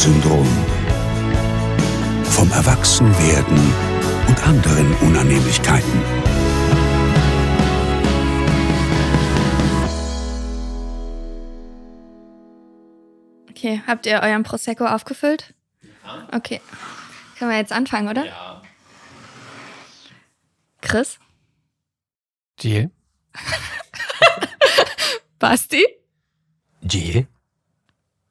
Pan-Syndrom. Vom Erwachsenwerden und anderen Unannehmlichkeiten. Okay, habt ihr euren Prosecco aufgefüllt? Ja. Okay. Können wir jetzt anfangen, oder? Ja. Chris? Jill? Basti? Jill?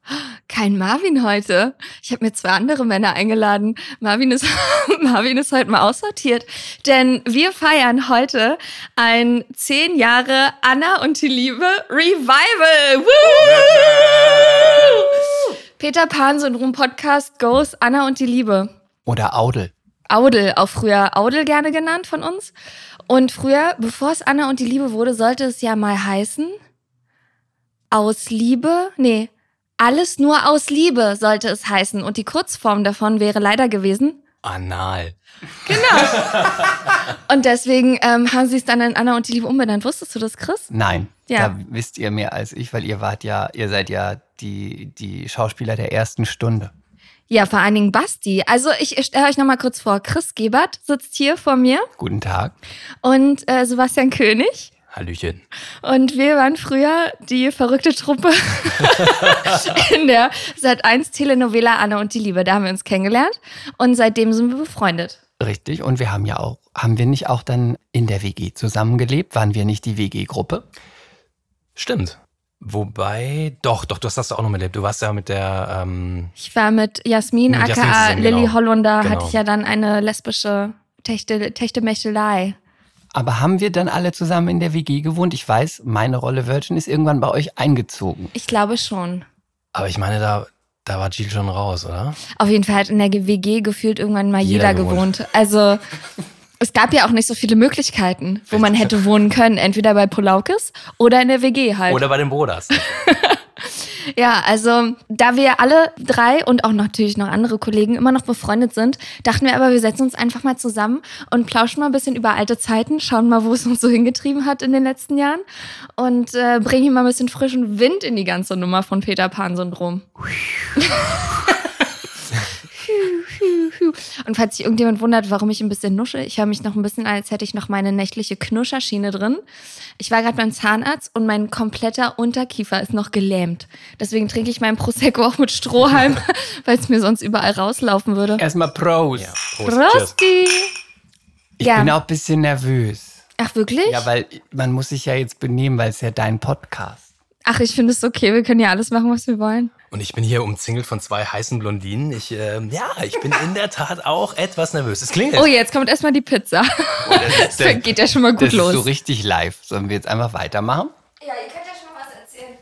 Kein Marvin heute. Ich habe mir zwei andere Männer eingeladen. Marvin ist, Marvin ist heute mal aussortiert. Denn wir feiern heute ein zehn Jahre Anna und die Liebe Revival. Woo! Peter Pan Syndrom Podcast Goes Anna und die Liebe. Oder Audel. Audel, auch früher Audel gerne genannt von uns. Und früher, bevor es Anna und die Liebe wurde, sollte es ja mal heißen, aus Liebe, nee, alles nur aus Liebe sollte es heißen. Und die Kurzform davon wäre leider gewesen. Anal. Genau. und deswegen ähm, haben sie es dann in Anna und die Liebe umbenannt. Wusstest du das, Chris? Nein. Ja. Da wisst ihr mehr als ich, weil ihr wart ja, ihr seid ja die, die Schauspieler der ersten Stunde. Ja, vor allen Dingen Basti. Also ich stelle euch nochmal kurz vor. Chris Gebert sitzt hier vor mir. Guten Tag. Und äh, Sebastian König. Hallöchen. Und wir waren früher die verrückte Truppe in der Sat 1 Telenovela Anne und die Liebe. Da haben wir uns kennengelernt und seitdem sind wir befreundet. Richtig. Und wir haben ja auch, haben wir nicht auch dann in der WG zusammengelebt? Waren wir nicht die WG-Gruppe? Stimmt. Wobei, doch, doch, du hast das auch noch miterlebt. Du warst ja mit der. Ähm ich war mit Jasmin, mit aka Jasmin Lilly genau. Hollunder, genau. hatte ich ja dann eine lesbische Techtelmechtelei. Aber haben wir dann alle zusammen in der WG gewohnt? Ich weiß, meine Rolle Virgin ist irgendwann bei euch eingezogen. Ich glaube schon. Aber ich meine, da, da war Jill schon raus, oder? Auf jeden Fall hat in der WG gefühlt irgendwann mal jeder, jeder gewohnt. gewohnt. Also es gab ja auch nicht so viele Möglichkeiten, wo man hätte wohnen können. Entweder bei Polaukes oder in der WG halt. Oder bei den Broders. Ja, also da wir alle drei und auch natürlich noch andere Kollegen immer noch befreundet sind, dachten wir aber, wir setzen uns einfach mal zusammen und plauschen mal ein bisschen über alte Zeiten, schauen mal, wo es uns so hingetrieben hat in den letzten Jahren und äh, bringen hier mal ein bisschen frischen Wind in die ganze Nummer von Peter Pan-Syndrom. Und falls sich irgendjemand wundert, warum ich ein bisschen nusche, ich höre mich noch ein bisschen an, als hätte ich noch meine nächtliche Knuscherschiene drin. Ich war gerade beim Zahnarzt und mein kompletter Unterkiefer ist noch gelähmt. Deswegen trinke ich meinen Prosecco auch mit Strohhalm, weil es mir sonst überall rauslaufen würde. Erstmal Prost. Ja, Prost. Prosti. Ich ja. bin auch ein bisschen nervös. Ach, wirklich? Ja, weil man muss sich ja jetzt benehmen, weil es ja dein Podcast. Ach, ich finde es okay. Wir können ja alles machen, was wir wollen. Und ich bin hier umzingelt von zwei heißen Blondinen. Ich, äh, ja, ich bin in der Tat auch etwas nervös. Es klingt Oh, jetzt kommt erstmal die Pizza. Oh, das, das geht ja schon mal gut das los. Das ist so richtig live. Sollen wir jetzt einfach weitermachen? Ja, ihr könnt ja schon mal was erzählen.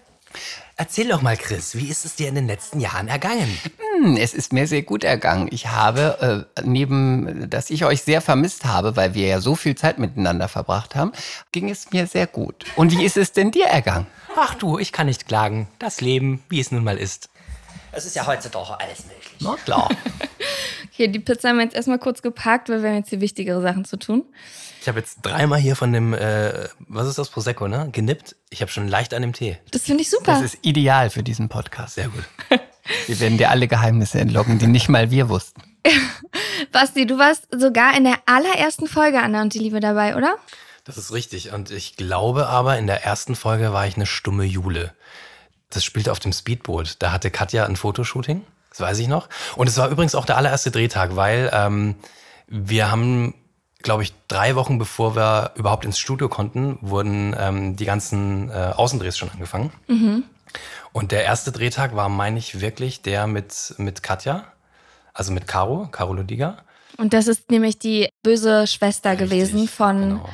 Erzähl doch mal, Chris, wie ist es dir in den letzten Jahren ergangen? Hm, es ist mir sehr gut ergangen. Ich habe, äh, neben, dass ich euch sehr vermisst habe, weil wir ja so viel Zeit miteinander verbracht haben, ging es mir sehr gut. Und wie ist es denn dir ergangen? Ach du, ich kann nicht klagen. Das Leben, wie es nun mal ist. Es ist ja heutzutage alles möglich. Na klar. okay, die Pizza haben wir jetzt erstmal kurz geparkt, weil wir haben jetzt hier wichtigere Sachen zu tun. Ich habe jetzt dreimal hier von dem, äh, was ist das, Prosecco, ne? Genippt. Ich habe schon leicht an dem Tee. Das finde ich super. Das ist ideal für diesen Podcast. Sehr gut. wir werden dir alle Geheimnisse entlocken, die nicht mal wir wussten. Basti, du warst sogar in der allerersten Folge Anna und die Liebe dabei, oder? Das ist richtig. Und ich glaube aber, in der ersten Folge war ich eine stumme Jule. Das spielte auf dem Speedboot. Da hatte Katja ein Fotoshooting. Das weiß ich noch. Und es war übrigens auch der allererste Drehtag, weil ähm, wir haben, glaube ich, drei Wochen bevor wir überhaupt ins Studio konnten, wurden ähm, die ganzen äh, Außendrehs schon angefangen. Mhm. Und der erste Drehtag war, meine ich, wirklich der mit, mit Katja, also mit Caro, Caro Lodiga. Und das ist nämlich die böse Schwester Richtig, gewesen von genau.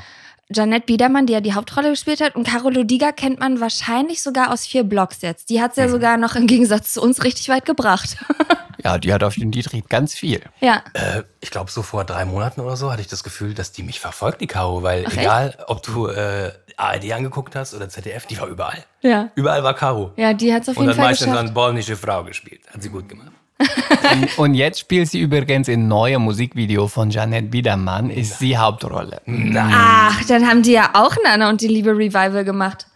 Janette Biedermann, die ja die Hauptrolle gespielt hat. Und Caro Lodiga kennt man wahrscheinlich sogar aus vier Blogs jetzt. Die hat es ja mhm. sogar noch im Gegensatz zu uns richtig weit gebracht. ja, die hat auf den Dietrich ganz viel. Ja. Äh, ich glaube, so vor drei Monaten oder so hatte ich das Gefühl, dass die mich verfolgt, die Caro. Weil Ach, egal, echt? ob du äh, ARD angeguckt hast oder ZDF, die war überall. Ja. Überall war Caro. Ja, die hat es auf jeden Fall geschafft. Und hat meistens eine polnische Frau gespielt. Hat sie gut gemacht und, und, jetzt spielt sie übrigens in neuem Musikvideo von Janet Biedermann, ist sie Hauptrolle. Nein. Ach, dann haben die ja auch Nana und die Liebe Revival gemacht.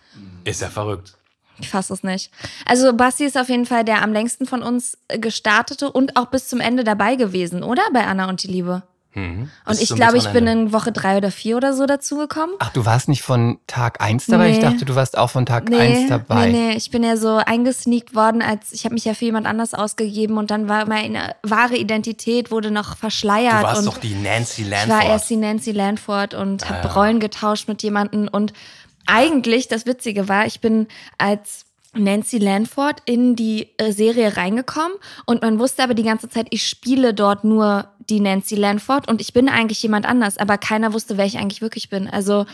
Ist ja verrückt. Ich fasse es nicht. Also Basti ist auf jeden Fall der am längsten von uns gestartete und auch bis zum Ende dabei gewesen, oder? Bei Anna und die Liebe. Mhm. Und ich glaube, ich bin in Woche drei oder vier oder so dazugekommen. Ach, du warst nicht von Tag 1 dabei? Ich Nee. dachte, du warst auch von Tag 1 dabei. nee, nee, ich bin ja so eingesneakt worden, als ich habe mich ja für jemand anders ausgegeben und dann war meine wahre Identität wurde noch verschleiert Du warst doch die Nancy ich war erst die Nancy Lanford und habe Rollen getauscht mit jemandem und eigentlich das Witzige war, ich bin als Nancy Lanford in die äh, Serie reingekommen und man wusste aber die ganze Zeit, ich spiele dort nur die Nancy Lanford und ich bin eigentlich jemand anders, aber keiner wusste, wer ich eigentlich wirklich bin. Also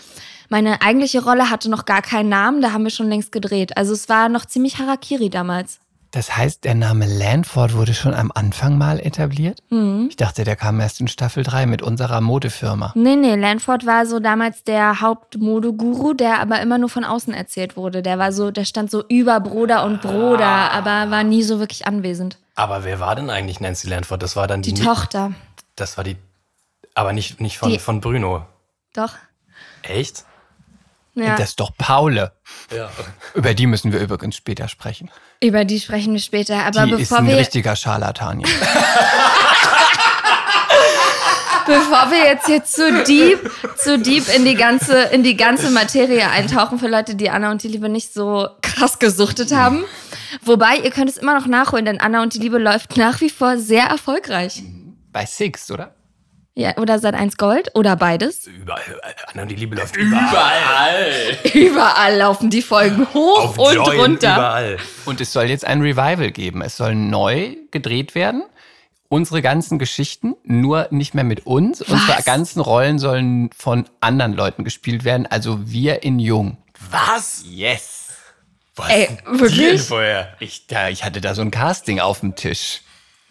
meine eigentliche Rolle hatte noch gar keinen Namen, da haben wir schon längst gedreht. Also es war noch ziemlich Harakiri damals. Das heißt, der Name Lanford wurde schon am Anfang mal etabliert? Mhm. Ich dachte, der kam erst in Staffel 3 mit unserer Modefirma. Nee, nee, Lanford war so damals der Hauptmodeguru, der aber immer nur von außen erzählt wurde. Der war so, der stand so über Bruder und Bruder, aber war nie so wirklich anwesend. Aber wer war denn eigentlich Nancy Lanford? Das war dann die, Die Tochter. Das war die. Aber nicht, nicht von, Die- von Bruno. Doch. Echt? Ja. Das ist doch Paule. Ja. Über die müssen wir übrigens später sprechen. Über die sprechen wir später. Aber die ist bevor ein wir, richtiger Scharlatan. jetzt. bevor wir jetzt hier zu deep, zu deep in die ganze, in die ganze Materie eintauchen für Leute, die Anna und die Liebe nicht so krass gesuchtet haben. Wobei, ihr könnt es immer noch nachholen, denn Anna und die Liebe läuft nach wie vor sehr erfolgreich. Bei Six, oder? Ja, oder seit 1 Gold oder beides. Überall. Anna und die Liebe läuft überall. Überall laufen die Folgen hoch Auf und Join, runter. Überall. Und es soll jetzt ein Revival geben. Es soll neu gedreht werden. Unsere ganzen Geschichten, nur nicht mehr mit uns. Unsere ganzen Rollen sollen von anderen Leuten gespielt werden. Also wir in Jung. Was? Yes. Was Ey, wirklich? Info her? Ich, da, ich hatte da so ein Casting auf dem Tisch.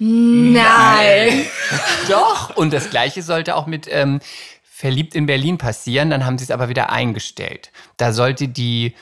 Nein. Doch. Und das Gleiche sollte auch mit ähm, Verliebt in Berlin passieren. Dann haben sie es aber wieder eingestellt. Da sollte die,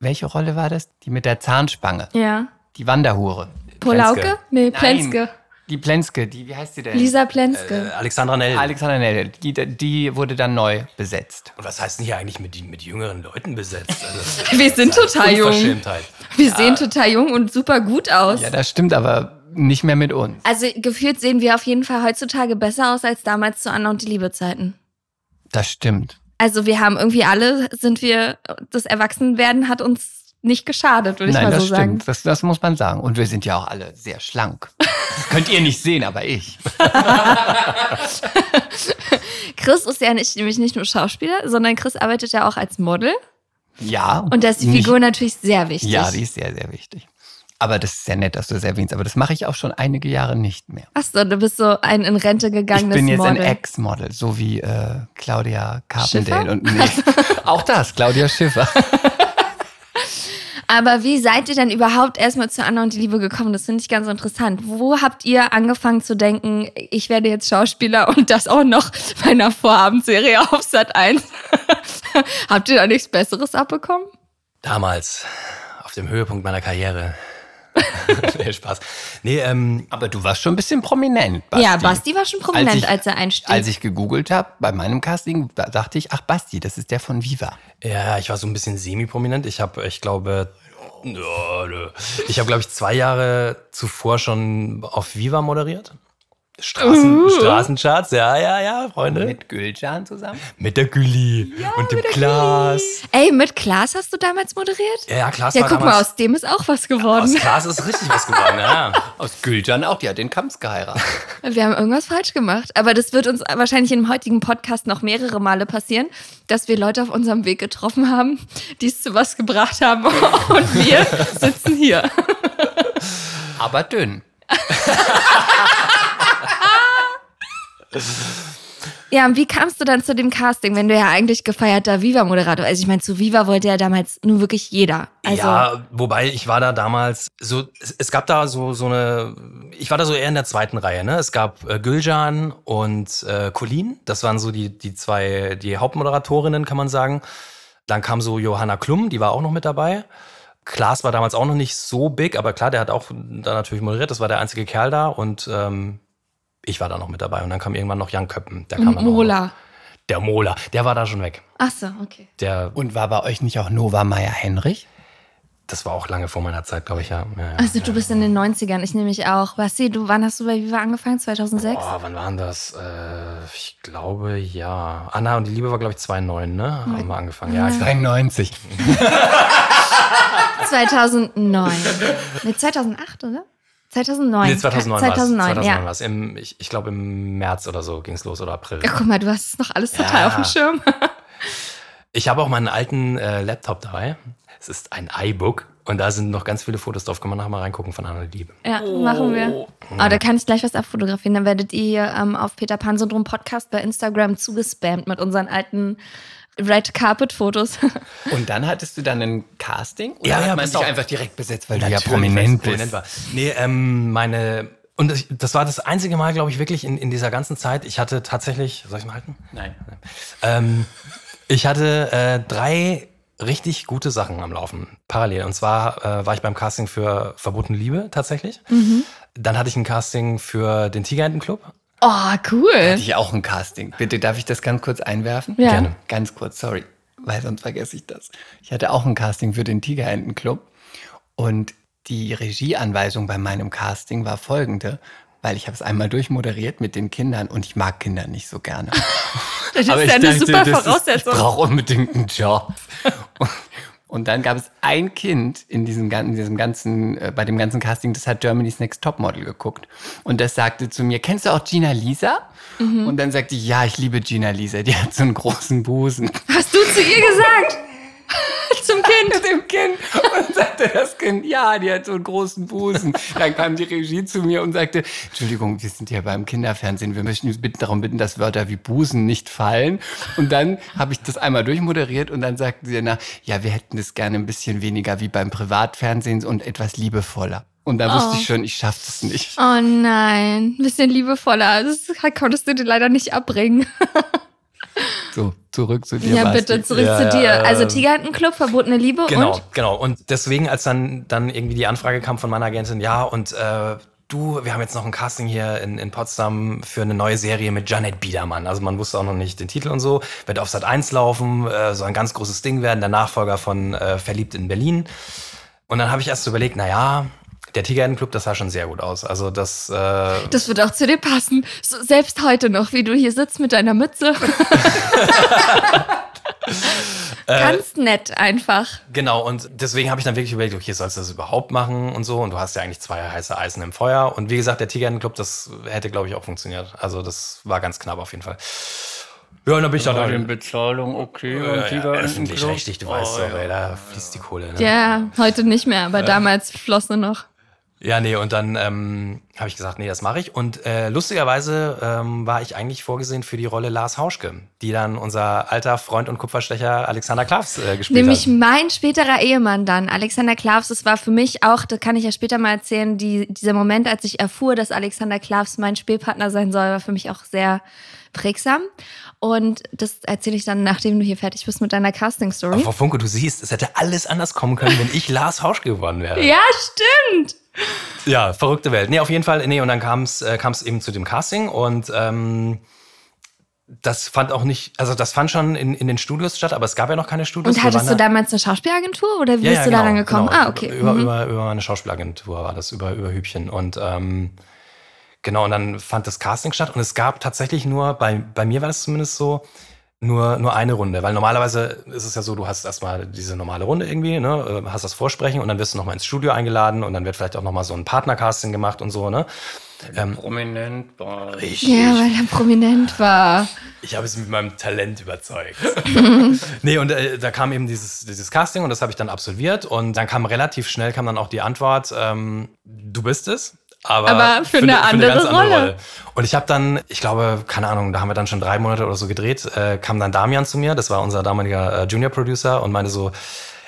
welche Rolle war das? Die mit der Zahnspange. Ja. Die Wanderhure. Polauke? Nee, Plenske. Nein, die Plenske. Die, wie heißt die denn? Lisa Plenske. Alexandra Nell. Alexander Nell. Die, die wurde dann neu besetzt. Und was heißt denn hier eigentlich mit, mit jüngeren Leuten besetzt? Also, wir sind total jung. Unverschämtheit. Wir sehen total jung und super gut aus. Ja, das stimmt, aber nicht mehr mit uns. Also gefühlt sehen wir auf jeden Fall heutzutage besser aus als damals zu Anna und die Liebe-Zeiten. Das stimmt. Also wir haben irgendwie alle, sind wir, das Erwachsenwerden hat uns nicht geschadet, würde ich Nein, mal das so sagen. stimmt. Das, das muss man sagen. Und wir sind ja auch alle sehr schlank. Das könnt ihr nicht sehen, aber ich. Chris ist ja nicht, nämlich nicht nur Schauspieler, sondern Chris arbeitet ja auch als Model. Ja. Und da ist die nicht- Figur natürlich sehr wichtig. Ja, die ist sehr, sehr wichtig. Aber das ist sehr nett, dass du das erwähnst. Aber das mache ich auch schon einige Jahre nicht mehr. Achso, du bist so ein in Rente Ich gegangenes bin jetzt Model. ein Ex-Model, so wie äh, Claudia Carpendale Schiffer? und nee, auch das, Claudia Schiffer. Aber wie seid ihr denn überhaupt erstmal zu Anna und die Liebe gekommen? Das finde ich ganz interessant. Wo habt ihr angefangen zu denken, ich werde jetzt Schauspieler und das auch noch bei einer Vorabendserie auf Sat 1? habt ihr da nichts Besseres abbekommen? Damals, auf dem Höhepunkt meiner Karriere. nee, Spaß. Nee, ähm, Aber du warst schon ein bisschen prominent, Basti. Ja, Basti war schon prominent, als, ich, er einstieg. Als ich gegoogelt habe, bei meinem Casting, da dachte ich, ach Basti, das ist der von Viva. ja, ich war so ein bisschen semi-prominent. Ich habe, ich glaube, ich habe, glaube ich, zwei Jahre zuvor schon auf Viva moderiert. Straßen, Straßencharts, ja, ja, ja, Freunde. Mit, Mit Gülcan zusammen. der Gülli und dem Klaas. Ey, mit Klaas hast du damals moderiert? Ja, ja, Klaas Ja, war guck mal, damals, aus dem ist auch was aus geworden. Klaas ist richtig was geworden, ja. Aus Gülcan auch, die hat den Kamps geheiratet. Wir haben irgendwas falsch gemacht. Aber das wird uns wahrscheinlich im heutigen Podcast noch mehrere Male passieren, dass wir Leute auf unserem Weg getroffen haben, die es zu was gebracht haben. Und wir sitzen hier. Aber dünn. Ja, und wie kamst du dann zu dem Casting, wenn du ja eigentlich gefeierter Viva-Moderator? Also ich meine, zu Viva wollte ja damals nur wirklich jeder. Also, ja, wobei ich war da damals so, es, es gab da so so eine, ich war da so eher in der zweiten Reihe. Ne, es gab äh, Gülcan und äh, Colin. Das waren so die die zwei die Hauptmoderatorinnen, kann man sagen. Dann kam so Johanna Klum, die war auch noch mit dabei. Klaas war damals auch noch nicht so big, aber klar, der hat auch da natürlich moderiert. Das war der einzige Kerl da und ähm, ich war da noch mit dabei. Und dann kam irgendwann noch Jan Köppen. Der kam. Mola. Der Mola, der war da schon weg. Ach so, okay. Der Und war bei euch nicht auch Nova Meyer-Henrich? das war auch lange vor meiner Zeit, glaube ich, ja. ja, ja Also ja. du bist in den 90ern, ich nämlich auch. Basti, du, wann hast du bei Viva angefangen? 2006? Boah, wann waren das? Äh, ich glaube, ja. Anna und die Liebe war, glaube ich, 2009, ne? Haben wir angefangen. Ja, ich 93. 2009. Nee, 2008, oder? 2009. Nee, 2009, 2009, 2009 ja. war es. Im, ich ich glaube, im März oder so ging es los oder April. Ja, guck mal, du hast es noch alles total Ja. auf dem Schirm. Ich habe auch meinen alten äh, Laptop dabei. Es ist ein iBook und da sind noch ganz viele Fotos drauf. Kann man nachher mal reingucken von Anna Liebe. Ja, machen wir. Aber da kann ich gleich was abfotografieren. Dann werdet ihr ähm, auf Peter Pan Syndrom Podcast bei Instagram zugespammt mit unseren alten Red Carpet Fotos. Und dann hattest du dann ein Casting? Oder Ja, hat ja, man pass dich einfach direkt besetzt, weil du ja prominent bist? prominent war. Nee, ähm, meine. Und das, das war das einzige Mal, glaube ich, wirklich in, in dieser ganzen Zeit. Ich hatte tatsächlich. Soll ich mal halten? Nein. Ähm, ich hatte äh, drei richtig gute Sachen am Laufen, parallel. Und zwar äh, war ich beim Casting für Verbotene Liebe tatsächlich. Dann hatte ich ein Casting für den Tigerentenclub. Oh, cool. Hatte ich auch ein Casting. Bitte, darf ich das ganz kurz einwerfen? Ja. Gerne. Ganz kurz, sorry, weil sonst vergesse ich das. Ich hatte auch ein Casting für den Tigerentenclub und die Regieanweisung bei meinem Casting war folgende, weil ich habe es einmal durchmoderiert mit den Kindern und ich mag Kinder nicht so gerne. Das ist Aber ja ich eine dachte, super das ist- Voraussetzung. Ich brauche unbedingt einen Job. Und, dann gab es ein Kind in diesem, in diesem ganzen, äh, bei dem ganzen Casting, das hat Germany's Next Topmodel geguckt. Und das sagte zu mir, kennst du auch Gina Lisa? Mhm. Und dann sagte ich, ja, ich liebe Gina Lisa, die hat so einen großen Busen. Hast du zu ihr gesagt? Zum Kind. Dem Kind. Und sagte das Kind, ja, die hat so einen großen Busen. Dann kam die Regie zu mir und sagte, Entschuldigung, wir sind hier beim Kinderfernsehen, wir möchten bitten, darum bitten, dass Wörter wie Busen nicht fallen. Und dann habe ich das einmal durchmoderiert und dann sagten sie danach, ja, wir hätten das gerne ein bisschen weniger wie beim Privatfernsehen und etwas liebevoller. Und da wusste ich schon, ich schaffe das nicht. Oh nein, ein bisschen liebevoller. Das konntest du dir leider nicht abbringen. So, zurück zu dir. Ja, Basti. bitte, zurück Ja, zu ja, dir. Also ähm, Tigerentenclub, verbotene Liebe Genau, und? genau. Und deswegen, als dann, dann irgendwie die Anfrage kam von meiner Agentin, ja, und äh, du, wir haben jetzt noch ein Casting hier in, in Potsdam für eine neue Serie mit Janet Biedermann. Also man wusste auch noch nicht den Titel und so. Wird auf Sat 1 laufen, äh, soll ein ganz großes Ding werden, der Nachfolger von äh, Verliebt in Berlin. Und dann habe ich erst überlegt, na ja, der Tigerentenclub, das sah schon sehr gut aus. Also das, äh, Das wird auch zu dir passen. So, selbst heute noch, wie du hier sitzt mit deiner Mütze. Ganz nett einfach. Genau, und deswegen habe ich dann wirklich überlegt, okay, sollst du das überhaupt machen und so? Und du hast ja eigentlich zwei heiße Eisen im Feuer. Und wie gesagt, der Tigerentenclub, das hätte, glaube ich, auch funktioniert. Also das war ganz knapp auf jeden Fall. Ja, und dann bin ich da Bei dann. den Bezahlung, okay. Ja, und ja, Tigerentenclub. öffentlich-rechtlich, du weißt Oh, doch, ja. ey, da fließt die Kohle. Ne? Ja, heute nicht mehr, aber damals floss nur noch. Ja, nee, und dann ähm, habe ich gesagt, nee, das mache ich. Und äh, lustigerweise ähm, war ich eigentlich vorgesehen für die Rolle Lars Hauschke, die dann unser alter Freund und Kupferstecher Alexander Klavs äh, gespielt Nämlich hat. mein späterer Ehemann dann, Alexander Klavs. Das war für mich auch, das kann ich ja später mal erzählen, die, dieser Moment, als ich erfuhr, dass Alexander Klavs mein Spielpartner sein soll, war für mich auch sehr prägsam. Und das erzähle ich dann, nachdem du hier fertig bist mit deiner Casting-Story. Frau Funke, du siehst, es hätte alles anders kommen können, wenn ich Lars Hauschke geworden wäre. Ja, stimmt. Ja, verrückte Welt. Nee, auf jeden Fall. Nee, und dann kam es äh, kam's eben zu dem Casting und ähm, das fand auch nicht, also das fand schon in, in den Studios statt, aber es gab ja noch keine Studios. Und hattest du damals eine Schauspielagentur oder wie ja, bist ja, du genau, da rangekommen? Genau. Ah, okay. Über, mhm. über, über meine Schauspielagentur war das, über, über Hübchen. Und ähm, genau, und dann fand das Casting statt und es gab tatsächlich nur, bei, bei mir war das zumindest so, nur, nur eine Runde, weil normalerweise ist es ja so, du hast erstmal diese normale Runde irgendwie, ne, hast das Vorsprechen und dann wirst du nochmal ins Studio eingeladen und dann wird vielleicht auch nochmal so ein Partnercasting gemacht und so, ne? Ähm, Prominent war. richtig. Ja, weil er prominent war. Ich habe es mit meinem Talent überzeugt. nee, und äh, da kam eben dieses, dieses Casting und das habe ich dann absolviert. Und dann kam relativ schnell kam dann auch die Antwort, ähm, du bist es. Aber, Aber für eine andere Rolle. Und ich habe dann, ich glaube, keine Ahnung, da haben wir dann schon drei Monate oder so gedreht, äh, kam dann Damian zu mir, das war unser damaliger äh, Junior-Producer und meinte so,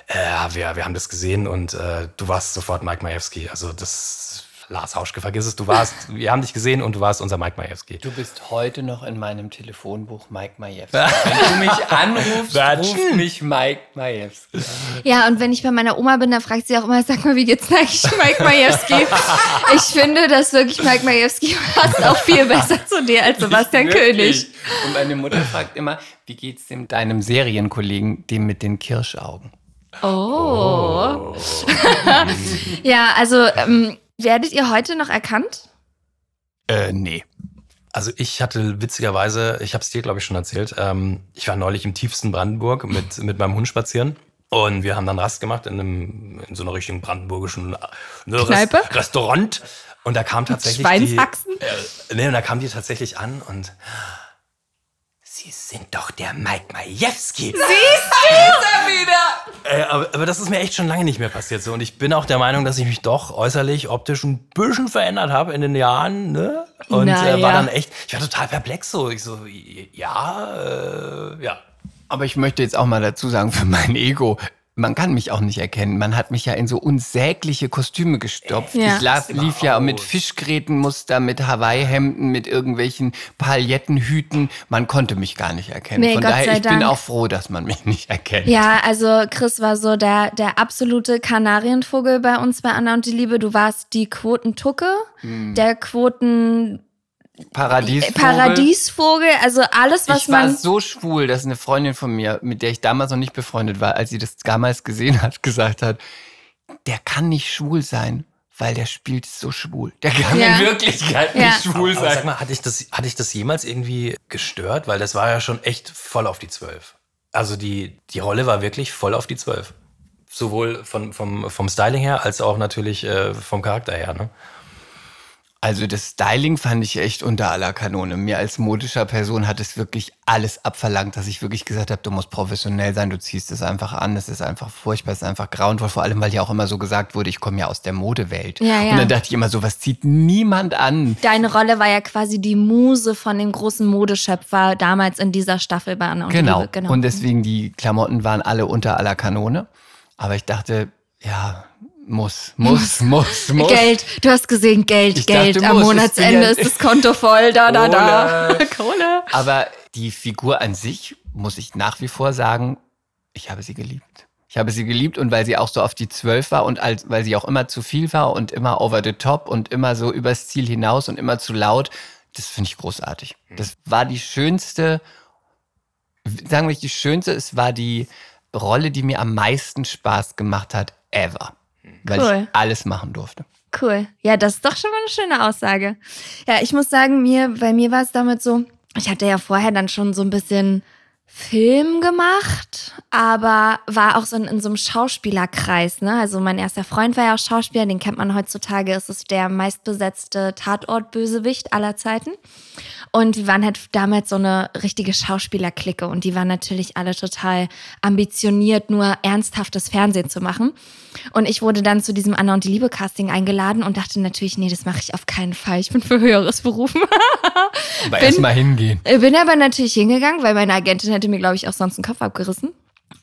äh, ja, wir, wir haben das gesehen und äh, du warst sofort Mike Majewski. Also das, Lars Hauschke, vergiss es, du warst, wir haben dich gesehen und du warst unser Mike Majewski. Du bist heute noch in meinem Telefonbuch Mike Majewski. Wenn du mich anrufst, ruf mich Mike Majewski. an. Ja, und wenn ich bei meiner Oma bin, dann fragt sie auch immer, sag mal, wie geht's eigentlich Mike Majewski? ich finde, dass wirklich Mike Majewski passt auch viel besser zu dir als Sebastian König. Und meine Mutter fragt immer, wie geht's dem deinem Serienkollegen, dem mit den Kirschaugen? Oh. ja, also ähm, werdet ihr heute noch erkannt? Äh, nee. Also ich hatte witzigerweise, ich habe es dir glaube ich schon erzählt, ähm, ich war neulich im tiefsten Brandenburg mit, mit meinem Hund spazieren. Und wir haben dann Rast gemacht in, einem, in so einer richtigen brandenburgischen ne, Kneipe? Rest, Restaurant. Und da kam tatsächlich Schweinshaxen? die, äh, nee, und da kam die tatsächlich an und Sie sind doch der Mike Majewski. Äh, aber, aber das ist mir echt schon lange nicht mehr passiert so. Und ich bin auch der Meinung, dass ich mich doch äußerlich, optisch ein bisschen verändert habe in den Jahren. Ne? Und Na äh, war ja. dann echt, ich war total perplex so. Ich so, ja, äh, ja. Aber ich möchte jetzt auch mal dazu sagen, für mein Ego, man kann mich auch nicht erkennen. Man hat mich ja in so unsägliche Kostüme gestopft. Ja. Ich las, lief ja mit Fischgrätenmuster, mit Hawaii-Hemden, mit irgendwelchen Palettenhüten. Man konnte mich gar nicht erkennen. Nee, Von Gott daher, sei ich bin Dank. auch froh, dass man mich nicht erkennt. Ja, also Chris war so der, der absolute Kanarienvogel bei uns bei Anna und die Liebe. Du warst die Quotentucke, Hm. der Quoten Paradiesvogel. Paradiesvogel, also alles, was ich war man. so schwul, dass eine Freundin von mir, mit der ich damals noch nicht befreundet war, als sie das damals gesehen hat, gesagt hat, der kann nicht schwul sein, weil der spielt so schwul. Der kann Ja. in Wirklichkeit Ja. nicht schwul Aber, aber sag sein. mal, hatte ich, das, hatte ich das jemals irgendwie gestört? Weil das war ja schon echt voll auf die Zwölf. Also die, die Rolle war wirklich voll auf die Zwölf. Sowohl von, vom, vom Styling her, als auch natürlich äh, vom Charakter her. Ne? Also das Styling fand ich echt unter aller Kanone. Mir als modischer Person hat es wirklich alles abverlangt, dass ich wirklich gesagt habe, du musst professionell sein, du ziehst es einfach an, es ist einfach furchtbar, es ist einfach grauenvoll, vor allem weil ja auch immer so gesagt wurde, ich komme ja aus der Modewelt. Ja, ja. Und dann dachte ich immer so, was zieht niemand an? Deine Rolle war ja quasi die Muse von dem großen Modeschöpfer damals in dieser Staffel bei Anna und Genau. Liebe. Genau. Und deswegen die Klamotten waren alle unter aller Kanone. Aber ich dachte, ja, muss, muss, muss, muss. Geld, du hast gesehen, Geld, Ich Geld. dachte, Am muss. Monatsende ist das Konto voll, da, da, da. Kohle. Kohle. Aber die Figur an sich, muss ich nach wie vor sagen, ich habe sie geliebt. Ich habe sie geliebt und weil sie auch so auf die Zwölf war und als, weil sie auch immer zu viel war und immer over the top und immer so übers Ziel hinaus und immer zu laut, das finde ich großartig. Das war die schönste, sagen wir nicht die schönste, es war die Rolle, die mir am meisten Spaß gemacht hat, ever. Weil Cool. ich alles machen durfte. Cool. Ja, das ist doch schon mal eine schöne Aussage. Ja, ich muss sagen, mir, bei mir war es damit so, ich hatte ja vorher dann schon so ein bisschen Film gemacht, aber war auch so in, in so einem Schauspielerkreis. Ne? Also mein erster Freund war ja auch Schauspieler, den kennt man heutzutage. Es ist der meistbesetzte Tatortbösewicht aller Zeiten. Und die waren halt damals so eine richtige Schauspielerklicke und die waren natürlich alle total ambitioniert, nur ernsthaftes Fernsehen zu machen. Und ich wurde dann zu diesem Anna und die Liebe Casting eingeladen und dachte natürlich, nee, das mache ich auf keinen Fall. Ich bin für höheres berufen. Aber Bin- erst mal hingehen. Ich bin aber natürlich hingegangen, weil meine Agentin hätte mir, glaube ich, auch sonst den Kopf abgerissen.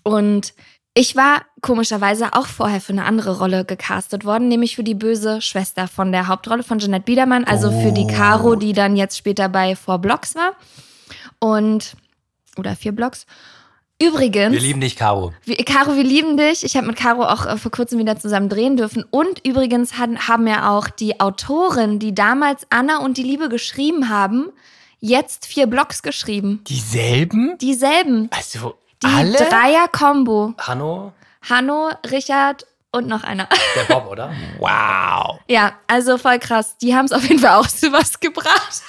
Und ich war komischerweise auch vorher für eine andere Rolle gecastet worden, nämlich für die böse Schwester von der Hauptrolle von Jeanette Biedermann, also für die Caro, die dann jetzt später bei Four Blocks war. Und, oder vier Blocks. Übrigens. Wir lieben dich, Caro. Wir, Caro, wir lieben dich. Ich habe mit Caro auch äh, vor kurzem wieder zusammen drehen dürfen. Und übrigens haben, haben ja auch die Autoren, die damals Anna und die Liebe geschrieben haben, jetzt vier Blogs geschrieben. Dieselben? Dieselben. Also Die alle? Dreier-Kombo. Hanno, Hanno, Richard und noch einer. der Bob, oder? Wow. ja, also voll krass. Die haben es auf jeden Fall auch zu was gebracht.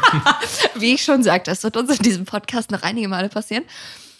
Wie ich schon sagte, das wird uns in diesem Podcast noch einige Male passieren.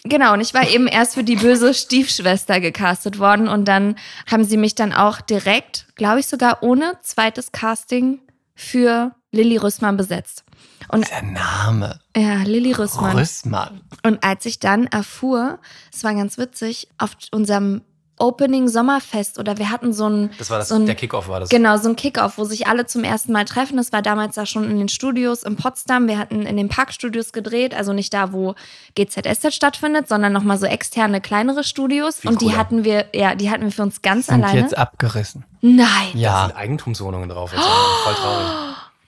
Genau, und ich war eben erst für die böse Stiefschwester gecastet worden und dann haben sie mich dann auch direkt, glaube ich sogar ohne zweites Casting für Lilly Rüssmann besetzt. Und Der Name. ja, Lilly Rüssmann. Rüssmann. Und als ich dann erfuhr, es war ganz witzig, auf unserem Opening Sommerfest oder wir hatten so ein Das war das, so ein, der Kickoff war das. Genau, so ein Kickoff, wo sich alle zum ersten Mal treffen. Das war damals da schon in den Studios in Potsdam. Wir hatten in den Parkstudios gedreht, also nicht da, wo GZSZ stattfindet, sondern nochmal so externe, kleinere Studios. Viel und die cooler. hatten wir, ja, die hatten wir für uns ganz Sind alleine. jetzt abgerissen. Nein, Da Ja. sind Eigentumswohnungen drauf. Jetzt. Voll traurig.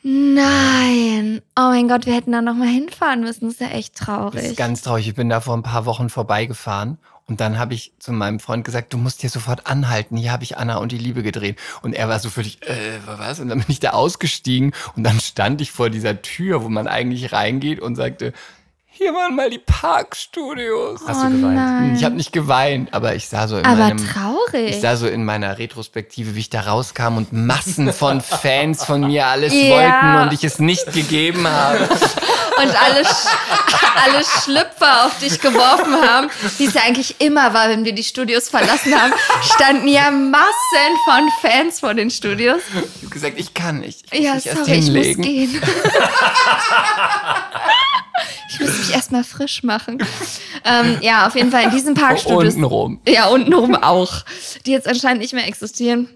Nein. Oh mein Gott, wir hätten da nochmal hinfahren müssen. Das ist ja echt Das traurig. ist ganz traurig. Ich bin da vor ein paar Wochen vorbeigefahren und dann habe ich zu meinem Freund gesagt, du musst hier sofort anhalten. Hier habe ich Anna und die Liebe gedreht. Und er war so völlig, äh, was? Und dann bin ich da ausgestiegen und dann stand ich vor dieser Tür, wo man eigentlich reingeht und sagte, hier waren mal die Parkstudios. Hast Oh du geweint? nein. Ich habe nicht geweint, aber ich sah so in Aber meinem traurig. Ich sah so in meiner Retrospektive, wie ich da rauskam und Massen von Fans von mir alles Ja. wollten und ich es nicht gegeben habe. und alle, Sch alle Schlüpfer auf dich geworfen haben, wie es ja eigentlich immer war, wenn wir die Studios verlassen haben, standen ja Massen von Fans vor den Studios. Ich habe gesagt, ich kann nicht. Ich muss Ja, mich erst sorry, ich muss hinlegen. gehen. Ich muss mich erstmal frisch machen. Ähm, ja, auf jeden Fall in diesen Parkstudios. Untenrum. Ja, untenrum auch. Die jetzt anscheinend nicht mehr existieren.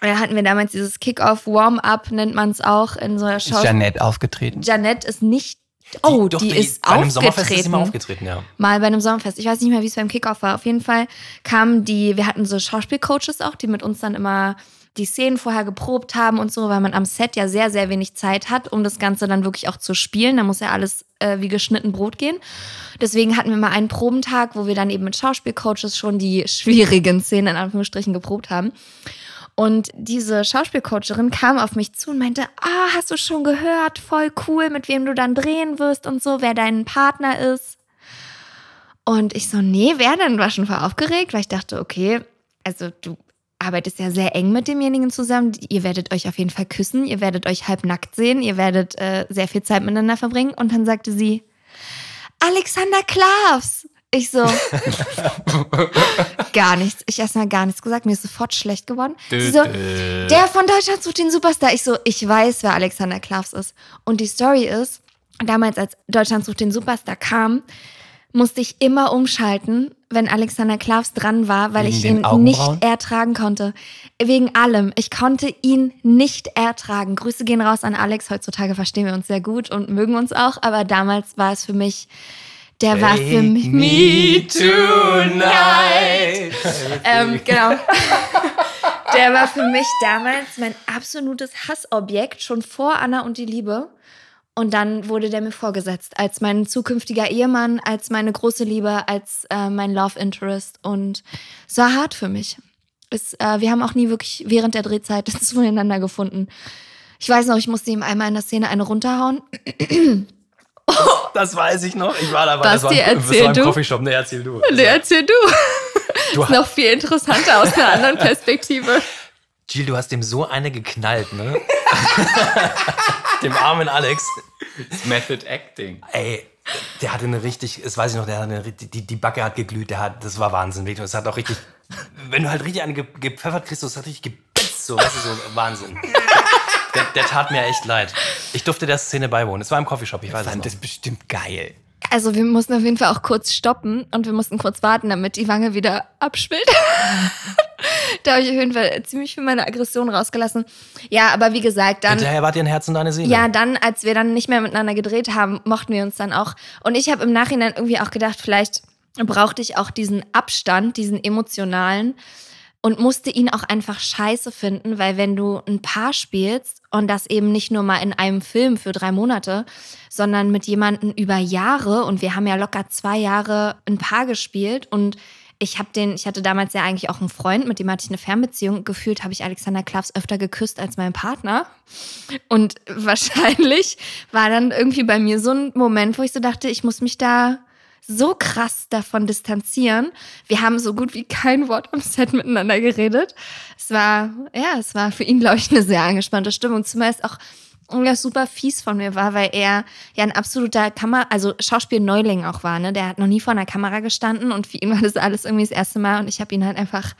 Da hatten wir damals dieses Kick-Off, Warm-Up nennt man es auch in so einer Ist Schau. Janette aufgetreten. Janette ist nicht. Oh, die, doch, ist bei einem aufgetreten. Sommerfest ist sie mal aufgetreten, ja. Mal bei einem Sommerfest. Ich weiß nicht mehr, wie es beim Kickoff war. Auf jeden Fall kamen die, wir hatten so Schauspielcoaches auch, die mit uns dann immer die Szenen vorher geprobt haben und so, weil man am Set ja sehr, sehr wenig Zeit hat, um das Ganze dann wirklich auch zu spielen. Da muss ja alles äh, wie geschnitten Brot gehen. Deswegen hatten wir mal einen Probentag, wo wir dann eben mit Schauspielcoaches schon die schwierigen Szenen in Anführungsstrichen geprobt haben. Und diese Schauspielcoacherin kam auf mich zu und meinte, ah, hast du schon gehört? Voll cool, mit wem du dann drehen wirst und so, wer dein Partner ist. Und ich so, nee, wer denn? War schon voll aufgeregt, weil ich dachte, okay, also du arbeitest ja sehr eng mit demjenigen zusammen. Ihr werdet euch auf jeden Fall küssen, ihr werdet euch halbnackt sehen, ihr werdet äh, sehr viel Zeit miteinander verbringen. Und dann sagte sie, Alexander Klavs. Ich so, gar nichts. Ich erstmal gar nichts gesagt. Mir ist sofort schlecht geworden. Sie so, der von Deutschland sucht den Superstar. Ich so, ich weiß, wer Alexander Klavs ist. Und die Story ist, damals als Deutschland sucht den Superstar kam, musste ich immer umschalten, wenn Alexander Klavs dran war, weil Wegen ich ihn nicht ertragen konnte. Wegen allem. Ich konnte ihn nicht ertragen. Grüße gehen raus an Alex. Heutzutage verstehen wir uns sehr gut und mögen uns auch. Aber damals war es für mich, der war für mich. Me tonight. Ähm, genau. Der war für mich damals mein absolutes Hassobjekt, schon vor Anna und die Liebe. Und dann wurde der mir vorgesetzt als mein zukünftiger Ehemann, als meine große Liebe, als äh, mein Love Interest. Und es war hart für mich. Es, äh, wir haben auch nie wirklich während der Drehzeit zueinander gefunden. Ich weiß noch, ich musste ihm einmal in der Szene eine runterhauen. Das weiß ich noch. Ich war dabei. das Basti, war, das erzähl war im du. Coffeeshop. Nee, erzähl du. Nee, erzähl du. Du ist noch viel interessanter aus einer anderen Perspektive. Jill, du hast dem so eine geknallt, ne? dem armen Alex. Method Acting. Ey, der hatte eine richtig, das weiß ich noch, der hat eine, die, die Backe hat geglüht, der hat, das war Wahnsinn. wirklich. Das hat auch richtig, wenn du halt richtig eine ge- gepfeffert kriegst, das hat richtig gebetzt, so, weißt du, so Wahnsinn. Der, der tat mir echt leid. Ich durfte der Szene beiwohnen. Es war im Coffeeshop, ich weiß Ich es fand noch. das bestimmt geil. Also wir mussten auf jeden Fall auch kurz stoppen und wir mussten kurz warten, damit die Wange wieder abschwillt. da habe ich auf jeden Fall ziemlich viel meine Aggression rausgelassen. Ja, aber wie gesagt, dann. Hinterher wart ihr ein Herz und eine Seele. Ja, dann, als wir dann nicht mehr miteinander gedreht haben, mochten wir uns dann auch. Und ich habe im Nachhinein irgendwie auch gedacht, vielleicht brauchte ich auch diesen Abstand, diesen emotionalen und musste ihn auch einfach scheiße finden, weil wenn du ein Paar spielst und das eben nicht nur mal in einem Film für drei Monate, sondern mit jemandem über Jahre und wir haben ja locker zwei Jahre ein Paar gespielt und ich habe den, ich hatte damals ja eigentlich auch einen Freund, mit dem hatte ich eine Fernbeziehung. Gefühlt habe ich Alexander Klavs öfter geküsst als mein Partner. Und wahrscheinlich war dann irgendwie bei mir so ein Moment, wo ich so dachte, ich muss mich da so krass davon distanzieren. Wir haben so gut wie kein Wort am Set miteinander geredet. Es war, ja, es war für ihn, glaube ich, eine sehr angespannte Stimmung. Zumal es auch ja, super fies von mir war, weil er ja ein absoluter Kamera, also Schauspiel-Neuling auch war, ne? Der hat noch nie vor einer Kamera gestanden und für ihn war das alles irgendwie das erste Mal und ich habe ihn halt einfach,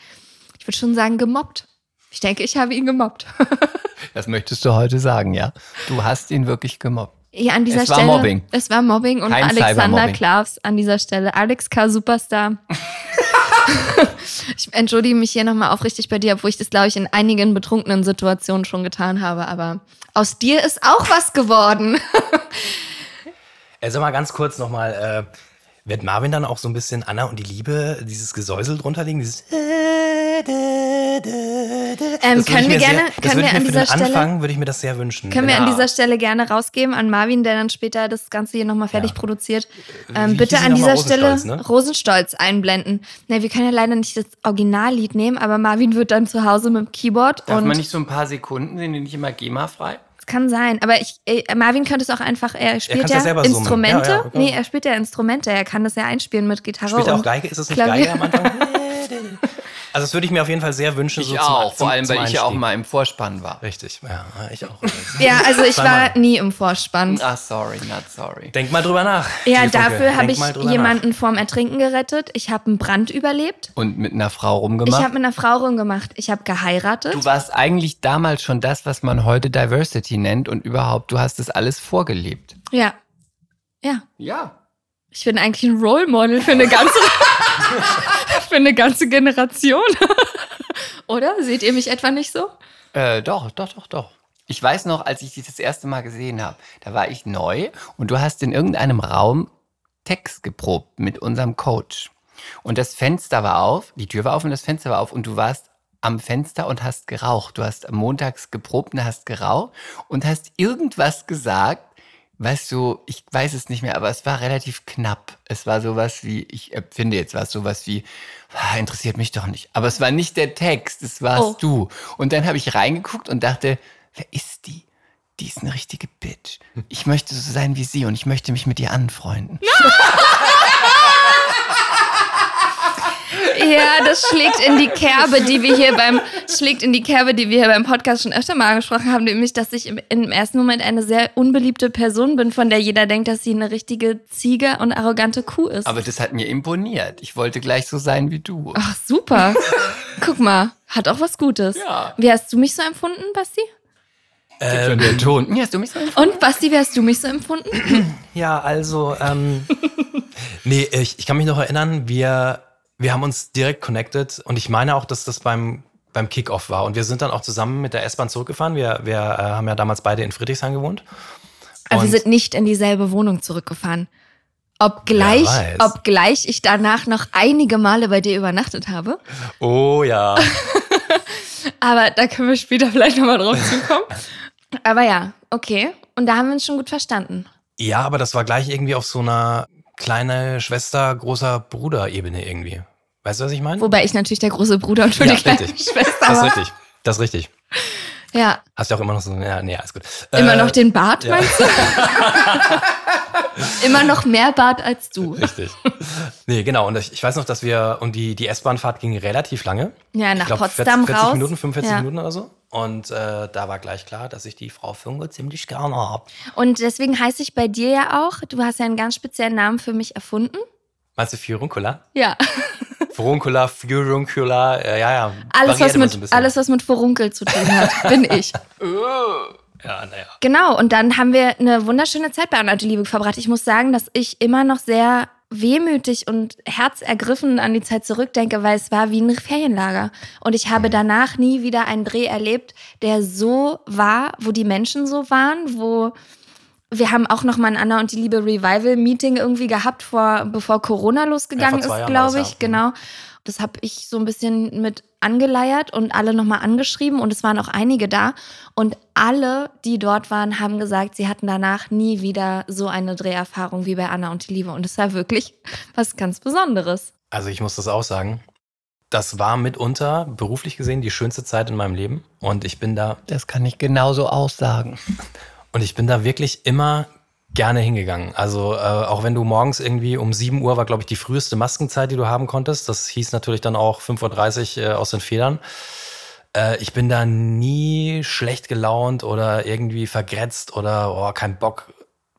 ich würde schon sagen, gemobbt. Ich denke, ich habe ihn gemobbt. Das möchtest du heute sagen, ja? Du hast ihn wirklich gemobbt. Ja, an dieser Es war Stelle. Mobbing. Es war Mobbing und Kein Alexander. Klavs an dieser Stelle. Alex K. Superstar. ich entschuldige mich hier nochmal aufrichtig bei dir, obwohl ich das, glaube ich, in einigen betrunkenen Situationen schon getan habe. Aber aus dir ist auch was geworden. Sag mal ganz kurz nochmal, äh, wird Marvin dann auch so ein bisschen Anna und die Liebe, dieses Gesäusel drunter liegen? Dieses Ähm, Das würde können wir gerne, sehr, können würde wir ich an dieser Stelle, Anfang würde ich mir das sehr wünschen. können wir an er- dieser Stelle gerne rausgeben an Marvin, der dann später das Ganze hier nochmal fertig Ja. produziert. Ähm, bitte an dieser Stelle Rosenstolz, ne? Rosenstolz einblenden. Ne, wir können ja leider nicht das Originallied nehmen, aber Marvin wird dann zu Hause mit dem Keyboard Darf und man nicht so ein paar Sekunden, sind die nicht immer GEMA-frei? Kann sein. Aber ich, äh, Marvin könnte es auch einfach, er spielt kann's ja summen. Instrumente. Ja, ja, genau. Nee, er spielt ja Instrumente. Er kann das ja einspielen mit Gitarre. Spielt er auch Geige? Ist es nicht Klavier. Geige am Anfang? Also das würde ich mir auf jeden Fall sehr wünschen. Ich so auch, zum, vor allem, weil ich ja auch mal im Vorspann war. Richtig, ja, ich auch. Ja, also ich war nie im Vorspann. Ah, sorry, not sorry. Denk mal drüber nach. Ja, dafür habe ich jemanden vorm Ertrinken gerettet. Ich habe einen Brand überlebt. Und mit einer Frau Ich rumgemacht? habe mit einer Frau rumgemacht. Ich habe geheiratet. Du warst eigentlich damals schon das, was man heute Diversity nennt und überhaupt, du hast das alles vorgelebt. Ja. Ja. Ja. Ich bin eigentlich ein Role Model für eine ganze, für eine ganze Generation. Oder? Seht ihr mich etwa nicht so? Äh, doch, doch, doch, doch. Ich weiß noch, als ich dich das erste Mal gesehen habe, da war ich neu und du hast in irgendeinem Raum Text geprobt mit unserem Coach. Und das Fenster war auf, die Tür war auf und das Fenster war auf und du warst am Fenster und hast geraucht. Du hast montags geprobt und hast geraucht und hast irgendwas gesagt, weißt du, ich weiß es nicht mehr, aber es war relativ knapp. Es war sowas wie, ich empfinde jetzt was, sowas wie, ah, interessiert mich doch nicht. Aber es war nicht der Text, es warst Oh. du. Und dann habe ich reingeguckt und dachte, wer ist die? Die ist eine richtige Bitch. Ich möchte so sein wie sie und ich möchte mich mit ihr anfreunden. Ja, das schlägt in die Kerbe, die wir hier beim schlägt in die Kerbe, die wir hier beim Podcast schon öfter mal angesprochen haben, nämlich, dass ich im, im ersten Moment eine sehr unbeliebte Person bin, von der jeder denkt, dass sie eine richtige Ziege und arrogante Kuh ist. Aber das hat mir imponiert. Ich wollte gleich so sein wie du. Ach, super. Guck mal, hat auch was Gutes. Ja. Wie hast du mich so empfunden, Basti? Ähm, der Ton. Ja, hast du mich so Und Basti, wie hast du mich so empfunden? Ja, also, ähm, nee, ich, ich kann mich noch erinnern, wir, wir haben uns direkt connected und ich meine auch, dass das beim, beim Kickoff war. Und wir sind dann auch zusammen mit der S-Bahn zurückgefahren. Wir, wir äh, haben ja damals beide in Friedrichshain gewohnt. Aber wir Und- sind nicht in dieselbe Wohnung zurückgefahren. Obgleich, obgleich ich danach noch einige Male bei dir übernachtet habe. Oh ja. Aber da können wir später vielleicht nochmal drauf zukommen. Aber ja, okay. Und da haben wir uns schon gut verstanden. ja, aber das war gleich irgendwie auf so einer kleine Schwester, großer Bruder-Ebene irgendwie. Weißt du, was ich meine? Wobei ich natürlich der große Bruder und schon Ja, die kleine richtig. Schwester Das ist richtig. Das ist richtig. Ja, Hast ja auch immer noch so, ja, nee, alles gut. immer Äh, noch den Bart, ja. meinst du? immer noch mehr Bart als du. Richtig. Nee, genau. Und ich, ich weiß noch, dass wir, und die, die S-Bahn-Fahrt ging relativ lange. Ja, nach ich glaub, Potsdam 40, 40 raus. Minuten, 45 Ja. Minuten oder so. Und äh, da war gleich klar, dass ich die Frau Funke ziemlich gerne habe. Und deswegen heiße ich bei dir ja auch, du hast ja einen ganz speziellen Namen für mich erfunden. Meinst du Fioruncula? Ja, Furuncula, Fioruncula, äh, ja, ja. alles was, mit, so alles, was mit Furunkel zu tun hat, bin ich. Ja, naja. Genau, und dann haben wir eine wunderschöne Zeit bei Anna Liebe verbracht. Ich muss sagen, dass ich immer noch sehr wehmütig und herzergriffen an die Zeit zurückdenke, weil es war wie ein Ferienlager. Und ich habe danach nie wieder einen Dreh erlebt, der so war, wo die Menschen so waren, wo wir haben auch noch mal ein Anna und die Liebe Revival Meeting irgendwie gehabt, vor, bevor Corona losgegangen Ja, ist, glaube ich. Genau. Das habe ich so ein bisschen mit angeleiert und alle nochmal angeschrieben und es waren auch einige da. Und alle, die dort waren, haben gesagt, sie hatten danach nie wieder so eine Dreherfahrung wie bei Anna und die Liebe. Und es war wirklich was ganz Besonderes. Also ich muss das auch sagen. Das war mitunter, beruflich gesehen, die schönste Zeit in meinem Leben. Und ich bin da Das kann ich genauso aussagen. Und ich bin da wirklich immer gerne hingegangen. Also äh, auch wenn du morgens irgendwie um 7 Uhr war, glaube ich, die früheste Maskenzeit, die du haben konntest. Das hieß natürlich dann auch 5.30 Uhr äh, aus den Federn. Äh, ich bin da nie schlecht gelaunt oder irgendwie vergrätzt oder oh, kein Bock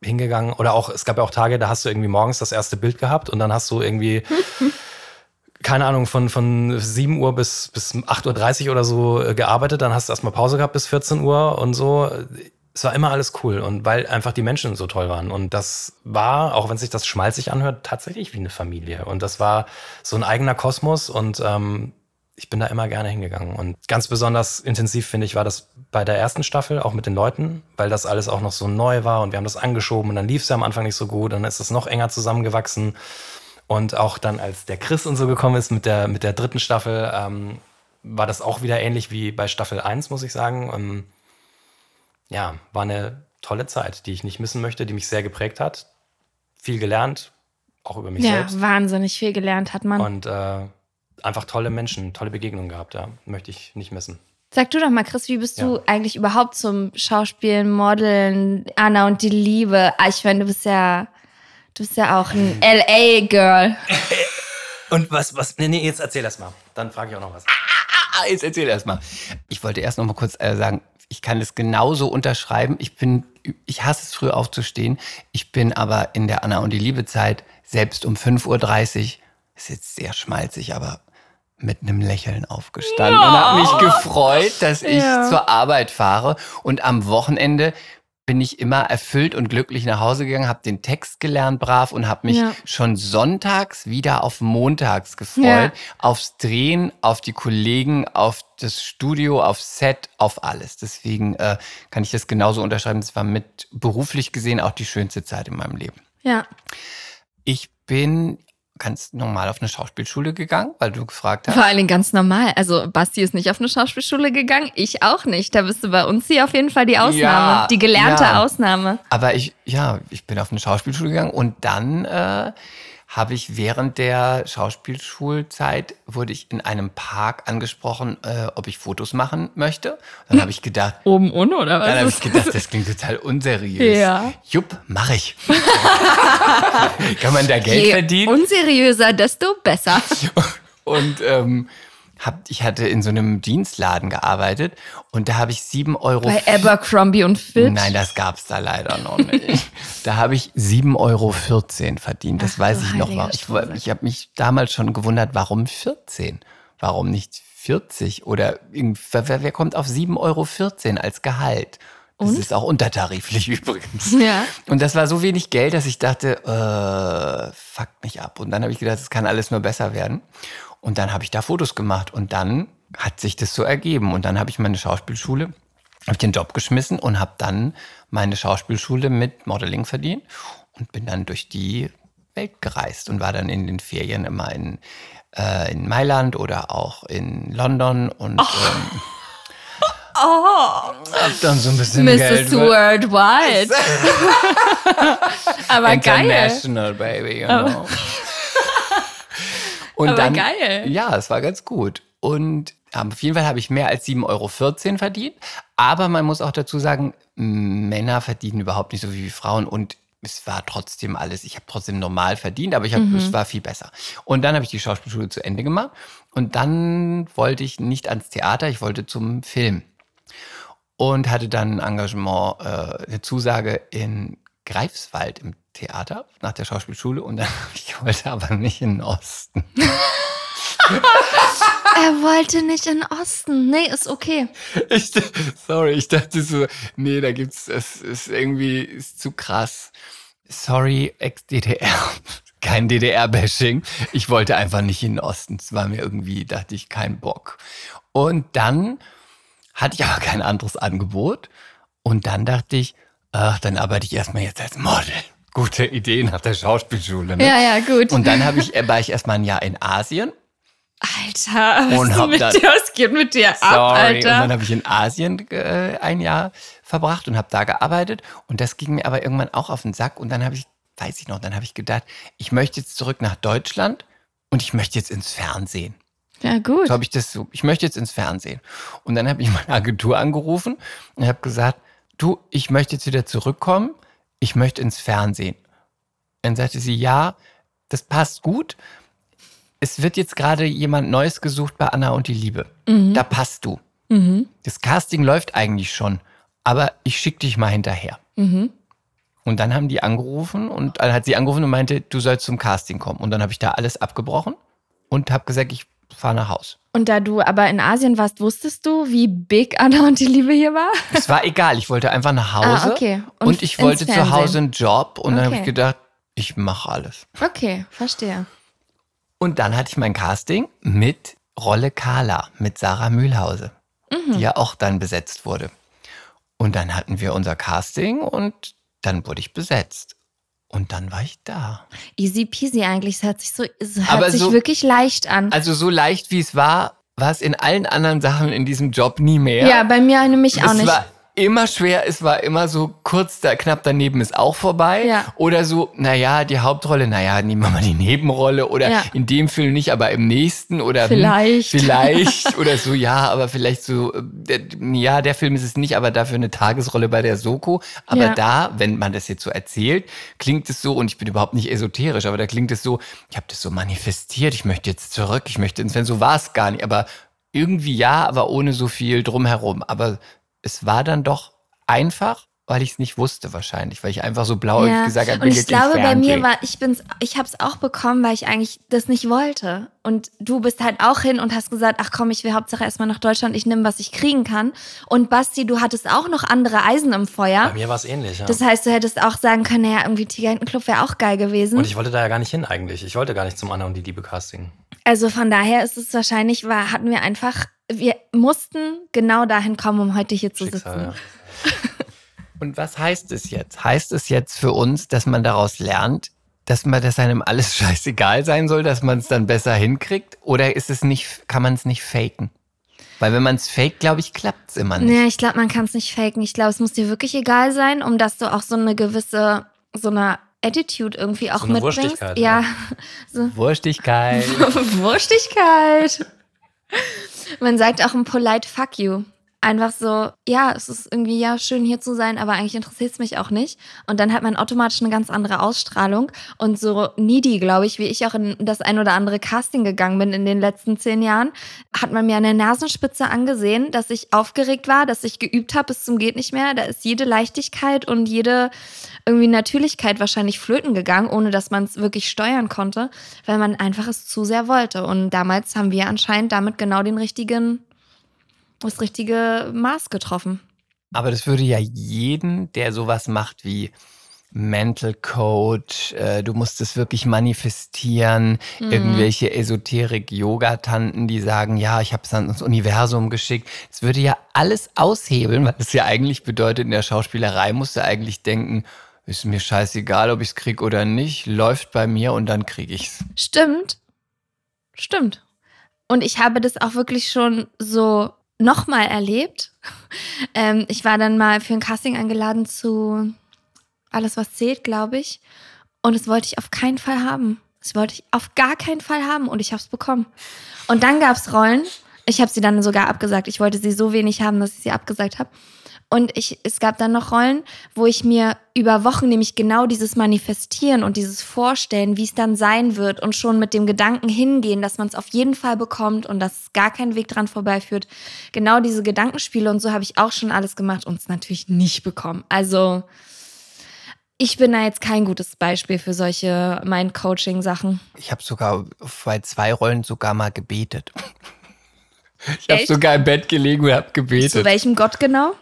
hingegangen. Oder auch, es gab ja auch Tage, da hast du irgendwie morgens das erste Bild gehabt und dann hast du irgendwie keine Ahnung, von, von 7 Uhr bis, bis 8.30 Uhr oder so äh, gearbeitet, dann hast du erstmal Pause gehabt bis 14 Uhr und so. Es war immer alles cool und weil einfach die Menschen so toll waren. Und das war, auch wenn sich das schmalzig anhört, tatsächlich wie eine Familie. Und das war so ein eigener Kosmos und ähm, ich bin da immer gerne hingegangen. Und ganz besonders intensiv, finde ich, war das bei der ersten Staffel, auch mit den Leuten, weil das alles auch noch so neu war und wir haben das angeschoben und dann lief es ja am Anfang nicht so gut, dann ist es noch enger zusammengewachsen. Und auch dann, als der Chris und so gekommen ist mit der, mit der dritten Staffel, ähm, war das auch wieder ähnlich wie bei Staffel 1, muss ich sagen. Ähm, ja, war eine tolle Zeit, die ich nicht missen möchte, die mich sehr geprägt hat. Viel gelernt, auch über mich ja, selbst. wahnsinnig viel gelernt hat man. Und äh, einfach tolle Menschen, tolle Begegnungen gehabt, ja. Möchte ich nicht missen. Sag du doch mal, Chris, wie bist du eigentlich überhaupt zum Schauspielen, Modeln, Anna und die Liebe? Ah, ich meine, du bist ja, du bist ja auch ein LA-Girl. Und was, was, nee, nee, jetzt erzähl das mal. Dann frage ich auch noch was. Ah, jetzt erzähl erst mal. Ich wollte erst noch mal kurz äh, sagen, ich kann es genauso unterschreiben. Ich bin, ich hasse es früh aufzustehen. Ich bin aber in der Anna und die Liebe Zeit selbst um 5.30 Uhr, ist jetzt sehr schmalzig, aber mit einem Lächeln aufgestanden und habe mich gefreut, dass ich Ja. zur Arbeit fahre. Und am Wochenende bin ich immer erfüllt und glücklich nach Hause gegangen, habe den Text gelernt brav und habe mich Ja. schon sonntags wieder auf montags gefreut. Ja. Aufs Drehen, auf die Kollegen, auf das Studio, auf Set, auf alles. Deswegen äh, kann ich das genauso unterschreiben. Das war mit beruflich gesehen auch die schönste Zeit in meinem Leben. Ja. Ich bin ganz normal auf eine Schauspielschule gegangen, weil du gefragt hast. Vor allen Dingen ganz normal. Also Basti ist nicht auf eine Schauspielschule gegangen, ich auch nicht. Da bist du bei uns hier auf jeden Fall die Ausnahme. Ja, die gelernte ja. Ausnahme. Aber ich, ja, ich bin auf eine Schauspielschule gegangen und dann äh, habe ich während der Schauspielschulzeit wurde ich in einem Park angesprochen, äh, ob ich Fotos machen möchte. Dann habe ich gedacht, Oben ohne oder was? dann habe ich gedacht, das klingt total unseriös. Ja. Jupp, mache ich. Kann man da Geld Je verdienen? unseriöser, desto besser. Und ähm, hab, ich hatte in so einem Dienstladen gearbeitet und da habe ich sieben Euro. Bei Abercrombie und Fitch. Nein, das gab's da leider noch nicht. da habe ich 7,14 Euro verdient. Das Ach, weiß ich noch. mal. Ich, ich habe mich damals schon gewundert, warum 14? Warum nicht 40? Oder wer- wer kommt auf 7,14 Euro als Gehalt? Das Und? ist auch untertariflich übrigens. Ja. Und das war so wenig Geld, dass ich dachte, äh, fuck mich ab. Und dann habe ich gedacht, es kann alles nur besser werden. Und dann habe ich da Fotos gemacht und dann hat sich das so ergeben. Und dann habe ich meine Schauspielschule, habe ich den Job geschmissen und habe dann meine Schauspielschule mit Modeling verdient und bin dann durch die Welt gereist und war dann in den Ferien immer in, äh, in Mailand oder auch in London und ähm, hab dann so ein bisschen Geld Mrs. Worldwide. Aber geil. International, baby, you know. Und Aber dann, geil. Ja, es war ganz gut. Und auf jeden Fall habe ich mehr als 7,14 Euro verdient. Aber man muss auch dazu sagen, Männer verdienen überhaupt nicht so viel wie Frauen. Und es war trotzdem alles, ich habe trotzdem normal verdient, aber ich hab, Mhm. es war viel besser. Und dann habe ich die Schauspielschule zu Ende gemacht. Und dann wollte ich nicht ans Theater, ich wollte zum Film und hatte dann ein Engagement, äh, eine Zusage in Greifswald im Theater nach der Schauspielschule und dann ich wollte aber nicht in den Osten. Er wollte nicht in den Osten. Nee, ist okay. Ich, sorry, ich dachte so, nee, da gibt's, es ist irgendwie ist zu krass. Sorry, Ex-DDR. Kein DDR-Bashing. Ich wollte einfach nicht in den Osten. Es war mir irgendwie, dachte ich, kein Bock. Und dann hatte ich aber kein anderes Angebot. Und dann dachte ich, ach, dann arbeite ich erstmal jetzt als Model. Gute Idee nach der Schauspielschule. Ne? Ja, ja, gut. Und dann habe ich, äh, war ich erstmal ein Jahr in Asien. Alter, was, Und ist hab mit dann- dir, was geht mit dir ab, Sorry. Und dann Alter? habe ich in Asien äh, ein Jahr verbracht und habe da gearbeitet. Und das ging mir aber irgendwann auch auf den Sack. Und dann habe ich, weiß ich noch, dann habe ich gedacht, ich möchte jetzt zurück nach Deutschland und ich möchte jetzt ins Fernsehen. Ja, gut. So habe ich das so, ich möchte jetzt ins Fernsehen. Und dann habe ich meine Agentur angerufen und habe gesagt, du, ich möchte jetzt wieder zurückkommen, ich möchte ins Fernsehen. Dann sagte sie, ja, das passt gut. Es wird jetzt gerade jemand Neues gesucht bei Anna und die Liebe. Da passt du. Das Casting läuft eigentlich schon, aber ich schicke dich mal hinterher. Und dann haben die angerufen und dann hat sie angerufen und meinte, du sollst zum Casting kommen. Und dann habe ich da alles abgebrochen und habe gesagt, ich fahre nach Haus. Und da du aber in Asien warst, wusstest du, wie big Anna und die Liebe hier war? Es war egal, ich wollte einfach nach Hause. Ah, okay. Und, Und ich wollte zu Fernsehen. Hause einen Job und dann habe ich Okay. gedacht, ich mache alles. Okay, verstehe. Und dann hatte ich mein Casting mit Rolle Carla, mit Sarah Mühlhause, Mhm. die ja auch dann besetzt wurde. Und dann hatten wir unser Casting und dann wurde ich besetzt. Und dann war ich da. Easy peasy eigentlich. Es hört sich so, es hört sich so- wirklich leicht an. Also so leicht wie es war, war es in allen anderen Sachen in diesem Job nie mehr. ja, bei mir nämlich auch es nicht. war immer schwer, es war immer so kurz da, knapp daneben ist auch vorbei. Ja. Oder so, naja, die Hauptrolle, naja, nehmen wir mal die Nebenrolle. Oder Ja. in dem Film nicht, aber im nächsten. Oder hm, Vielleicht. vielleicht. oder so, ja, aber vielleicht so, äh, ja, der Film ist es nicht, aber dafür eine Tagesrolle bei der Soko. Aber Ja. da, wenn man das jetzt so erzählt, klingt es so, und ich bin überhaupt nicht esoterisch, aber da klingt es so, ich habe das so manifestiert, ich möchte jetzt zurück, ich möchte ins Fernsehen. So war es gar nicht. Aber irgendwie ja, aber ohne so viel drumherum. Aber es war dann doch einfach, weil ich es nicht wusste wahrscheinlich, weil ich einfach so blauäugig gesagt habe, und ich glaube, bei mir war, ich bin's, ich habe es auch bekommen, weil ich eigentlich das nicht wollte. Und du bist halt auch hin und hast gesagt, ach komm, ich will Hauptsache erstmal nach Deutschland, ich nehme, was ich kriegen kann. Und Basti, du hattest auch noch andere Eisen im Feuer. Bei mir war es ähnlich, ja. Das heißt, du hättest auch sagen können, naja, irgendwie Tigerentenclub wäre auch geil gewesen. und ich wollte da ja gar nicht hin eigentlich. Ich wollte gar nicht zum Anna und die Liebe Casting. Also von daher ist es wahrscheinlich, war, hatten wir einfach, wir mussten genau dahin kommen, um heute hier zu sitzen. Schicksal, ja. Und was heißt es jetzt? Heißt es jetzt für uns, dass man daraus lernt, dass man, dass einem alles scheißegal sein soll, dass man es dann besser hinkriegt? Oder ist es nicht, kann man es nicht faken? Weil wenn man es faked, glaube ich, klappt es immer nicht. Nee, ich glaube, man kann es nicht faken. Ich glaube, es muss dir wirklich egal sein, um dass du auch so eine gewisse, so eine Attitude irgendwie auch eine mitbringst. Wurstigkeit, Ja, Wurstigkeit. Wurstigkeit. Man sagt auch ein polite fuck you. Einfach so, ja, es ist irgendwie ja schön hier zu sein, aber eigentlich interessiert es mich auch nicht. Und dann hat man automatisch eine ganz andere Ausstrahlung. Und so needy, glaube ich, wie ich auch in das ein oder andere Casting gegangen bin in den letzten zehn Jahren, hat man mir an der Nasenspitze angesehen, dass ich aufgeregt war, dass ich geübt habe bis zum geht nicht mehr. Da ist jede Leichtigkeit und jede irgendwie Natürlichkeit wahrscheinlich flöten gegangen, ohne dass man es wirklich steuern konnte, weil man einfach es zu sehr wollte. Und damals haben wir anscheinend damit genau den richtigen, das richtige Maß getroffen. Aber das würde ja jeden, der sowas macht wie Mental Coach, äh, du musst es wirklich manifestieren, Mhm. irgendwelche Esoterik-Yoga-Tanten, die sagen, ja, ich habe es ins Universum geschickt. Es würde ja alles aushebeln, weil es ja eigentlich bedeutet, in der Schauspielerei musst du eigentlich denken, ist mir scheißegal, ob ich es krieg oder nicht, läuft bei mir und dann krieg ich's. Stimmt. Stimmt. Und ich habe das auch wirklich schon so nochmal erlebt. Ähm, ich war dann mal für ein Casting eingeladen zu Alles, was zählt, glaube ich. Und das wollte ich auf keinen Fall haben. Das wollte ich auf gar keinen Fall haben und ich habe es bekommen. Und dann gab es Rollen. Ich habe sie dann sogar abgesagt. Ich wollte sie so wenig haben, dass ich sie abgesagt habe. Und ich, es gab dann noch Rollen, wo ich mir über Wochen nämlich genau dieses Manifestieren und dieses Vorstellen, wie es dann sein wird und schon mit dem Gedanken hingehen, dass man es auf jeden Fall bekommt und dass gar kein Weg dran vorbeiführt. Genau diese Gedankenspiele und so habe ich auch schon alles gemacht und es natürlich nicht bekommen. Also ich bin da jetzt kein gutes Beispiel für solche Mind-Coaching-Sachen. Ich habe sogar bei zwei Rollen sogar mal gebetet. Ich habe sogar im Bett gelegen und habe Zu gebetet. welchem Gott genau?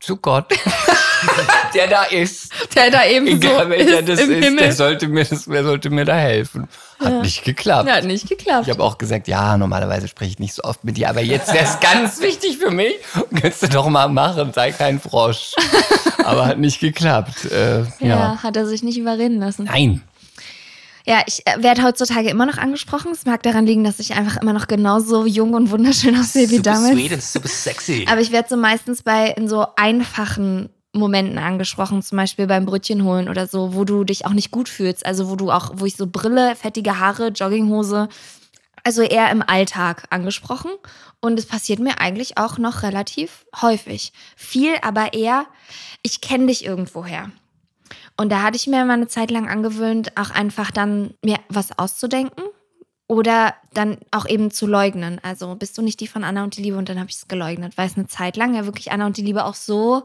Zu Gott. der da ist. Der da eben Egal so welcher ist das im ist, Himmel. der sollte, mir das, der sollte mir da helfen. Hat nicht geklappt. Ja, hat nicht geklappt. Ich habe auch gesagt, ja, normalerweise spreche ich nicht so oft mit dir, aber jetzt wäre es ganz wichtig für mich. Könntest du doch mal machen, sei kein Frosch. Aber hat nicht geklappt. Äh, ja. ja, hat er sich nicht überreden lassen. Nein. Ja, ich äh, werde heutzutage immer noch angesprochen. Es mag daran liegen, dass ich einfach immer noch genauso jung und wunderschön aussehe wie damals. sweet und super sexy. Aber ich werde so meistens bei in so einfachen Momenten angesprochen, zum Beispiel beim Brötchen holen oder so, wo du dich auch nicht gut fühlst. Also wo du auch, wo ich so Brille, fettige Haare, Jogginghose, also eher im Alltag angesprochen. Und es passiert mir eigentlich auch noch relativ häufig. Viel, aber eher, ich kenne dich irgendwoher. Und da hatte ich mir mal eine Zeit lang angewöhnt, auch einfach dann mir was auszudenken oder dann auch eben zu leugnen. Also bist du nicht die von Anna und die Liebe und dann habe ich es geleugnet, weil es eine Zeit lang ja wirklich Anna und die Liebe auch so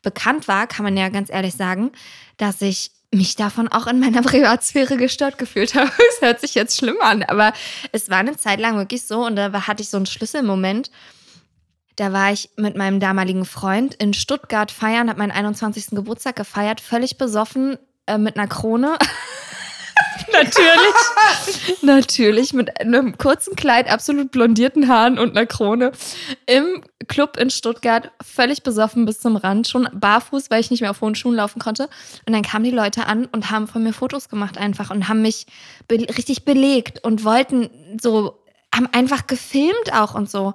bekannt war, kann man ja ganz ehrlich sagen, dass ich mich davon auch in meiner Privatsphäre gestört gefühlt habe. Es hört sich jetzt schlimm an, aber es war eine Zeit lang wirklich so und da hatte ich so einen Schlüsselmoment. Da war ich mit meinem damaligen Freund in Stuttgart feiern, habe meinen 21. Geburtstag gefeiert, völlig besoffen äh, mit einer Krone. natürlich. natürlich mit einem kurzen Kleid, absolut blondierten Haaren und einer Krone im Club in Stuttgart, völlig besoffen bis zum Rand, schon barfuß, weil ich nicht mehr auf hohen Schuhen laufen konnte. Und dann kamen die Leute an und haben von mir Fotos gemacht einfach und haben mich be richtig belegt und wollten so, haben einfach gefilmt auch und so.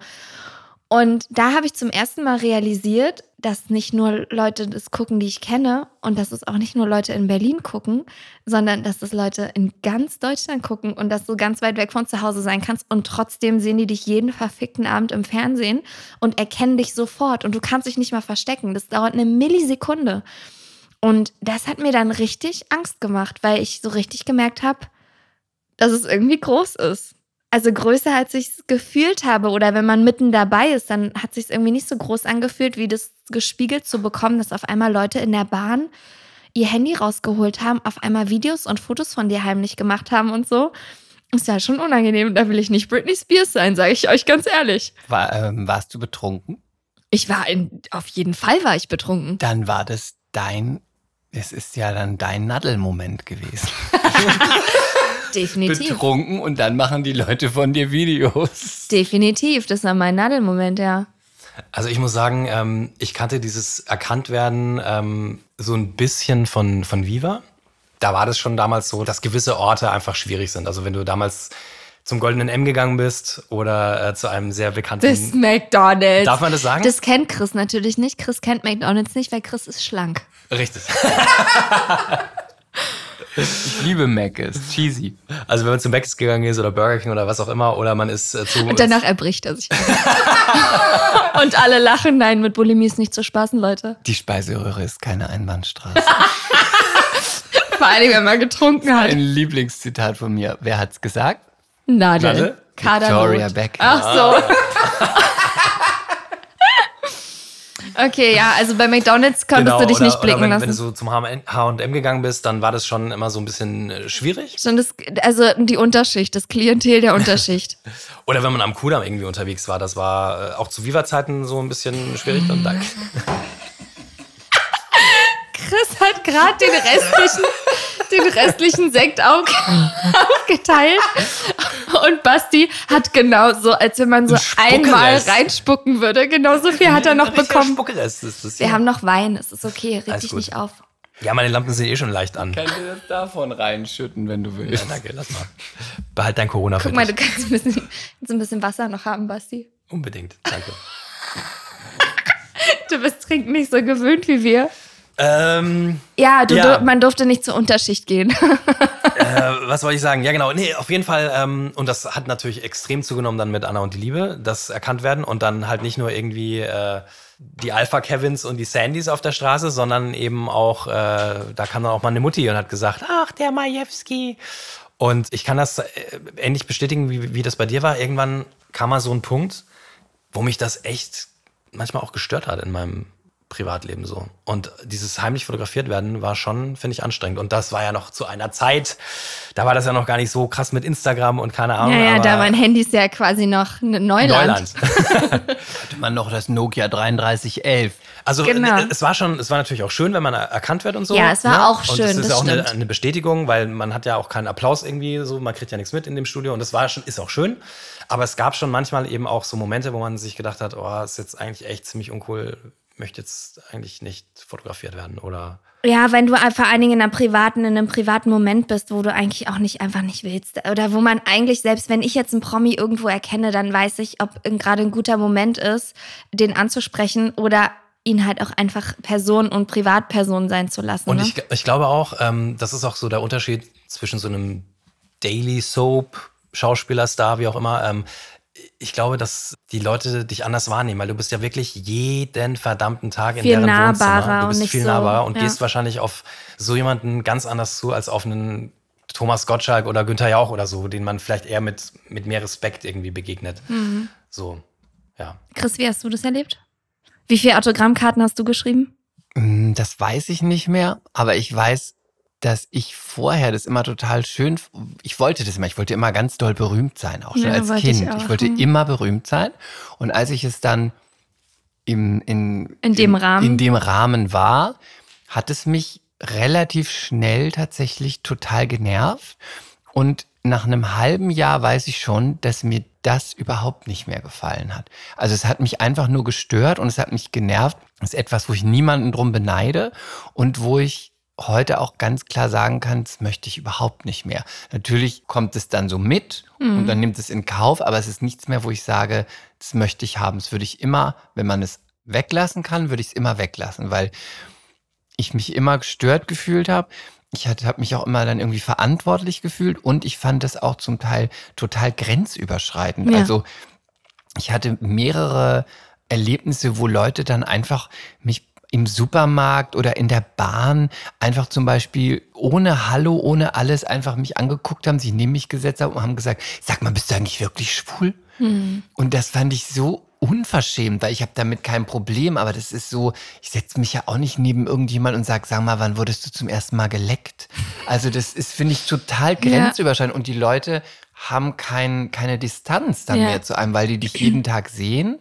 Und da habe ich zum ersten Mal realisiert, dass nicht nur Leute das gucken, die ich kenne, und dass es auch nicht nur Leute in Berlin gucken, sondern dass das Leute in ganz Deutschland gucken und dass du ganz weit weg von zu Hause sein kannst und trotzdem sehen die dich jeden verfickten Abend im Fernsehen und erkennen dich sofort und du kannst dich nicht mal verstecken. Das dauert eine Millisekunde. Und das hat mir dann richtig Angst gemacht, weil ich so richtig gemerkt habe, dass es irgendwie groß ist. Also größer, als ich es gefühlt habe. Oder wenn man mitten dabei ist, dann hat sich irgendwie nicht so groß angefühlt, wie das gespiegelt zu bekommen, dass auf einmal Leute in der Bahn ihr Handy rausgeholt haben, auf einmal Videos und Fotos von dir heimlich gemacht haben und so. Ist ja schon unangenehm. Da will ich nicht Britney Spears sein, sage ich euch ganz ehrlich. War, ähm, warst du betrunken? Ich war in, auf jeden Fall war ich betrunken. Dann war das dein, es ist ja dann dein Naddelmoment gewesen. Definitiv. Betrunken und dann machen die Leute von dir Videos. Definitiv. Das war mein Nadelmoment, ja. Also ich muss sagen, ähm, ich kannte dieses Erkanntwerden ähm, so ein bisschen von, von Viva. Da war das schon damals so, dass gewisse Orte einfach schwierig sind. Also wenn du damals zum Goldenen M gegangen bist oder äh, zu einem sehr bekannten... Das McDonalds. Darf man das sagen? Das kennt Chris natürlich nicht. Chris kennt McDonalds nicht, weil Chris ist schlank. Richtig. Ich liebe Mac, ist cheesy. Also wenn man zum Mac gegangen ist oder Burger King oder was auch immer oder man ist äh, zu... Und danach erbricht er sich. Und alle lachen. Nein, mit Bulimie ist nicht zu spaßen, Leute. Die Speiseröhre ist keine Einbahnstraße. Vor allem, wenn man getrunken hat. Ein Lieblingszitat von mir. Wer hat's gesagt? Nadel. Victoria Beckham. Ach so. Okay, ja, also bei McDonalds konntest du dich oder, nicht blicken oder wenn, lassen. wenn du so zum H&M gegangen bist, dann war das schon immer so ein bisschen äh, schwierig. Schon das, also die Unterschicht, das Klientel der Unterschicht. Oder wenn man am Kudamm irgendwie unterwegs war, das war äh, auch zu Viva-Zeiten so ein bisschen schwierig. Dann danke. Chris hat gerade den restlichen, den restlichen Sekt auf, aufgeteilt. Und Basti hat genauso, als wenn man so Ein einmal reinspucken würde. Genauso viel hat er noch bekommen. Spuckerest ist das Wir haben noch Wein, es ist okay, reg Alles dich gut. nicht auf. Ja, meine Lampen sind eh schon leicht an. Kann dir das davon reinschütten, wenn du Ja, willst. danke, lass mal. Behalt dein Corona für Guck mal, du kannst ein bisschen, kannst ein bisschen Wasser noch haben, Basti. Unbedingt, danke. Du bist Trinken nicht so gewöhnt wie wir. Ähm, Ja, du, Ja. Du, man durfte nicht zur Unterschicht gehen. äh, was wollte ich sagen? Ja, genau. Nee, auf jeden Fall. Ähm, und das hat natürlich extrem zugenommen dann mit Anna und die Liebe, das erkannt werden und dann halt nicht nur irgendwie äh, die Alpha-Kevins und die Sandys auf der Straße, sondern eben auch, äh, da kam dann auch mal eine Mutti und hat gesagt, ach, der Majewski. Und ich kann das äh, ähnlich bestätigen, wie, wie das bei dir war. Irgendwann kam mal so ein Punkt, wo mich das echt manchmal auch gestört hat in meinem Privatleben so. Und dieses heimlich fotografiert werden war schon, finde ich, anstrengend. Und das war ja noch zu einer Zeit, da war das ja noch gar nicht so krass mit Instagram und keine Ahnung. ja, ja, aber da waren Handys ja quasi noch ne- Neuland. Neuland. Hatte man noch das Nokia 3311. Also Genau. äh, es war schon, es war natürlich auch schön, wenn man er- erkannt wird und so. Ja, es war auch Und schön, es ist das ja auch eine, eine Bestätigung, weil man hat ja auch keinen Applaus irgendwie so, man kriegt ja nichts mit in dem Studio und das war schon, ist auch schön. Aber es gab schon manchmal eben auch so Momente, wo man sich gedacht hat, oh, ist jetzt eigentlich echt ziemlich uncool, möchte jetzt eigentlich nicht fotografiert werden oder Ja, wenn du vor allen Dingen in einer privaten, in einem privaten Moment bist, wo du eigentlich auch nicht einfach nicht willst. Oder wo man eigentlich, selbst wenn ich jetzt einen Promi irgendwo erkenne, dann weiß ich, ob gerade ein guter Moment ist, den anzusprechen oder ihn halt auch einfach Person und Privatperson sein zu lassen. Und ne? ich, ich glaube auch, ähm, das ist auch so der Unterschied zwischen so einem Daily Soap, Schauspielerstar, wie auch immer. Ähm, ich glaube, dass die Leute dich anders wahrnehmen, weil du bist ja wirklich jeden verdammten Tag in Viel deren nahbarer Wohnzimmer. Du und bist nicht viel so, nahbarer und ja. gehst wahrscheinlich auf so jemanden ganz anders zu als auf einen Thomas Gottschalk oder Günther Jauch oder so, den man vielleicht eher mit, mit mehr Respekt irgendwie begegnet. Mhm. So, ja. Chris, wie hast du das erlebt? Wie viele Autogrammkarten hast du geschrieben? Hm, Das weiß ich nicht mehr, aber ich weiß, dass ich vorher das immer total schön, ich wollte das immer, ich wollte immer ganz doll berühmt sein, auch schon Ja, als ich Kind. auch. Ich, wollte Hm. immer berühmt sein. Und als ich es dann im, in, In dem Rahmen? in dem Rahmen war, hat es mich relativ schnell tatsächlich total genervt. Und nach einem halben Jahr weiß ich schon, dass mir das überhaupt nicht mehr gefallen hat. Also es hat mich einfach nur gestört und es hat mich genervt. Das ist etwas, wo ich niemanden drum beneide und wo ich heute auch ganz klar sagen kann, das möchte ich überhaupt nicht mehr. Natürlich kommt es dann so mit und dann nimmt es in Kauf, aber es ist nichts mehr, wo ich sage, das möchte ich haben. Das würde ich immer, wenn man es weglassen kann, würde ich es immer weglassen, weil ich mich immer gestört gefühlt habe. Ich habe mich auch immer dann irgendwie verantwortlich gefühlt und ich fand das auch zum Teil total grenzüberschreitend. Ja. Also ich hatte mehrere Erlebnisse, wo Leute dann einfach mich im Supermarkt oder in der Bahn einfach zum Beispiel ohne Hallo, ohne alles einfach mich angeguckt haben, sich neben mich gesetzt haben und haben gesagt, sag mal, bist du eigentlich wirklich schwul? Und das fand ich so unverschämt, weil ich habe damit kein Problem, aber das ist so, ich setze mich ja auch nicht neben irgendjemand und sage, sag mal, wann wurdest du zum ersten Mal geleckt? Also das ist, finde ich, total grenzüberschreitend und die Leute haben kein, keine Distanz dann Ja. mehr zu einem, weil die dich jeden Tag sehen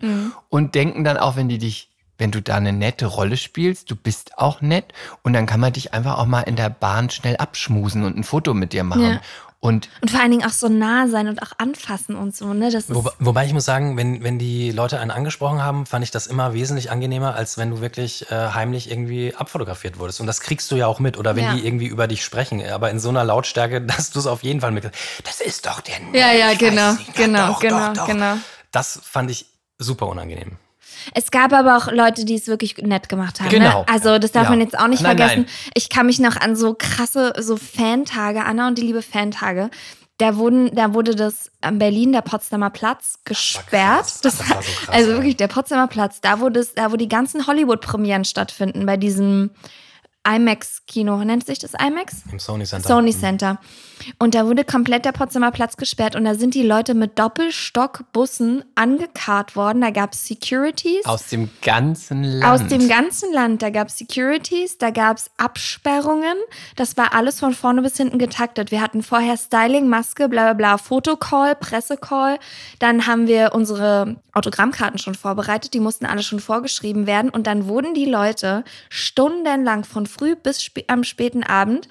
und denken dann auch, wenn die dich wenn du da eine nette Rolle spielst, du bist auch nett und dann kann man dich einfach auch mal in der Bahn schnell abschmusen und ein Foto mit dir machen. Ja. Und Und vor allen Dingen auch so nah sein und auch anfassen und so, ne? Das ist, Wobei, wobei ich muss sagen, wenn, wenn die Leute einen angesprochen haben, fand ich das immer wesentlich angenehmer, als wenn du wirklich äh, heimlich irgendwie abfotografiert wurdest. Und das kriegst du ja auch mit. Oder wenn Ja. die irgendwie über dich sprechen, aber in so einer Lautstärke, dass du es auf jeden Fall mitkriegst. Das ist doch der Ja, ja, genau, nicht. genau, doch, genau, doch, doch. genau. Das fand ich super unangenehm. Es gab aber auch Leute, die es wirklich nett gemacht haben. Genau. Ne? Also das darf Ja. man jetzt auch nicht Nein, vergessen. nein. Ich kann mich noch an so krasse so Fantage, Anna und die liebe Fantage. Da, wurden, da wurde das am Berlin, der Potsdamer Platz, gesperrt. Das, Das war so krass, also ey. wirklich, der Potsdamer Platz, da wo, das, da wo die ganzen Hollywood-Premieren stattfinden, bei diesem IMAX-Kino. Nennt sich das IMAX? Im Sony Center. Sony Mhm. Und da wurde komplett der Potsdamer Platz gesperrt und da sind die Leute mit Doppelstockbussen angekarrt worden. Da gab es Securities. aus dem ganzen Land. Aus dem ganzen Land. Da gab es Securities, da gab es Absperrungen. Das war alles von vorne bis hinten getaktet. Wir hatten vorher Styling, Maske, bla bla bla, Fotocall, Pressecall. Dann haben wir unsere Autogrammkarten schon vorbereitet. Die mussten alle schon vorgeschrieben werden. Und dann wurden die Leute stundenlang von früh bis spä am späten Abend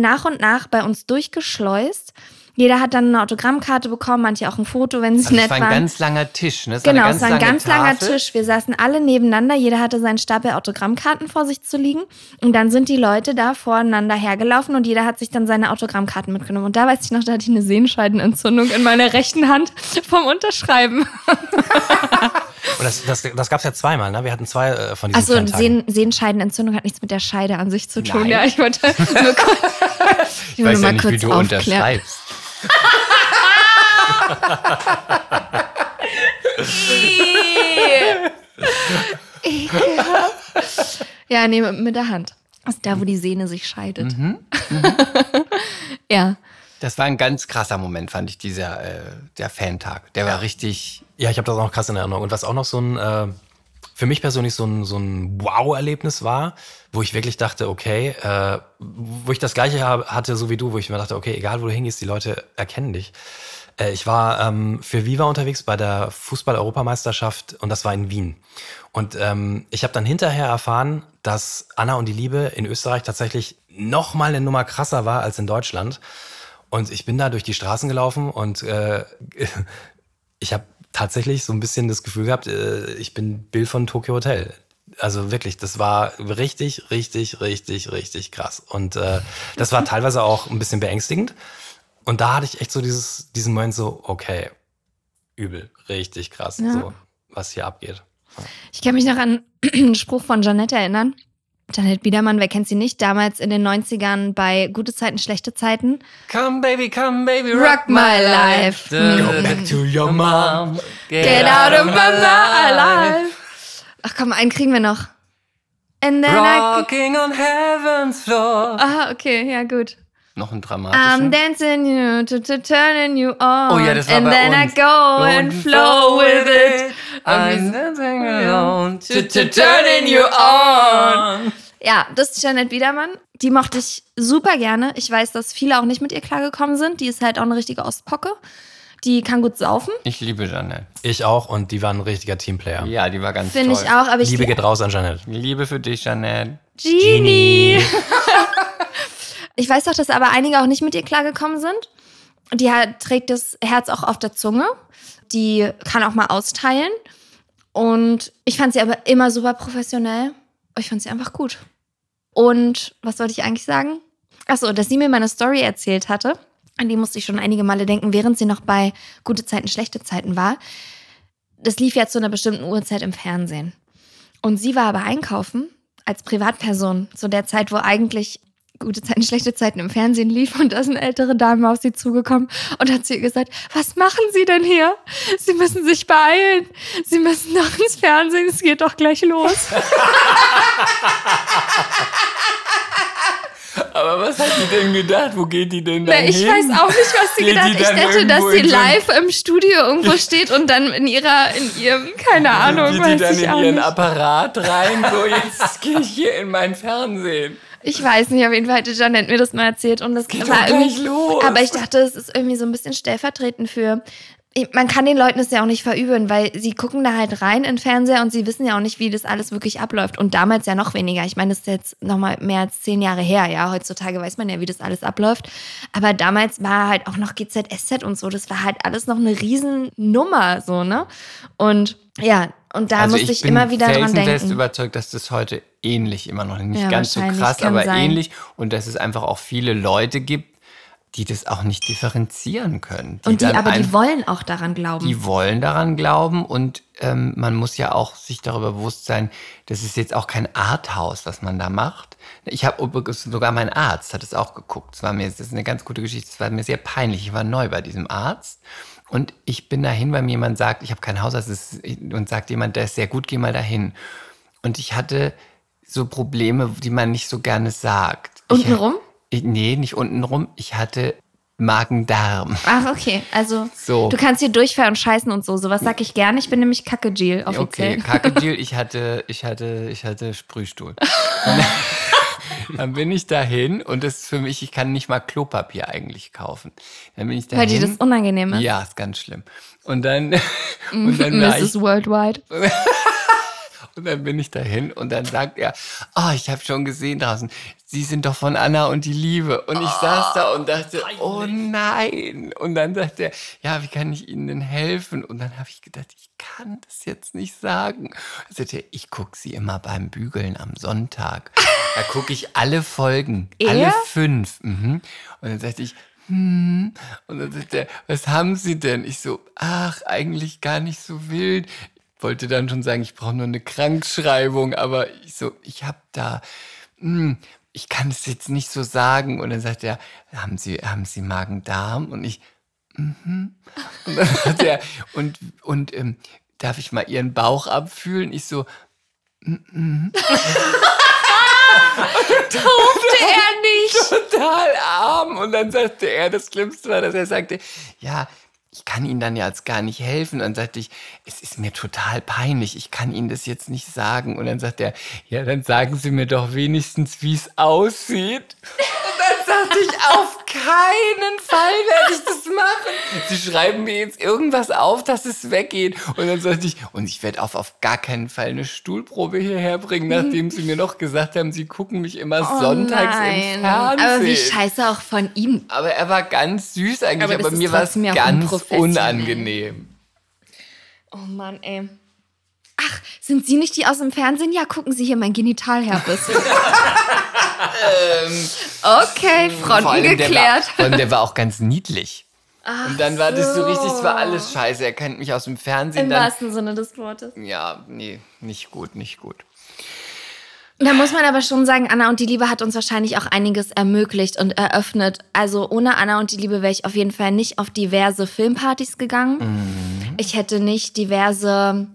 nach und nach bei uns durchgeschleust. Jeder hat dann eine Autogrammkarte bekommen, manche auch ein Foto, wenn sie also nett es war ein waren. ganz langer Tisch. Ne? Es war Genau, es war ein ganz langer Tafel. Tisch. Wir saßen alle nebeneinander. Jeder hatte seinen Stapel Autogrammkarten vor sich zu liegen. Und dann sind die Leute da voreinander hergelaufen und jeder hat sich dann seine Autogrammkarten mitgenommen. Und da weiß ich noch, da hatte ich eine Sehenscheidenentzündung in meiner rechten Hand vom Unterschreiben. Und das, das, das gab es ja zweimal, ne? Wir hatten zwei äh, von diesen Achso. Sehen, Sehenscheidenentzündung hat nichts mit der Scheide an sich zu tun. Nein. Ja, ich wollte nur kurz, ich weiß mal ja nicht, wie du aufklären. unterschreibst. Ekelhaft. Ja, nee, mit, der Hand. Das ist da, wo die Sehne sich scheidet. ja. Das war ein ganz krasser Moment, fand ich, dieser äh, der Fantag. Der war richtig. Ja, ich habe das auch noch krass in Erinnerung. Und was auch noch so ein, äh, für mich persönlich so ein, so ein Wow-Erlebnis war, wo ich wirklich dachte, okay, äh, wo ich das gleiche hatte, so wie du, wo ich mir dachte, okay, egal wo du hingehst, die Leute erkennen dich. Äh, ich war ähm, für Viva unterwegs bei der Fußball-Europameisterschaft und das war in Wien. Und ähm, ich habe dann hinterher erfahren, dass Anna und die Liebe in Österreich tatsächlich noch mal eine Nummer krasser war als in Deutschland. Und ich bin da durch die Straßen gelaufen und äh, ich habe tatsächlich so ein bisschen das Gefühl gehabt, äh, ich bin Bill von Tokyo Hotel. Also wirklich, das war richtig, richtig, richtig, richtig krass. Und äh, das war teilweise auch ein bisschen beängstigend. Und da hatte ich echt so dieses, diesen Moment so, okay, übel, richtig krass, Ja. so, was hier abgeht. Ich kann mich noch an einen Spruch von Janette erinnern. Janette Biedermann, wer kennt sie nicht? Damals in den 90ern bei Gute Zeiten, Schlechte Zeiten. Come baby, come baby, Rock my life. Go back to your mom. Get out of my life. Ach komm, einen kriegen wir noch. And then I... Rocking on heaven's floor. Aha, okay, ja gut. Noch ein I'm dramatischen. dancing you to, to turning you on. Oh ja, das war And bei then uns. I go and flow with it. I'm dancing alone To, to turning you on. Ja, das ist Janet Biedermann. Die mochte ich super gerne. Ich weiß, dass viele auch nicht mit ihr klargekommen sind. Die ist halt auch eine richtige Ostpocke. Die kann gut saufen, Ich liebe Janette. Ich auch und die war ein richtiger Teamplayer. Ja, die war ganz finde toll. ich auch. Aber ich Liebe geht raus an Janet. Liebe für dich, Janette. Genie. ich weiß doch, dass aber einige auch nicht mit ihr klargekommen sind. Die hat, trägt das Herz auch auf der Zunge. Die kann auch mal austeilen. Und ich fand sie aber immer super professionell. Ich fand sie einfach gut. Und was wollte ich eigentlich sagen? Achso, dass sie mir meine Story erzählt hatte. An die musste ich schon einige Male denken, während sie noch bei gute Zeiten, schlechte Zeiten war. Das lief ja zu einer bestimmten Uhrzeit im Fernsehen. Und sie war aber einkaufen als Privatperson zu der Zeit, wo eigentlich gute Zeiten, schlechte Zeiten im Fernsehen lief und da ist eine ältere Dame auf sie zugekommen und hat zu ihr gesagt, was machen Sie denn hier? Sie müssen sich beeilen. Sie müssen doch ins Fernsehen, es geht doch gleich los. Aber was hat die denn gedacht? Wo geht die denn Na, dann ich hin? weiß auch nicht, was sie Geht gedacht die hat. Ich dann dachte, dass sie live im Studio irgendwo steht und dann in ihrer, in ihrem, keine Ahnung, Geht die weiß dann ich in ihren nicht. Apparat rein? So, jetzt gehe ich hier in mein Fernsehen. Ich weiß nicht, auf jeden Fall hatte Janette mir das mal erzählt und das geht war doch irgendwie. los. Aber ich dachte, es ist irgendwie so ein bisschen stellvertretend für. Ich- Man kann den Leuten es ja auch nicht verübeln, weil sie gucken da halt rein in den Fernseher und sie wissen ja auch nicht, wie das alles wirklich abläuft. Und damals ja noch weniger. Ich meine, das ist jetzt noch mal mehr als zehn Jahre her. Ja, heutzutage weiß man ja, wie das alles abläuft. Aber damals war halt auch noch GZSZ und so. Das war halt alles noch eine Riesennummer, so ne. Und ja, und da musste ich, Also bin immer wieder dran denken. überzeugt, dass das heute ähnlich immer noch nicht Ja, ganz so krass, aber sein. ähnlich und dass es einfach auch viele Leute gibt, die das auch nicht differenzieren können. und die, aber die ein- wollen auch daran glauben. die wollen daran glauben und ähm, man muss ja auch sich darüber bewusst sein, das ist jetzt auch kein Arthouse, was man da macht. Ich habe übrigens sogar mein Arzt hat es auch geguckt. Das war mir, das ist eine ganz gute Geschichte. Es war mir sehr peinlich. Ich war neu bei diesem Arzt und ich bin dahin, weil mir jemand sagt, ich habe kein Hausarzt es und sagt jemand, der ist sehr gut, geh mal dahin. Und ich hatte so Probleme, die man nicht so gerne sagt. Ich- Untenrum? Ich, nee, nicht untenrum. Ich hatte Magen-Darm. Ach, okay. Also, So. du kannst hier Durchfall und scheißen und so. Sowas sag ich gerne. Ich bin nämlich Kacke Jill offiziell. Okay, Kackedeal, ich hatte, ich hatte, ich hatte Sprühstuhl. Dann bin ich dahin und das ist für mich, ich kann nicht mal Klopapier eigentlich kaufen. Dann bin ich dahin. Weil dir das unangenehm ist. Ja, ist ganz schlimm. Und dann, und dann war Mrs. ich, Worldwide. und dann bin ich dahin und dann sagt er, oh, ich habe schon gesehen draußen, Sie sind doch von Anna und die Liebe. Und ich saß da und dachte, oh nein. Und dann sagt er, ja, wie kann ich Ihnen denn helfen? Und dann habe ich gedacht, ich kann das jetzt nicht sagen. Dann sagt er, ich gucke Sie immer beim Bügeln am Sonntag. Da gucke ich alle Folgen, alle Er? fünf. Mhm. Und dann sagte ich, hm. Und dann sagt er, was haben Sie denn? Ich so, ach, eigentlich gar nicht so wild. Wollte dann schon sagen, ich brauche nur eine Krankschreibung, aber ich so, ich habe da, hm, ich kann es jetzt nicht so sagen. Und dann sagt er, haben Sie, haben Sie Magen-Darm? Und ich, mhm. Und dann sagt er, und, und ähm, darf ich mal Ihren Bauch abfühlen? Ich so, Durfte er nicht. total arm. Und dann sagte er, das Schlimmste war, dass er sagte, ja, ich kann Ihnen dann ja jetzt gar nicht helfen. Und dann sagte ich, es ist mir total peinlich, ich kann Ihnen das jetzt nicht sagen. Und dann sagt er, ja, dann sagen Sie mir doch wenigstens, wie es aussieht. Und dann sagte ich, auf keinen Fall werde ich das machen. Sie schreiben mir jetzt irgendwas auf, dass es weggeht. Und dann sagte ich, und ich werde auf, auf gar keinen Fall eine Stuhlprobe hierher bringen, nachdem Sie mir noch gesagt haben, Sie gucken mich immer sonntags im Fernsehen. Oh Aber wie scheiße auch von ihm. Aber er war ganz süß eigentlich, Aber aber, mir war es ganz. Unangenehm. Oh Mann, ey. Ach, sind Sie nicht die aus dem Fernsehen? Ja, gucken Sie hier mein Genitalherpes. okay, Vor Fronten allem, der war, geklärt. allem, der war auch ganz niedlich. und dann war das so richtig, es war alles scheiße. Er kennt mich aus dem Fernsehen. Im Dann, wahrsten Sinne des Wortes. ja, nee, nicht gut, nicht gut. Da muss man aber schon sagen, Anna und die Liebe hat uns wahrscheinlich auch einiges ermöglicht und eröffnet. Also ohne Anna und die Liebe wäre ich auf jeden Fall nicht auf diverse Filmpartys gegangen. Mhm. Ich hätte nicht diverse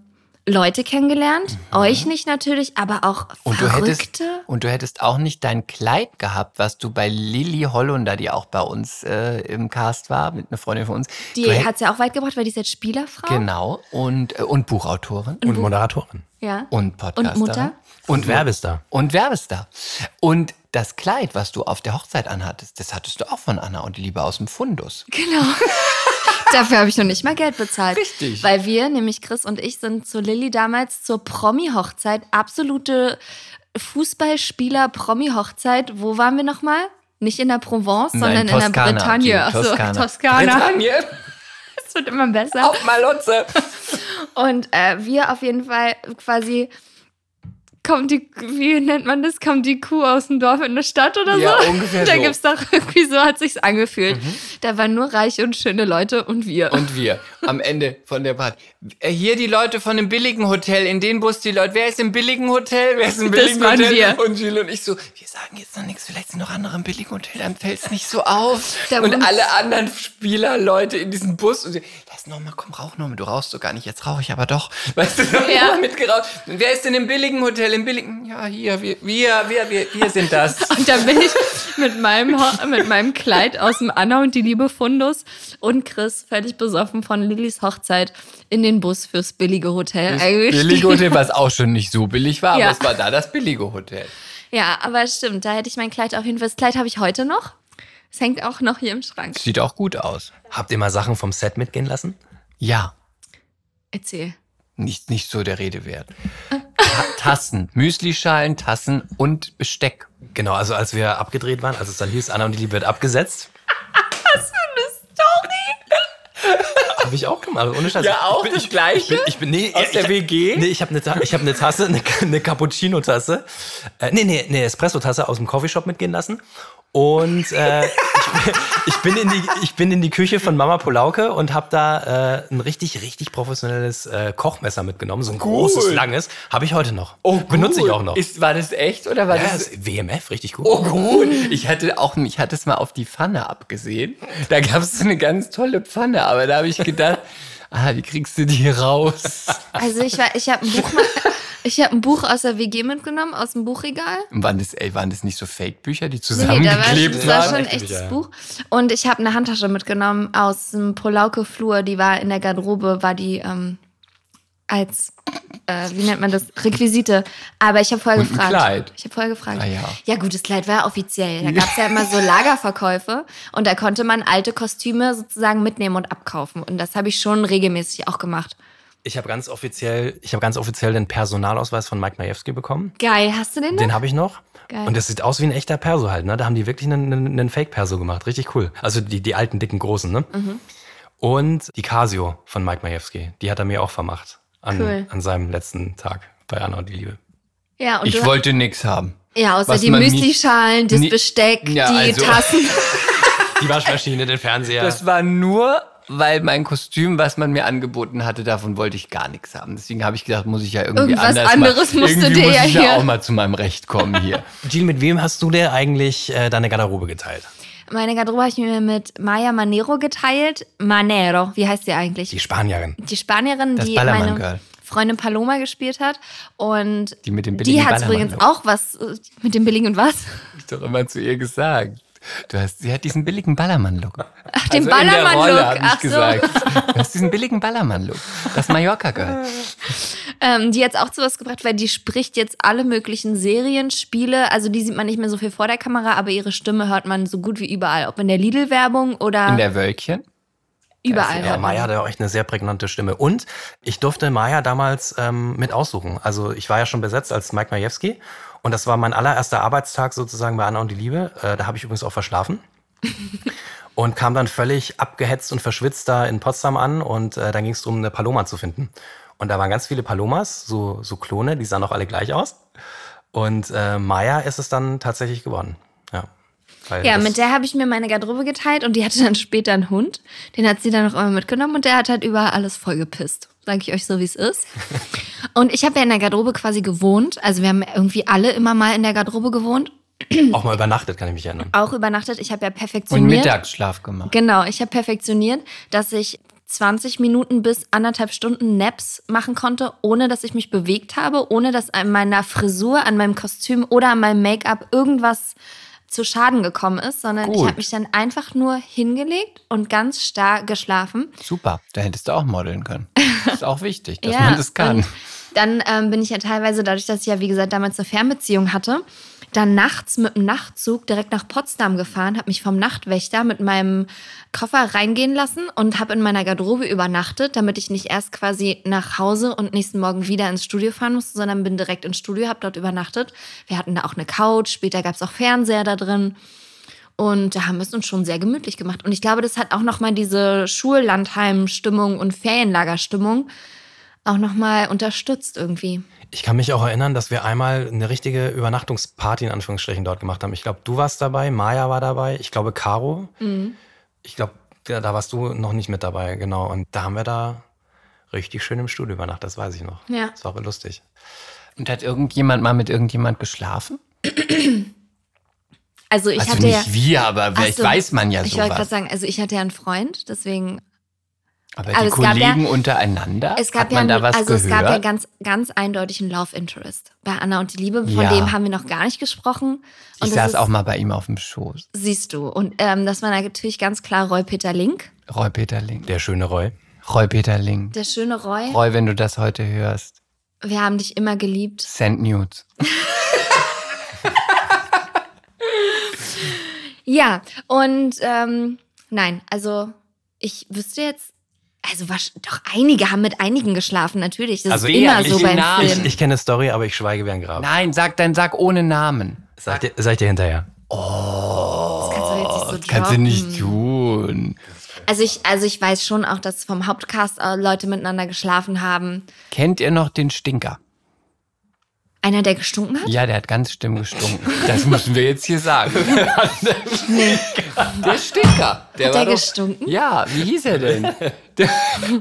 Leute kennengelernt. Euch nicht natürlich, aber auch Mhm. Und du, hättest, Verrückte. und du hättest auch nicht dein Kleid gehabt, was du bei Lilly Hollunder, die auch bei uns äh, im Cast war, mit einer Freundin von uns. Die hat es ja auch weit gebracht, weil die ist jetzt Spielerfrau. Genau, und, äh, und Buchautorin. Und Moderatorin. Ja. Und Podcasterin. Und Mutter? Und Werbestar. Und Werbestar. Und das Kleid, was du auf der Hochzeit anhattest, das hattest du auch von Anna und die Liebe aus dem Fundus. Genau. Dafür habe ich noch nicht mal Geld bezahlt. Richtig. Weil wir, nämlich Chris und ich, sind zu Lilly damals zur Promi-Hochzeit, absolute Fußballspieler-Promi-Hochzeit. Wo waren wir nochmal? Nicht in der Provence, Nein, sondern in der Toskana, Bretagne. Achso, Toskana. Toskana. Bretagne, Es wird immer besser. auf Malotze. Und äh, wir auf jeden Fall quasi kommt die, wie nennt man das? Kommt die Kuh aus dem Dorf in eine Stadt oder Ja, so? ungefähr Da so. gibt's doch irgendwie so, hat sich's angefühlt. Da waren nur reiche und schöne Leute und wir. Und wir am Ende von der Party. Äh, Hier die Leute von dem billigen Hotel, in den Bus die Leute. Wer ist im billigen Hotel? Wer ist im Das billigen waren Hotel? wir. Und Gilles und ich so, wir sagen jetzt noch nichts, vielleicht sind noch andere im billigen Hotel, dann fällt's nicht so auf. Da und alle anderen Spieler, Leute in diesem Bus und sie, lass noch mal, komm, rauch noch mal, du rauchst so gar nicht, jetzt rauche ich aber doch. Weißt du, Ja. mitgeraucht. Und wer ist denn im billigen Hotel? Im billigen, ja, hier, wir, wir, wir, wir, wir sind das. Und dann bin ich mit meinem, mit meinem Kleid aus dem Anna und die Liebe Fundus und Chris völlig besoffen von Lillys Hochzeit in den Bus fürs billige Hotel. Das billige Hotel, was auch schon nicht so billig war, Ja. aber es war da das billige Hotel. Ja, aber stimmt, da hätte ich mein Kleid auf jeden Fall. Das Kleid habe ich heute noch. Es hängt auch noch hier im Schrank. Sieht auch gut aus. Habt ihr mal Sachen vom Set mitgehen lassen? Ja. Erzähl. Nicht, nicht so der Rede wert. Ta Tassen, Müslischalen, Tassen und Besteck. Genau, also als wir abgedreht waren, als es dann hieß, Anna und die Liebe wird abgesetzt. Was für eine Story? Habe ich auch gemacht, ohne Scheiß. Ja, auch ich bin, das ich, Gleiche? Ich bin, ich bin, nee, Aus ich, der WG? Nee, ich habe eine hab eine Tasse, eine, eine Cappuccino-Tasse. Äh, nee, nee, eine Espresso-Tasse aus dem Coffeeshop mitgehen lassen. Und äh, ich, ich, bin in die, ich bin in die Küche von Mama Polauke und habe da äh, ein richtig, richtig professionelles äh, Kochmesser mitgenommen. So ein großes, langes. Habe ich heute noch. Benutze ich auch noch. Oh, Ist, war das echt oder war ja, das? ist WMF, richtig gut. Oh gut. Ich hatte auch, ich hatte es mal auf die Pfanne abgesehen. Da gab es so eine ganz tolle Pfanne, aber da habe ich gedacht, ah, wie kriegst du die raus? Also ich war, ich habe ein Buch mal, ich habe ein Buch aus der WG mitgenommen, aus dem Buchregal. Und waren das, ey, waren das nicht so Fake-Bücher, die Nee, nee, da war, zusammengeklebt das war waren? schon ein Echte echtes Bücher. Buch. Und ich habe eine Handtasche mitgenommen aus dem Polauke-Flur. Die war in der Garderobe, war die ähm, als, äh, wie nennt man das, Requisite. Aber ich habe vorher Und ein gefragt. Kleid. Ich habe vorher gefragt. Ah, ja. ja gut, das Kleid war ja offiziell. Da gab es ja immer so Lagerverkäufe und da konnte man alte Kostüme sozusagen mitnehmen und abkaufen. Und das habe ich schon regelmäßig auch gemacht. Ich habe ganz offiziell, ich habe ganz offiziell den Personalausweis von Mike Majewski bekommen. Geil, hast du den noch? Den habe ich noch. Geil. Und das sieht aus wie ein echter Perso halt, ne? Da haben die wirklich einen, einen, einen Fake-Perso gemacht. Richtig cool. Also die, die alten, dicken, großen, ne? Mhm. Und die Casio von Mike Majewski, die hat er mir auch vermacht. An, Cool. an seinem letzten Tag bei Anna und die Liebe. ja, und Ich wollte nix haben. ja, außer die Müslischalen, das Besteck, Ja, die also- Tassen. Die Waschmaschine, den Fernseher. Das war nur, weil mein Kostüm, was man mir angeboten hatte, davon wollte ich gar nichts haben. Deswegen habe ich gedacht, muss ich ja irgendwie Irgendwas anders anderes mal, musst du irgendwie dir muss ja ich hier- ja auch mal zu meinem Recht kommen hier. Jill, mit wem hast du dir eigentlich äh, deine Garderobe geteilt? Meine Garderobe habe ich mir mit Maya Manero geteilt. Manero, wie heißt sie eigentlich? Die Spanierin. Die Spanierin, Das die Ballermann meine Girl. Freundin Paloma gespielt hat. Und Die mit dem billigen die hat übrigens auch was äh, mit dem billigen und was? Hab ich doch immer zu ihr gesagt. Du hast, sie hat diesen billigen Ballermann-Look. Ach, den also Ballermann-Look. Ach so. gesagt. Du hast diesen billigen Ballermann-Look. Das Mallorca-Girl. Ähm, die hat auch zu was gebracht, weil die spricht jetzt alle möglichen Serien, Spiele. Also die sieht man nicht mehr so viel vor der Kamera, aber ihre Stimme hört man so gut wie überall. Ob in der Lidl-Werbung oder In der Wölkchen. überall. Ja, Maya hatte auch echt eine sehr prägnante Stimme. Und ich durfte Maya damals ähm, mit aussuchen. Also ich war ja schon besetzt als Mike Majewski. Und das war mein allererster Arbeitstag sozusagen bei Anna und die Liebe. Äh, da habe ich übrigens auch verschlafen. und kam dann völlig abgehetzt und verschwitzt da in Potsdam an. Und äh, dann ging es darum, eine Paloma zu finden. Und da waren ganz viele Palomas, so, so Klone, die sahen auch alle gleich aus. Und äh, Maya ist es dann tatsächlich geworden. Ja, Ja, mit der habe ich mir meine Garderobe geteilt und die hatte dann später einen Hund. Den hat sie dann noch immer mitgenommen und der hat halt überall alles vollgepisst. Sage ich euch so, wie es ist. Und ich habe ja in der Garderobe quasi gewohnt. Also wir haben irgendwie alle immer mal in der Garderobe gewohnt. auch mal übernachtet, kann ich mich erinnern. Auch übernachtet. Ich habe ja Und perfektioniert. Mittagsschlaf gemacht. Genau, ich habe perfektioniert, dass ich 20 Minuten bis anderthalb Stunden Naps machen konnte, ohne dass ich mich bewegt habe, ohne dass an meiner Frisur, an meinem Kostüm oder an meinem Make-up irgendwas zu Schaden gekommen ist, sondern ich Gut. habe mich dann einfach nur hingelegt und ganz starr geschlafen. Super, da hättest du auch modeln können. Ist auch wichtig, dass man das kann. Dann ähm, bin ich ja teilweise, dadurch, dass ich ja, wie gesagt, damals eine Fernbeziehung hatte, dann nachts mit dem Nachtzug direkt nach Potsdam gefahren, habe mich vom Nachtwächter mit meinem Koffer reingehen lassen und habe in meiner Garderobe übernachtet, damit ich nicht erst quasi nach Hause und nächsten Morgen wieder ins Studio fahren musste, sondern bin direkt ins Studio, habe dort übernachtet. Wir hatten da auch eine Couch, später gab es auch Fernseher da drin. Und da haben wir es uns schon sehr gemütlich gemacht. Und ich glaube, das hat auch nochmal diese Schullandheim-Stimmung und Ferienlagerstimmung auch nochmal unterstützt irgendwie. Ich kann mich auch erinnern, dass wir einmal eine richtige Übernachtungsparty in Anführungsstrichen dort gemacht haben. Ich glaube, du warst dabei, Maya war dabei, ich glaube, Caro. Ich glaube, da da warst du noch nicht mit dabei, genau. Und da haben wir da richtig schön im Studio übernachtet, das weiß ich noch. Ja. Das war aber lustig. Und hat irgendjemand mal mit irgendjemand geschlafen? Also ich also hatte nicht ja. wir, aber Ach vielleicht so, weiß man ja Ich wollte gerade sagen, also ich hatte ja einen Freund, deswegen Aber aber die es gab ja- Kollegen untereinander, Es gab hat man ja, da was also es gehört? gab ja ganz, ganz eindeutig einen Love Interest bei Anna und die Liebe. Von Ja. dem haben wir noch gar nicht gesprochen. ich Und das saß ist, auch mal bei ihm auf dem Schoß. Siehst du. Und ähm, das war natürlich ganz klar Roy Peter Link. Roy Peter Link. Der schöne Roy. Roy Peter Link. Der schöne Roy. Roy, wenn du das heute hörst. Wir haben dich immer geliebt. Send Nudes. Ja, und ähm, nein, also ich wüsste jetzt, also was, doch einige haben mit einigen geschlafen, natürlich. Das Also ist immer so die beim Namen. Ich, Film. ich kenne eine Story, aber ich schweige wie ein Grab. Nein, sag, dann sag ohne Namen. Sag, dir, sag ich dir hinterher. das kannst du jetzt nicht so Das kannst du nicht tun. Also ich, also ich weiß schon auch, dass vom Hauptcast äh, Leute miteinander geschlafen haben. Kennt ihr noch den Stinker? Einer, der gestunken hat? Ja, der hat ganz stimm gestunken. Das müssen wir jetzt hier sagen. Der Stinker. Der Hat der doch- gestunken? Ja, wie hieß er denn? Der,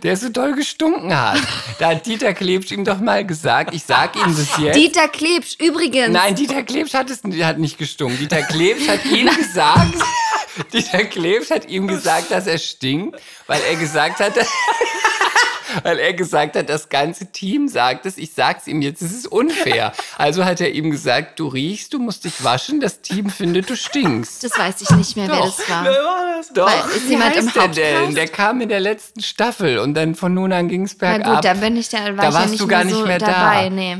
der so doll gestunken hat. Da hat Dieter Klebsch ihm doch mal gesagt, ich sag ihm das jetzt. Dieter Klebsch, übrigens. Nein, Dieter Klebsch hat es hat nicht gestunken. Dieter Klebsch hat ihm gesagt, Dieter Klebsch hat ihm gesagt, dass er stinkt, weil er gesagt hat, weil er gesagt hat, das ganze Team sagt es, ich sag's ihm jetzt, es ist unfair. Also hat er ihm gesagt, du riechst, du musst dich waschen, das Team findet, du stinkst. Das weiß ich nicht mehr, wer Doch. das war. Doch, Weil, ist wie jemand im heißt der Hauptcast? denn? Der kam in der letzten Staffel und dann von nun an ging's Na bergab. gut, da bin ich, da war Da ich warst nicht du gar mehr so nicht mehr da. dabei. Nee.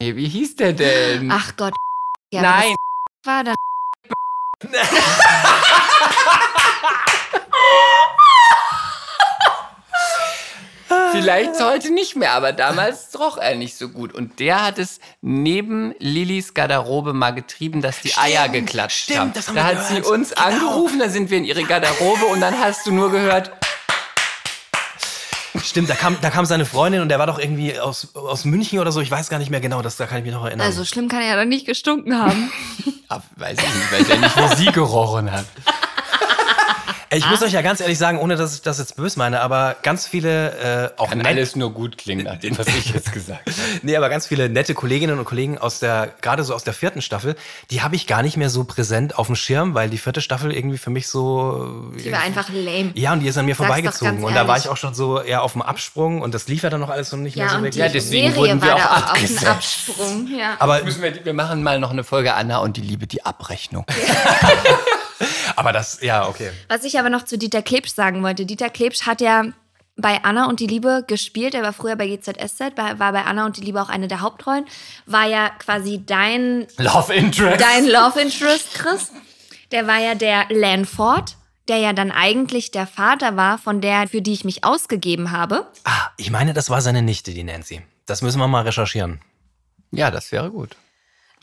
Nee, wie hieß der denn? Ach Gott. Ja, Nein. Das war dann. Vielleicht heute nicht mehr, aber damals roch er nicht so gut. Und der hat es neben Lillys Garderobe mal getrieben, dass die Eier geklatscht stimmt, haben. das haben da wir hat sie gehört. uns Genau. angerufen, da sind wir in ihre Garderobe und dann hast du nur gehört, Stimmt, da kam, da kam seine Freundin und der war doch irgendwie aus, aus München oder so. Ich weiß gar nicht mehr genau, das, da kann ich mich noch erinnern. Also schlimm kann er ja doch nicht gestunken haben. ah, weiß ich nicht, weil der nicht wie sie gerochen hat. Ich Ah. muss euch ja ganz ehrlich sagen, ohne dass ich das jetzt böse meine, aber ganz viele, äh, auch Kann nett- alles nur gut klingen nach dem, was ich jetzt gesagt habe. Nee, aber ganz viele nette Kolleginnen und Kollegen aus der, gerade so aus der vierten Staffel, die habe ich gar nicht mehr so präsent auf dem Schirm, weil die vierte Staffel irgendwie für mich so. Die war einfach lame. Ja, und die ist an mir Sag's vorbeigezogen. Und da war ich auch schon so eher auf dem Absprung und das lief ja dann noch alles noch nicht mehr Ja, so und wirklich. Ja, deswegen Serie wurden wir war auch auf abgesetzt. einen Absprung. Ja. aber, Müssen wir, wir machen mal noch eine Folge Anna und die Liebe, die Abrechnung. aber das, ja, okay. Was ich aber noch zu Dieter Klebsch sagen wollte. Dieter Klebsch hat ja bei Anna und die Liebe gespielt. Er war früher bei GZSZ, war bei Anna und die Liebe auch eine der Hauptrollen. War ja quasi dein, Love Interest. dein Love Interest, Chris. Der war ja der Lanford, der ja dann eigentlich der Vater war von der, für die ich mich ausgegeben habe. Ah, ich meine, das war seine Nichte, die Nancy. Das müssen wir mal recherchieren. Ja, das wäre gut.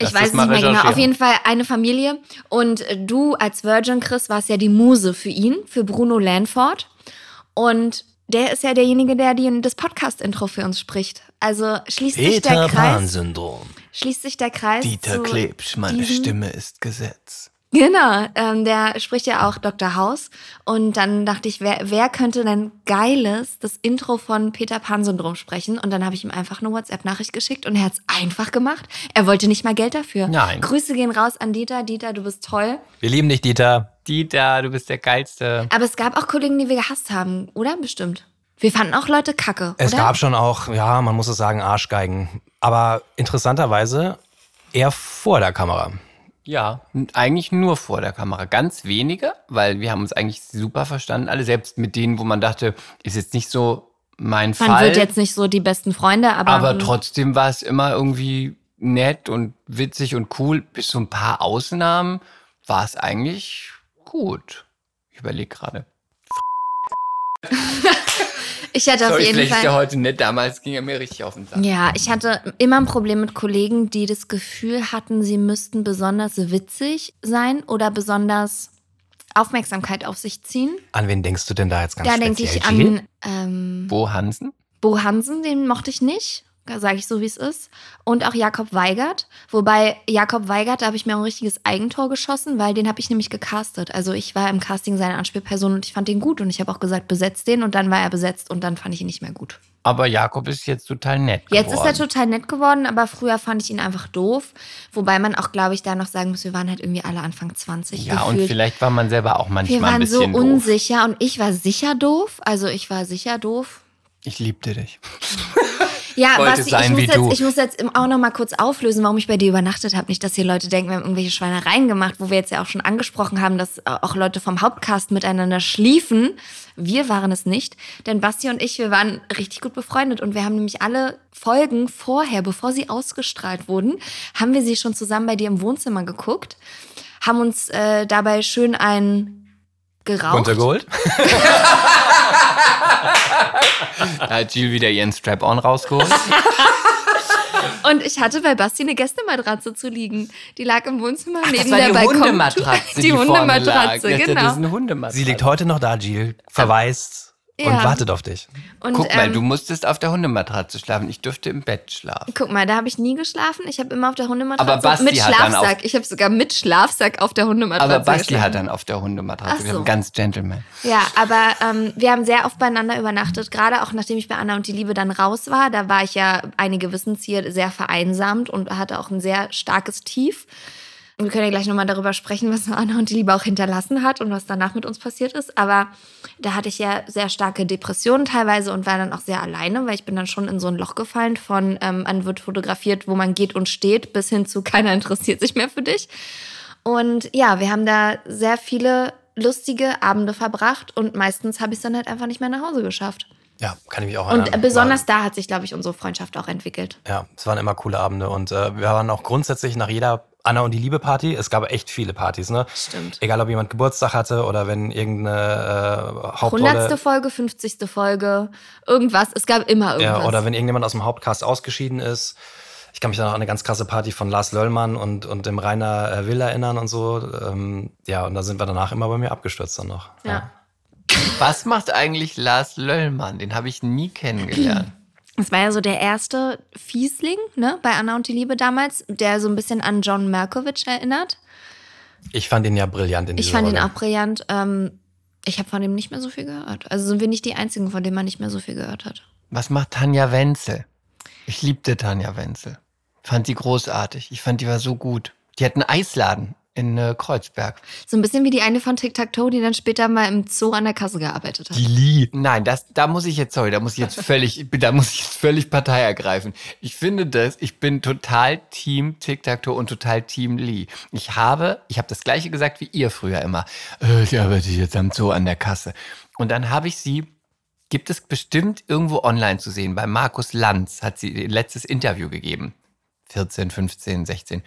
Ich weiß es nicht mehr genau. Auf jeden Fall eine Familie. Und du als Virgin Chris warst ja die Muse für ihn, für Bruno Lanford. Und der ist ja derjenige, der die, das Podcast-Intro für uns spricht. Also schließt sich der Kreis. Syndrom. Schließt sich der Kreis. zu meine diesen- Stimme ist Gesetz. Genau, ähm, der spricht ja auch Dr. House. Und dann dachte ich, wer, wer könnte denn geiles das Intro von Peter Pan-Syndrom sprechen? Und dann habe ich ihm einfach eine WhatsApp-Nachricht geschickt und er hat es einfach gemacht. Er wollte nicht mal Geld dafür. Nein. Grüße gehen raus an Dieter. Dieter, du bist toll. Wir lieben dich, Dieter. Dieter, du bist der Geilste. Aber es gab auch Kollegen, die wir gehasst haben, oder? Bestimmt. Wir fanden auch Leute kacke, Es oder? gab schon auch, ja, man muss es sagen, Arschgeigen. Aber interessanterweise eher vor der Kamera. Ja, eigentlich nur vor der Kamera. Ganz wenige, weil wir haben uns eigentlich super verstanden. Alle, selbst mit denen, wo man dachte, ist jetzt nicht so mein Man Fall. wird jetzt nicht so die besten Freunde, aber, aber trotzdem war es immer irgendwie nett und witzig und cool. Bis zu ein paar Ausnahmen war es eigentlich gut. Ich überlege gerade. ich hatte auf Sorry, jeden vielleicht ist der Fall. heute nett. Damals ging er mir richtig auf den Sack. Ja, ich hatte immer ein Problem mit Kollegen, die das Gefühl hatten, sie müssten besonders witzig sein oder besonders Aufmerksamkeit auf sich ziehen. An wen denkst du denn da jetzt ganz da denke speziell? ich an ähm, Bo Hansen? Bo Hansen, den mochte ich nicht, sage ich so, wie es ist. Und auch Jakob Weigert. Wobei Jakob Weigert, da habe ich mir auch ein richtiges Eigentor geschossen, weil den habe ich nämlich gecastet. Also ich war im Casting seine Anspielperson und ich fand den gut. Und ich habe auch gesagt, besetzt den. Und dann war er besetzt und dann fand ich ihn nicht mehr gut. Aber Jakob ist jetzt total nett geworden. Jetzt ist er total nett geworden, aber früher fand ich ihn einfach doof. Wobei man auch, glaube ich, da noch sagen muss, wir waren halt irgendwie alle Anfang 20 Ja, und gefühlt. vielleicht war man selber auch wir manchmal ein waren so bisschen doof. unsicher und ich war sicher doof. Also ich war sicher doof. Ich liebte dich. Ja, sein ich, muss jetzt, du. ich muss jetzt auch noch mal kurz auflösen, warum ich bei dir übernachtet habe. Nicht, dass hier Leute denken, wir haben irgendwelche Schweinereien gemacht, wo wir jetzt ja auch schon angesprochen haben, dass auch Leute vom Hauptcast miteinander schliefen. Wir waren es nicht, denn Basti und ich, wir waren richtig gut befreundet und wir haben nämlich alle Folgen vorher, bevor sie ausgestrahlt wurden, haben wir sie schon zusammen bei dir im Wohnzimmer geguckt, haben uns äh, dabei schön ein geraucht. Runtergeholt? Da hat Jill wieder ihren Strap-on rausgeholt. Und ich hatte bei Basti eine Gästematratze zu liegen. Die lag im Wohnzimmer Ach, neben das war der die Balkon. Hundematratze, Die, lag. Hundematratze, genau. Das ist eine Hundematratze. Sie liegt heute noch da, Jill, verwaist und Ja. wartet auf dich. Und, Guck mal, ähm, du musstest auf der Hundematratze schlafen. Ich durfte im Bett schlafen. Guck mal, da habe ich nie geschlafen. Ich habe immer auf der Hundematratze Aber Basti mit hat dann Schlafsack. auf- Ich habe sogar mit Schlafsack auf der Hundematratze Aber Basti geschlafen. hat dann auf der Hundematratze so. geschlafen. Ganz Gentleman. Ja, aber ähm, wir haben sehr oft beieinander übernachtet. Gerade auch nachdem ich bei Anna und die Liebe dann raus war. Da war ich ja, einige wissen es hier, sehr vereinsamt und hatte auch ein sehr starkes Tief. Wir können ja gleich nochmal darüber sprechen, was Anna und die Liebe auch hinterlassen hat und was danach mit uns passiert ist. Aber da hatte ich ja sehr starke Depressionen teilweise und war dann auch sehr alleine, weil ich bin dann schon in so ein Loch gefallen von ähm, man wird fotografiert, wo man geht und steht, bis hin zu keiner interessiert sich mehr für dich. Und ja, wir haben da sehr viele lustige Abende verbracht und meistens habe ich es dann halt einfach nicht mehr nach Hause geschafft. Ja, kann ich mich auch erinnern. Und besonders da hat sich, glaube ich, unsere Freundschaft auch entwickelt. Ja, es waren immer coole Abende und äh, wir waren auch grundsätzlich nach jeder Anna und die Liebe Party. Es gab echt viele Partys, ne? Stimmt. Egal, ob jemand Geburtstag hatte oder wenn irgendeine äh, Hauptrolle. 100. Folge, 50. Folge, irgendwas. Es gab immer irgendwas. Ja, oder wenn irgendjemand aus dem Hauptcast ausgeschieden ist. Ich kann mich dann auch an eine ganz krasse Party von Lars Löllmann und, und dem Rainer äh, Will erinnern und so. Ähm, ja, und da sind wir danach immer bei mir abgestürzt dann noch. ja. Was macht eigentlich Lars Löllmann? Den habe ich nie kennengelernt. Das war ja so der erste Fiesling, ne, bei Anna und die Liebe damals, der so ein bisschen an John Malkovich erinnert. Ich fand ihn ja brillant in Ich fand ihn Rolle. auch brillant. Ähm, ich habe von dem nicht mehr so viel gehört. Also sind wir nicht die Einzigen, von denen man nicht mehr so viel gehört hat. Was macht Tanja Wenzel? Ich liebte Tanja Wenzel. Fand die großartig. Ich fand die war so gut. Die hat einen Eisladen in äh, Kreuzberg. So ein bisschen wie die eine von Tic Tac Toe, die dann später mal im Zoo an der Kasse gearbeitet hat. Lee. Nein, das, da muss ich jetzt, sorry, da muss ich jetzt völlig, da muss ich jetzt völlig Partei ergreifen. Ich finde das, ich bin total Team Tic-Tac-Toe und total Team Lee. Ich habe, ich habe das gleiche gesagt wie ihr früher immer. Äh, ich arbeite jetzt am Zoo an der Kasse. Und dann habe ich sie, gibt es bestimmt irgendwo online zu sehen, bei Markus Lanz hat sie ihr letztes Interview gegeben. 14, 15, 16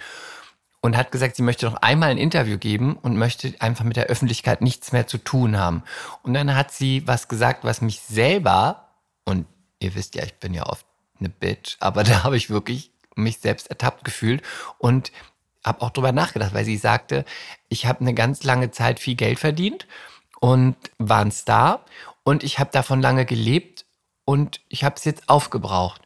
und hat gesagt, sie möchte noch einmal ein Interview geben und möchte einfach mit der Öffentlichkeit nichts mehr zu tun haben. Und dann hat sie was gesagt, was mich selber, und ihr wisst ja, ich bin ja oft eine Bitch, aber da habe ich wirklich mich selbst ertappt gefühlt und habe auch drüber nachgedacht, weil sie sagte, ich habe eine ganz lange Zeit viel Geld verdient und war ein Star und ich habe davon lange gelebt und ich habe es jetzt aufgebraucht.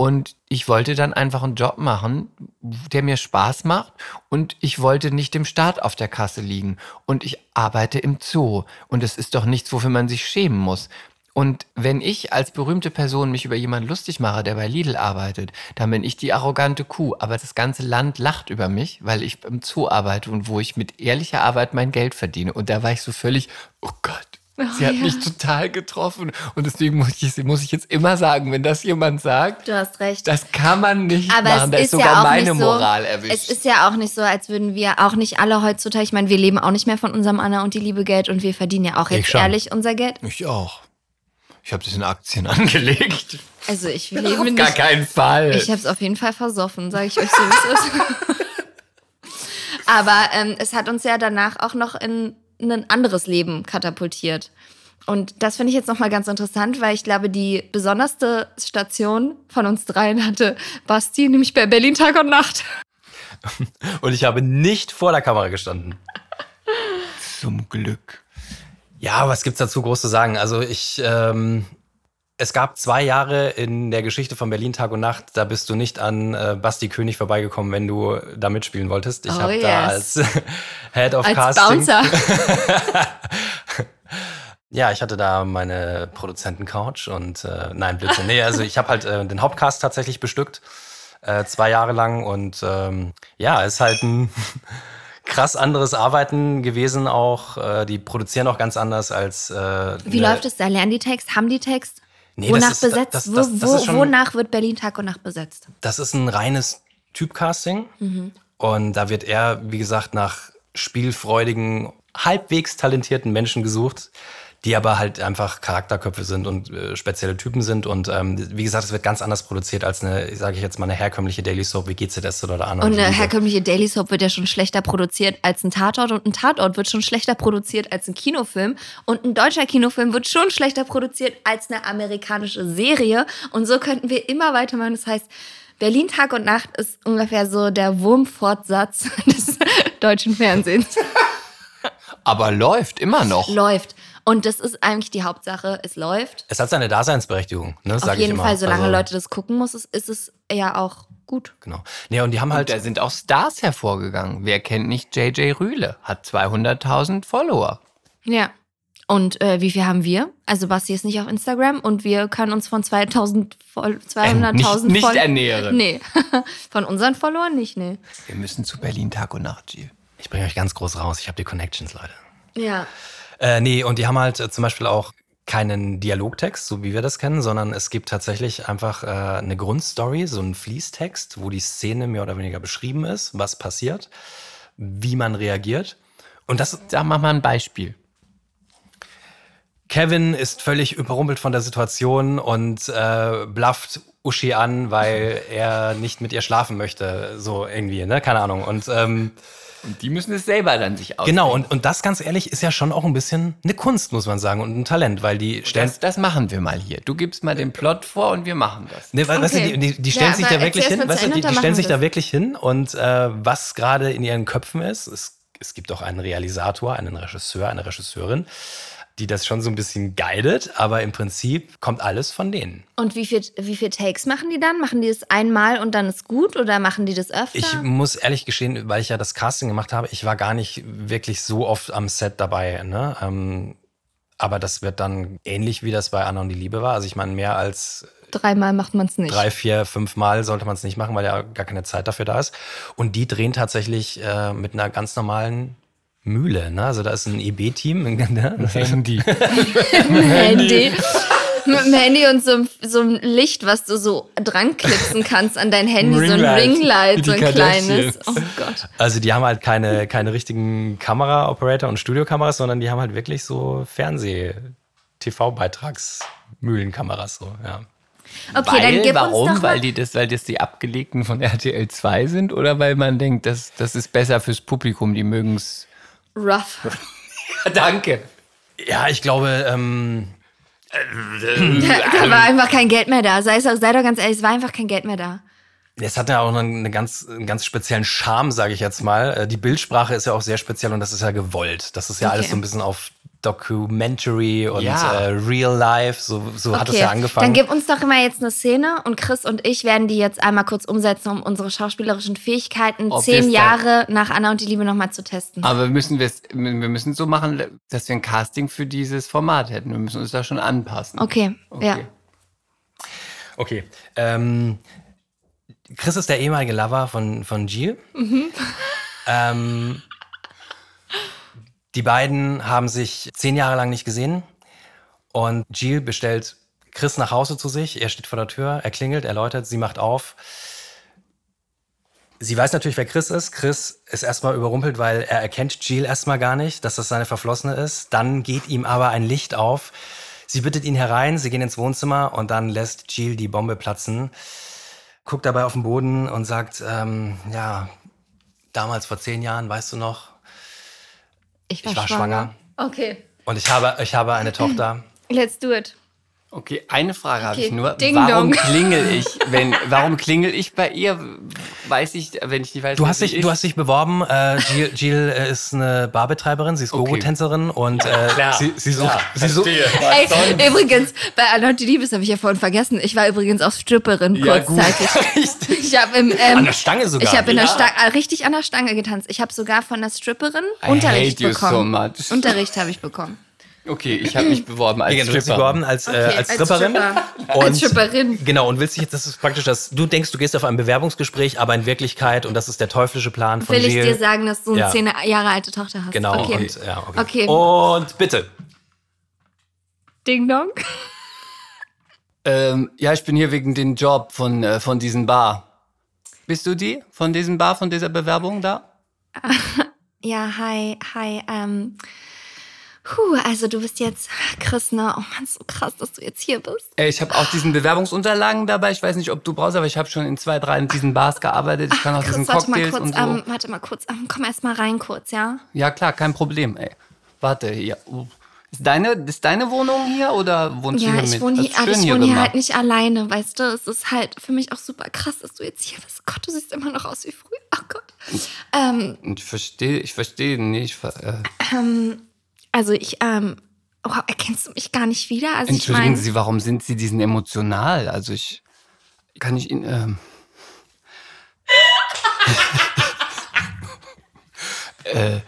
Und ich wollte dann einfach einen Job machen, der mir Spaß macht. Und ich wollte nicht dem Staat auf der Kasse liegen. Und ich arbeite im Zoo. Und es ist doch nichts, wofür man sich schämen muss. Und wenn ich als berühmte Person mich über jemanden lustig mache, der bei Lidl arbeitet, dann bin ich die arrogante Kuh. Aber das ganze Land lacht über mich, weil ich im Zoo arbeite und wo ich mit ehrlicher Arbeit mein Geld verdiene. Und da war ich so völlig, oh Gott. Sie hat ja. mich total getroffen. Und deswegen muss ich, muss ich jetzt immer sagen, wenn das jemand sagt, Du hast recht. das kann man nicht Aber machen. Da ist ist sogar ja meine so, Moral erwischt. Es ist ja auch nicht so, als würden wir auch nicht alle heutzutage, ich meine, wir leben auch nicht mehr von unserem Anna und die Liebe Geld und wir verdienen ja auch jetzt ehrlich unser Geld. ich auch. Ich habe das in Aktien angelegt. Also ich lebe Auf nicht. gar keinen Fall. Ich habe es auf jeden Fall versoffen, sage ich euch so, wie es ist. Aber ähm, es hat uns ja danach auch noch in ein anderes Leben katapultiert. Und das finde ich jetzt nochmal ganz interessant, weil ich glaube, die besonderste Station von uns dreien hatte Basti, nämlich bei Berlin Tag und Nacht. Und ich habe nicht vor der Kamera gestanden. Zum Glück. Ja, was gibt's dazu groß zu sagen? Also ich, ähm, Es gab zwei Jahre in der Geschichte von Berlin Tag und Nacht, da bist du nicht an äh, Basti König vorbeigekommen, wenn du da mitspielen wolltest. Ich Oh, habe da yes. als Head of Als Casting. Bouncer. Ja, ich hatte da meine Produzentencouch und äh, nein, Blödsinn. Nee, also ich habe halt äh, den Hauptcast tatsächlich bestückt, äh, zwei Jahre lang und ähm, ja, ist halt ein krass anderes Arbeiten gewesen auch. Äh, die produzieren auch ganz anders als. Äh, Wie läuft es da? Lernen die Text? Haben die Text? Nee, wonach ist- besetzt? das- das- das wo, schon- wonach wird Berlin Tag und Nacht besetzt? Das ist ein reines Typcasting. Und da wird er, wie gesagt, nach spielfreudigen, halbwegs talentierten Menschen gesucht, die aber halt einfach Charakterköpfe sind und äh, spezielle Typen sind. Und ähm, wie gesagt, es wird ganz anders produziert als eine, sage ich jetzt mal, eine herkömmliche Daily Soap wie GZS oder andere. Und eine herkömmliche Daily Soap wird ja schon schlechter produziert als ein Tatort und ein Tatort wird schon schlechter produziert als ein Kinofilm und ein deutscher Kinofilm wird schon schlechter produziert als eine amerikanische Serie und so könnten wir immer weitermachen. Das heißt, Berlin Tag und Nacht ist ungefähr so der Wurmfortsatz des deutschen Fernsehens. Aber läuft immer noch. läuft. Und das ist eigentlich die Hauptsache, es läuft. Es hat seine Daseinsberechtigung, ne, Auf sag ich jeden immer. Fall, solange Also, Leute das gucken muss, ist, ist es ja auch gut. Genau. Nee, und die haben Und halt. da sind auch Stars hervorgegangen. Wer kennt nicht JJ Rühle? Hat 200.000 Follower. Ja. Und äh, wie viel haben wir? Also Basti ist nicht auf Instagram und wir können uns von 2000 Voll- 200.000 nicht- nicht Voll- ernähren. Nee, von unseren Followern nicht, nee. Wir müssen zu Berlin Tag und Nacht, Jill. Ich bringe euch ganz groß raus. Ich habe die Connections, Leute. Ja. Äh, nee, und die haben halt äh, zum Beispiel auch keinen Dialogtext, so wie wir das kennen, sondern es gibt tatsächlich einfach äh, eine Grundstory, so einen Fließtext, wo die Szene mehr oder weniger beschrieben ist, was passiert, wie man reagiert. Und das, Sag mal mal ein Beispiel. Kevin ist völlig überrumpelt von der Situation und äh, blufft Uschi an, weil er nicht mit ihr schlafen möchte, so irgendwie, ne? Keine Ahnung. Und ähm, Und die müssen es selber dann sich aus. genau, und, und das ganz ehrlich ist ja schon auch ein bisschen eine Kunst, muss man sagen, und ein Talent, weil die stellen Das, das machen wir mal hier. Du gibst mal den Plot vor und wir machen das. Ne, we- weißt du, Okay. die, die, die stellen Ja, sich da wirklich hin, weißt du, die, die stellen sich wir da wirklich hin und äh, was gerade in ihren Köpfen ist, es, es gibt auch einen Realisator, einen Regisseur, eine Regisseurin, die das schon so ein bisschen guidet, aber im Prinzip kommt alles von denen. Und wie viel, wie viel Takes machen die dann? Machen die das einmal und dann ist gut oder machen die das öfter? Ich muss ehrlich gestehen, weil ich ja das Casting gemacht habe, ich war gar nicht wirklich so oft am Set dabei. Ne? Ähm, aber das wird dann ähnlich wie das bei Anna und die Liebe war. Also ich meine, mehr als Dreimal macht man es nicht. drei, vier, fünf Mal sollte man es nicht machen, weil ja gar keine Zeit dafür da ist. Und die drehen tatsächlich äh, mit einer ganz normalen Mühle. Ne? Also da ist ein EB-Team. Ne? Handy. Handy. Mit dem Handy und so, einem- so einem Licht, was du so dran klipsen kannst an dein Handy, so ein Ringlight. So ein kleines. Oh Gott. Also die haben halt keine, keine richtigen Kamera-Operator und Studiokameras, sondern die haben halt wirklich so Fernseh-TV-Beitrags-Mühlenkameras. So, ja. Okay, weil, dann gib warum? uns doch weil, die das, weil das die abgelegten von RTL 2 sind oder weil man denkt, das, das ist besser fürs Publikum, die mögen es. Rough. Danke. ja, ich glaube, ähm, Da, da war einfach kein Geld mehr da. Sei, sei doch ganz ehrlich, es war einfach kein Geld mehr da. Es hat ja auch eine, eine ganz, einen ganz speziellen Charme, sage ich jetzt mal. Äh, Die Bildsprache ist ja auch sehr speziell und das ist ja gewollt. Das ist ja Okay. alles so ein bisschen auf Documentary und Ja. äh, Real Life. So, so hat es ja angefangen. dann gib uns doch immer jetzt eine Szene und Chris und ich werden die jetzt einmal kurz umsetzen, um unsere schauspielerischen Fähigkeiten Ob zehn Jahre nach Anna und die Liebe nochmal zu testen. Aber wir müssen, wir müssen so machen, dass wir ein Casting für dieses Format hätten. Wir müssen uns da schon anpassen. Okay, ja. Okay. Ähm, Chris ist der ehemalige Lover von, von Jill. Ähm, die beiden haben sich zehn Jahre lang nicht gesehen und Jill bestellt Chris nach Hause zu sich. Er steht vor der Tür, er klingelt, er läutet, sie macht auf. Sie weiß natürlich, wer Chris ist. Chris ist erstmal überrumpelt, weil er erkennt Jill erstmal gar nicht, dass das seine Verflossene ist. Dann geht ihm aber ein Licht auf. Sie bittet ihn herein, sie gehen ins Wohnzimmer und dann lässt Jill die Bombe platzen, guckt dabei auf den Boden und sagt, ähm, ja, damals vor zehn Jahren, weißt du noch, Ich ich war schwanger Okay, und ich habe, ich habe eine Tochter. let's do it. Okay, eine Frage habe Okay, ich nur. Ding warum dong. klingel ich? Wenn, warum klingel ich bei ihr? Weiß ich, wenn ich nicht weiß, Du hast dich, du hast dich beworben. Äh, Jill, Jill äh, ist eine Barbetreiberin, sie ist Okay. Gogo-Tänzerin und äh, klar. sie, sie sucht, sie sucht, Ey, übrigens, bei Anna die Liebes habe ich ja vorhin vergessen. Ich war übrigens auch Stripperin Ja, gut. kurzzeitig. Ich habe im ähm, an der Stange sogar. ich habe in der Ja. Stange äh, richtig an der Stange getanzt. Ich habe sogar von der Stripperin I Unterricht hate you so bekommen. much. Unterricht habe ich bekommen. Okay, ich habe mich beworben als Ja, du hast dich Stripper. beworben als, äh, als Stripperin. Stripper. Und- als Stripperin. Genau, und willst dich jetzt, das ist praktisch das, du denkst, du gehst auf ein Bewerbungsgespräch, aber in Wirklichkeit, und das ist der teuflische Plan von Will ich Jill. dir sagen, dass du eine Ja. zehn Jahre alte Tochter hast? Genau, Okay. und, ja, okay. Okay. Und bitte. Ding Dong. Ähm, ja, ich bin hier wegen dem Job von, äh, von diesem Bar. Bist du die von diesem Bar, von dieser Bewerbung da? Ja, hi, hi. Ähm, puh, also du bist jetzt Chris, ne? Oh Mann, so krass, dass du jetzt hier bist. Äh, Ich habe auch diesen Bewerbungsunterlagen dabei. Ich weiß nicht, ob du brauchst, aber ich habe schon in zwei, drei in diesen Bars gearbeitet. Ich kann auch Chris, diesen warte mal kurz, und so. ähm, warte mal kurz, ähm, komm erst mal rein kurz, ja? ja, klar, kein Problem. Ey. Warte, hier. Ist deine, ist deine Wohnung hier oder wohnst du Ja, hier ich mit? wohne hier, aber schön ich wohne hier halt nicht alleine, weißt du? Es ist halt für mich auch super krass, dass du jetzt hier bist. Gott, du siehst immer noch aus wie früher. Oh Gott. Ähm, Ich verstehe, ich verstehe nicht. Äh, ähm, also ich, ähm, oh, erkennst du mich gar nicht wieder? Also ich entschuldigen mein, Sie, warum sind Sie diesen emotional? Also ich kann ich Ihnen. Ähm, äh,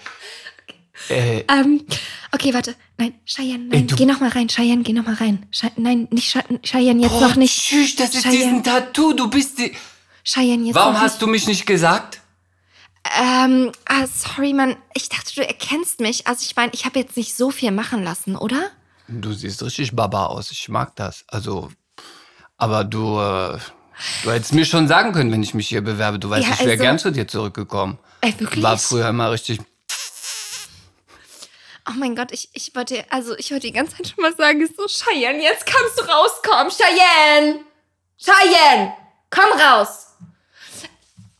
äh, Ähm, okay, warte. Nein, Cheyenne, nein, du- geh noch mal rein. Cheyenne, geh noch mal rein. Chey nein, nicht Chey Cheyenne, jetzt noch nicht. Tschüss, das ist Cheyenne. diesen Tattoo. Du bist die. Cheyenne, jetzt Warum noch hast du mich nicht gesagt? Ähm, ah, sorry, Mann. Ich dachte, du erkennst mich. Also ich meine, ich habe jetzt nicht so viel machen lassen, oder? Du siehst richtig Baba aus. Ich mag das. Also, aber du, äh, du hättest mir schon sagen können, wenn ich mich hier bewerbe. Du weißt, Ja, ich wäre also- gern zu dir zurückgekommen. Ey, wirklich? War früher immer richtig. Oh mein Gott, ich, ich wollte, also ich wollte die ganze Zeit schon mal sagen, so, Cheyenne, jetzt kannst du rauskommen. Cheyenne! Cheyenne! Komm raus!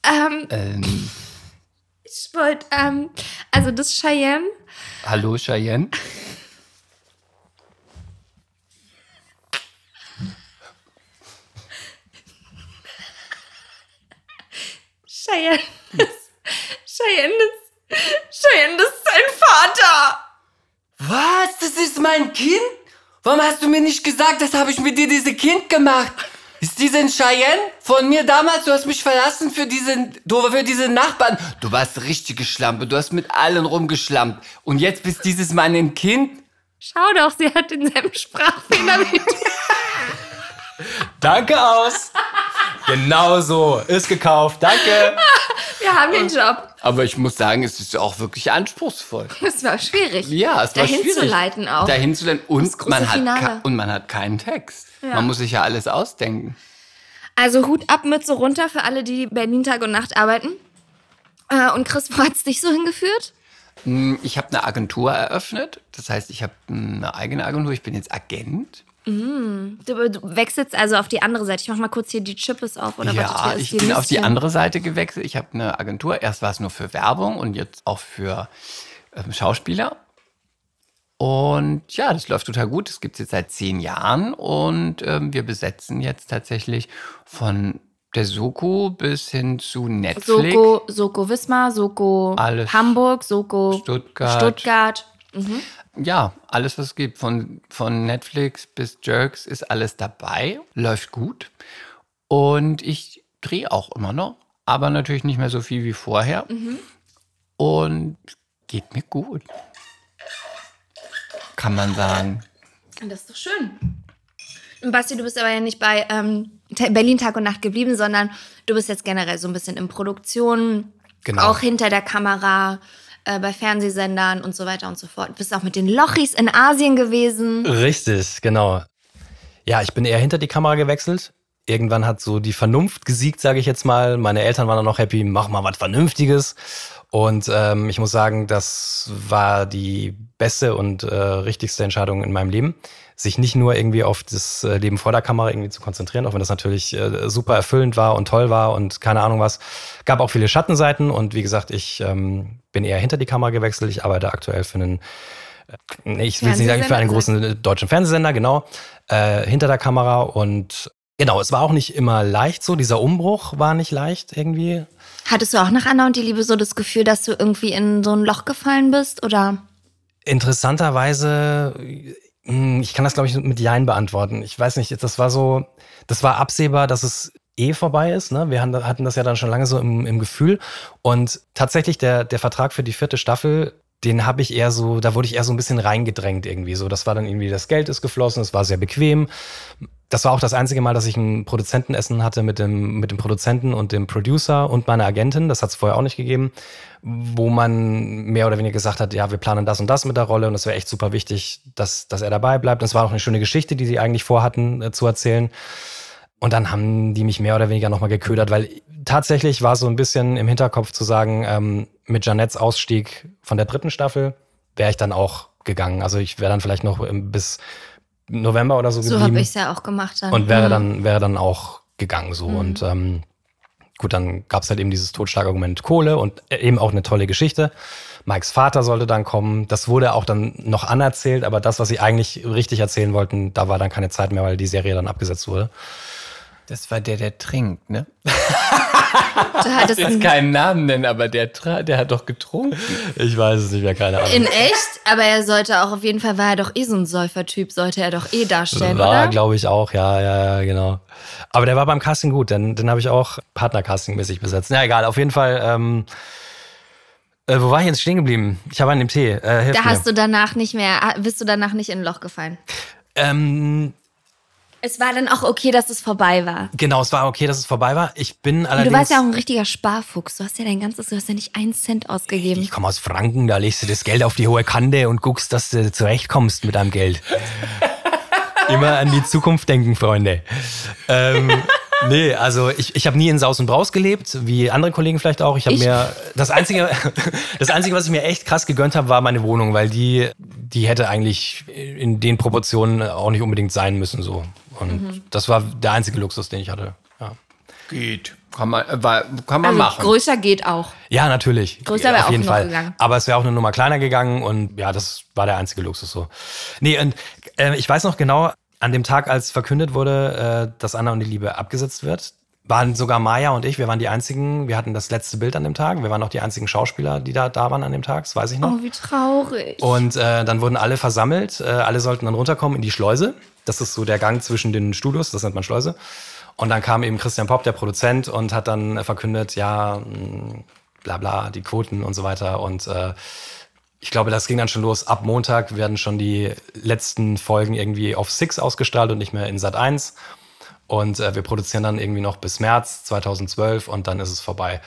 Ähm, Ähm, ich wollte, ähm, also das Cheyenne, hallo, Cheyenne? Cheyenne, das, Cheyenne, das, Cheyenne, das ist sein Vater. Was? Das ist mein Kind? Warum hast du mir nicht gesagt, das habe ich mit dir diese Kind gemacht? Ist diesen Cheyenne von mir damals? Du hast mich verlassen für diesen, du für diese Nachbarn. Du warst richtige Schlampe. Du hast mit allen rumgeschlampt. Und jetzt bist dieses mein Kind? Schau doch, sie hat denselben Sprachfehler wie du. Danke aus. genau so. Ist gekauft. Danke. Wir haben den Job. Aber ich muss sagen, es ist auch wirklich anspruchsvoll. Das war schwierig. Ja, es war Dahin schwierig. zu leiten auch. Dahin zu leiten. Und man, hat Finale. und man hat keinen Text. Ja. Man muss sich ja alles ausdenken. Also Hut ab, Mütze runter für alle, die Berlin Tag und Nacht arbeiten. Äh, und Chris, wo hat's dich so hingeführt? Hm, Ich habe eine Agentur eröffnet. Das heißt, ich habe eine eigene Agentur. Ich bin jetzt Agent. Du, du wechselst also auf die andere Seite. Ich mach mal kurz hier die Chippes auf. Oder ja, ich bin auf die andere Seite gewechselt. Ich habe eine Agentur. Erst war es nur für Werbung und jetzt auch für ähm, Schauspieler. Und ja, das läuft total gut. Das gibt es jetzt seit zehn Jahren und ähm, wir besetzen jetzt tatsächlich von der Soko bis hin zu Netflix. Soko, Soko Wismar, Soko Alles. Hamburg, Soko Stuttgart. Stuttgart. Ja, alles, was es gibt, von, von Netflix bis Jerks, ist alles dabei. Läuft gut. Und ich drehe auch immer noch, aber natürlich nicht mehr so viel wie vorher. Und geht mir gut. Kann man sagen. Das ist doch schön. Und Basti, du bist aber ja nicht bei ähm, Berlin Tag und Nacht geblieben, sondern du bist jetzt generell so ein bisschen in Produktion, Genau. auch hinter der Kamera, äh, bei Fernsehsendern und so weiter und so fort. Du bist auch mit den Lochis in Asien gewesen. Richtig, genau. Ja, ich bin eher hinter die Kamera gewechselt. Irgendwann hat so die Vernunft gesiegt, sage ich jetzt mal. Meine Eltern waren dann noch happy, mach mal was Vernünftiges. Und ähm, ich muss sagen, das war die beste und äh, richtigste Entscheidung in meinem Leben, sich nicht nur irgendwie auf das äh, Leben vor der Kamera irgendwie zu konzentrieren, auch wenn das natürlich äh, super erfüllend war und toll war und keine Ahnung was. Gab auch viele Schattenseiten und wie gesagt, ich ähm, bin eher hinter die Kamera gewechselt. Ich arbeite aktuell für einen Nee, ich will es nicht sagen, für einen großen äh, deutschen Fernsehsender, genau. äh, hinter der Kamera und genau, es war auch nicht immer leicht so. Dieser Umbruch war nicht leicht irgendwie. Hattest du auch nach Anna und die Liebe so das Gefühl, dass du irgendwie in so ein Loch gefallen bist oder? Interessanterweise, hm, ich kann das glaube ich mit Jein beantworten. Ich weiß nicht, das war so, das war absehbar, dass es eh vorbei ist. Ne? Wir hatten das ja dann schon lange so im, im Gefühl. Und tatsächlich der, der Vertrag für die vierte Staffel, den habe ich eher so, da wurde ich eher so ein bisschen reingedrängt irgendwie. So, das war dann irgendwie, das Geld ist geflossen, es war sehr bequem. Das war auch das einzige Mal, dass ich ein Produzentenessen hatte mit dem, mit dem Produzenten und dem Producer und meiner Agentin. Das hat es vorher auch nicht gegeben, wo man mehr oder weniger gesagt hat, ja, wir planen das und das mit der Rolle und es wäre echt super wichtig, dass, dass er dabei bleibt. Und es war auch eine schöne Geschichte, die sie eigentlich vorhatten äh, zu erzählen. Und dann haben die mich mehr oder weniger nochmal geködert, weil tatsächlich war so ein bisschen im Hinterkopf zu sagen, ähm, mit Janettes Ausstieg von der dritten Staffel wäre ich dann auch gegangen. Also ich wäre dann vielleicht noch bis November oder so, so geblieben. So habe ich es ja auch gemacht dann. Und wäre mhm. dann, wäre dann auch gegangen so. Mhm. Und ähm, gut, dann gab es halt eben dieses Totschlagargument Kohle und eben auch eine tolle Geschichte. Mikes Vater sollte dann kommen. Das wurde auch dann noch anerzählt, aber das, was sie eigentlich richtig erzählen wollten, da war dann keine Zeit mehr, weil die Serie dann abgesetzt wurde. Das war der, der trinkt, ne? Du hattest ich will keinen Namen nennen, aber der, der hat doch getrunken. Ich weiß es nicht mehr, keine Ahnung. In echt? Aber er sollte auch auf jeden Fall, war er doch eh so ein Säufertyp, sollte er doch eh darstellen, war, oder? War, glaube ich, auch, ja, ja, ja, genau. Aber der war beim Casting gut, denn den habe ich auch Partner-Casting-mäßig besetzt. Ja, egal, auf jeden Fall. Ähm, äh, wo war ich jetzt stehen geblieben? Ich habe an dem Tee. Äh, da hast mir. du danach nicht mehr, bist du danach nicht in ein Loch gefallen? Ähm, es war dann auch okay, dass es vorbei war. Genau, es war okay, dass es vorbei war. Ich bin allerdings. Du warst ja auch ein richtiger Sparfuchs. Du hast ja dein ganzes, du hast ja nicht einen Cent ausgegeben. Ich komme aus Franken, da legst du das Geld auf die hohe Kante und guckst, dass du zurechtkommst mit deinem Geld. Immer an die Zukunft denken, Freunde. Ähm, nee, also ich, ich habe nie in Saus und Braus gelebt, wie andere Kollegen vielleicht auch. Ich habe mir das einzige, das einzige, was ich mir echt krass gegönnt habe, war meine Wohnung, weil die, die hätte eigentlich in den Proportionen auch nicht unbedingt sein müssen so. Und mhm. das war der einzige Luxus, den ich hatte. Ja. Geht. Kann man, äh, war, kann man also machen. Größer geht auch. Ja, natürlich. Größer wäre auch jeden noch Fall. gegangen. Aber es wäre auch eine Nummer kleiner gegangen und ja, das war der einzige Luxus so. Nee, und äh, ich weiß noch genau, an dem Tag, als verkündet wurde, äh, dass Anna und die Liebe abgesetzt wird, waren sogar Maya und ich, wir waren die einzigen, wir hatten das letzte Bild an dem Tag, wir waren auch die einzigen Schauspieler, die da, da waren an dem Tag, das weiß ich noch. Oh, wie traurig. Und äh, dann wurden alle versammelt, äh, alle sollten dann runterkommen in die Schleuse. Das ist so der Gang zwischen den Studios, das nennt man Schleuse. Und dann kam eben Christian Popp, der Produzent, und hat dann verkündet, ja, hm, bla bla, die Quoten und so weiter. Und äh, ich glaube, das ging dann schon los. Ab Montag werden schon die letzten Folgen irgendwie auf Six ausgestrahlt und nicht mehr in Sat 1. Und äh, wir produzieren dann irgendwie noch bis März 2012 und dann ist es vorbei.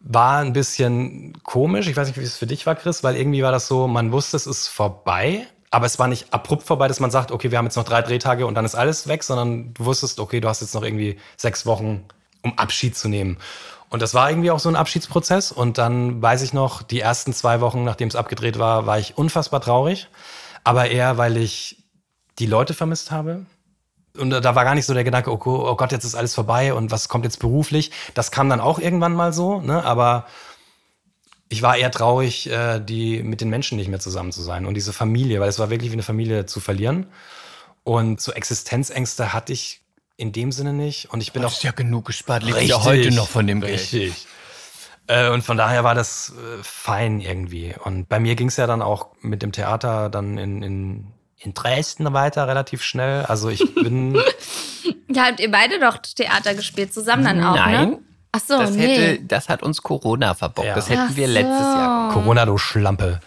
War ein bisschen komisch. Ich weiß nicht, wie es für dich war, Chris, weil irgendwie war das so, man wusste, es ist vorbei, aber es war nicht abrupt vorbei, dass man sagt, okay, wir haben jetzt noch drei Drehtage und dann ist alles weg, sondern du wusstest, okay, du hast jetzt noch irgendwie sechs Wochen, um Abschied zu nehmen. Und das war irgendwie auch so ein Abschiedsprozess. Und dann weiß ich noch, die ersten zwei Wochen, nachdem es abgedreht war, war ich unfassbar traurig. Aber eher, weil ich die Leute vermisst habe. Und da war gar nicht so der Gedanke, oh, Gott, jetzt ist alles vorbei und was kommt jetzt beruflich. Das kam dann auch irgendwann mal so, ne? Aber ich war eher traurig, äh, die mit den Menschen nicht mehr zusammen zu sein und diese Familie, weil es war wirklich wie eine Familie zu verlieren. Und so Existenzängste hatte ich in dem Sinne nicht. Und ich bin auch. ja genug gespart, lebt ja heute noch von dem Geld. Richtig. Äh, und von daher war das äh, fein irgendwie. Und bei mir ging es ja dann auch mit dem Theater dann in, in, in Dresden weiter relativ schnell. Also ich bin. ja, habt ihr beide doch Theater gespielt, zusammen dann auch, Nein. ne? Ach so, das, nee. hätte, das hat uns Corona verbockt. Ja. Das hätten Ach wir letztes so. Jahr. Corona, du Schlampe.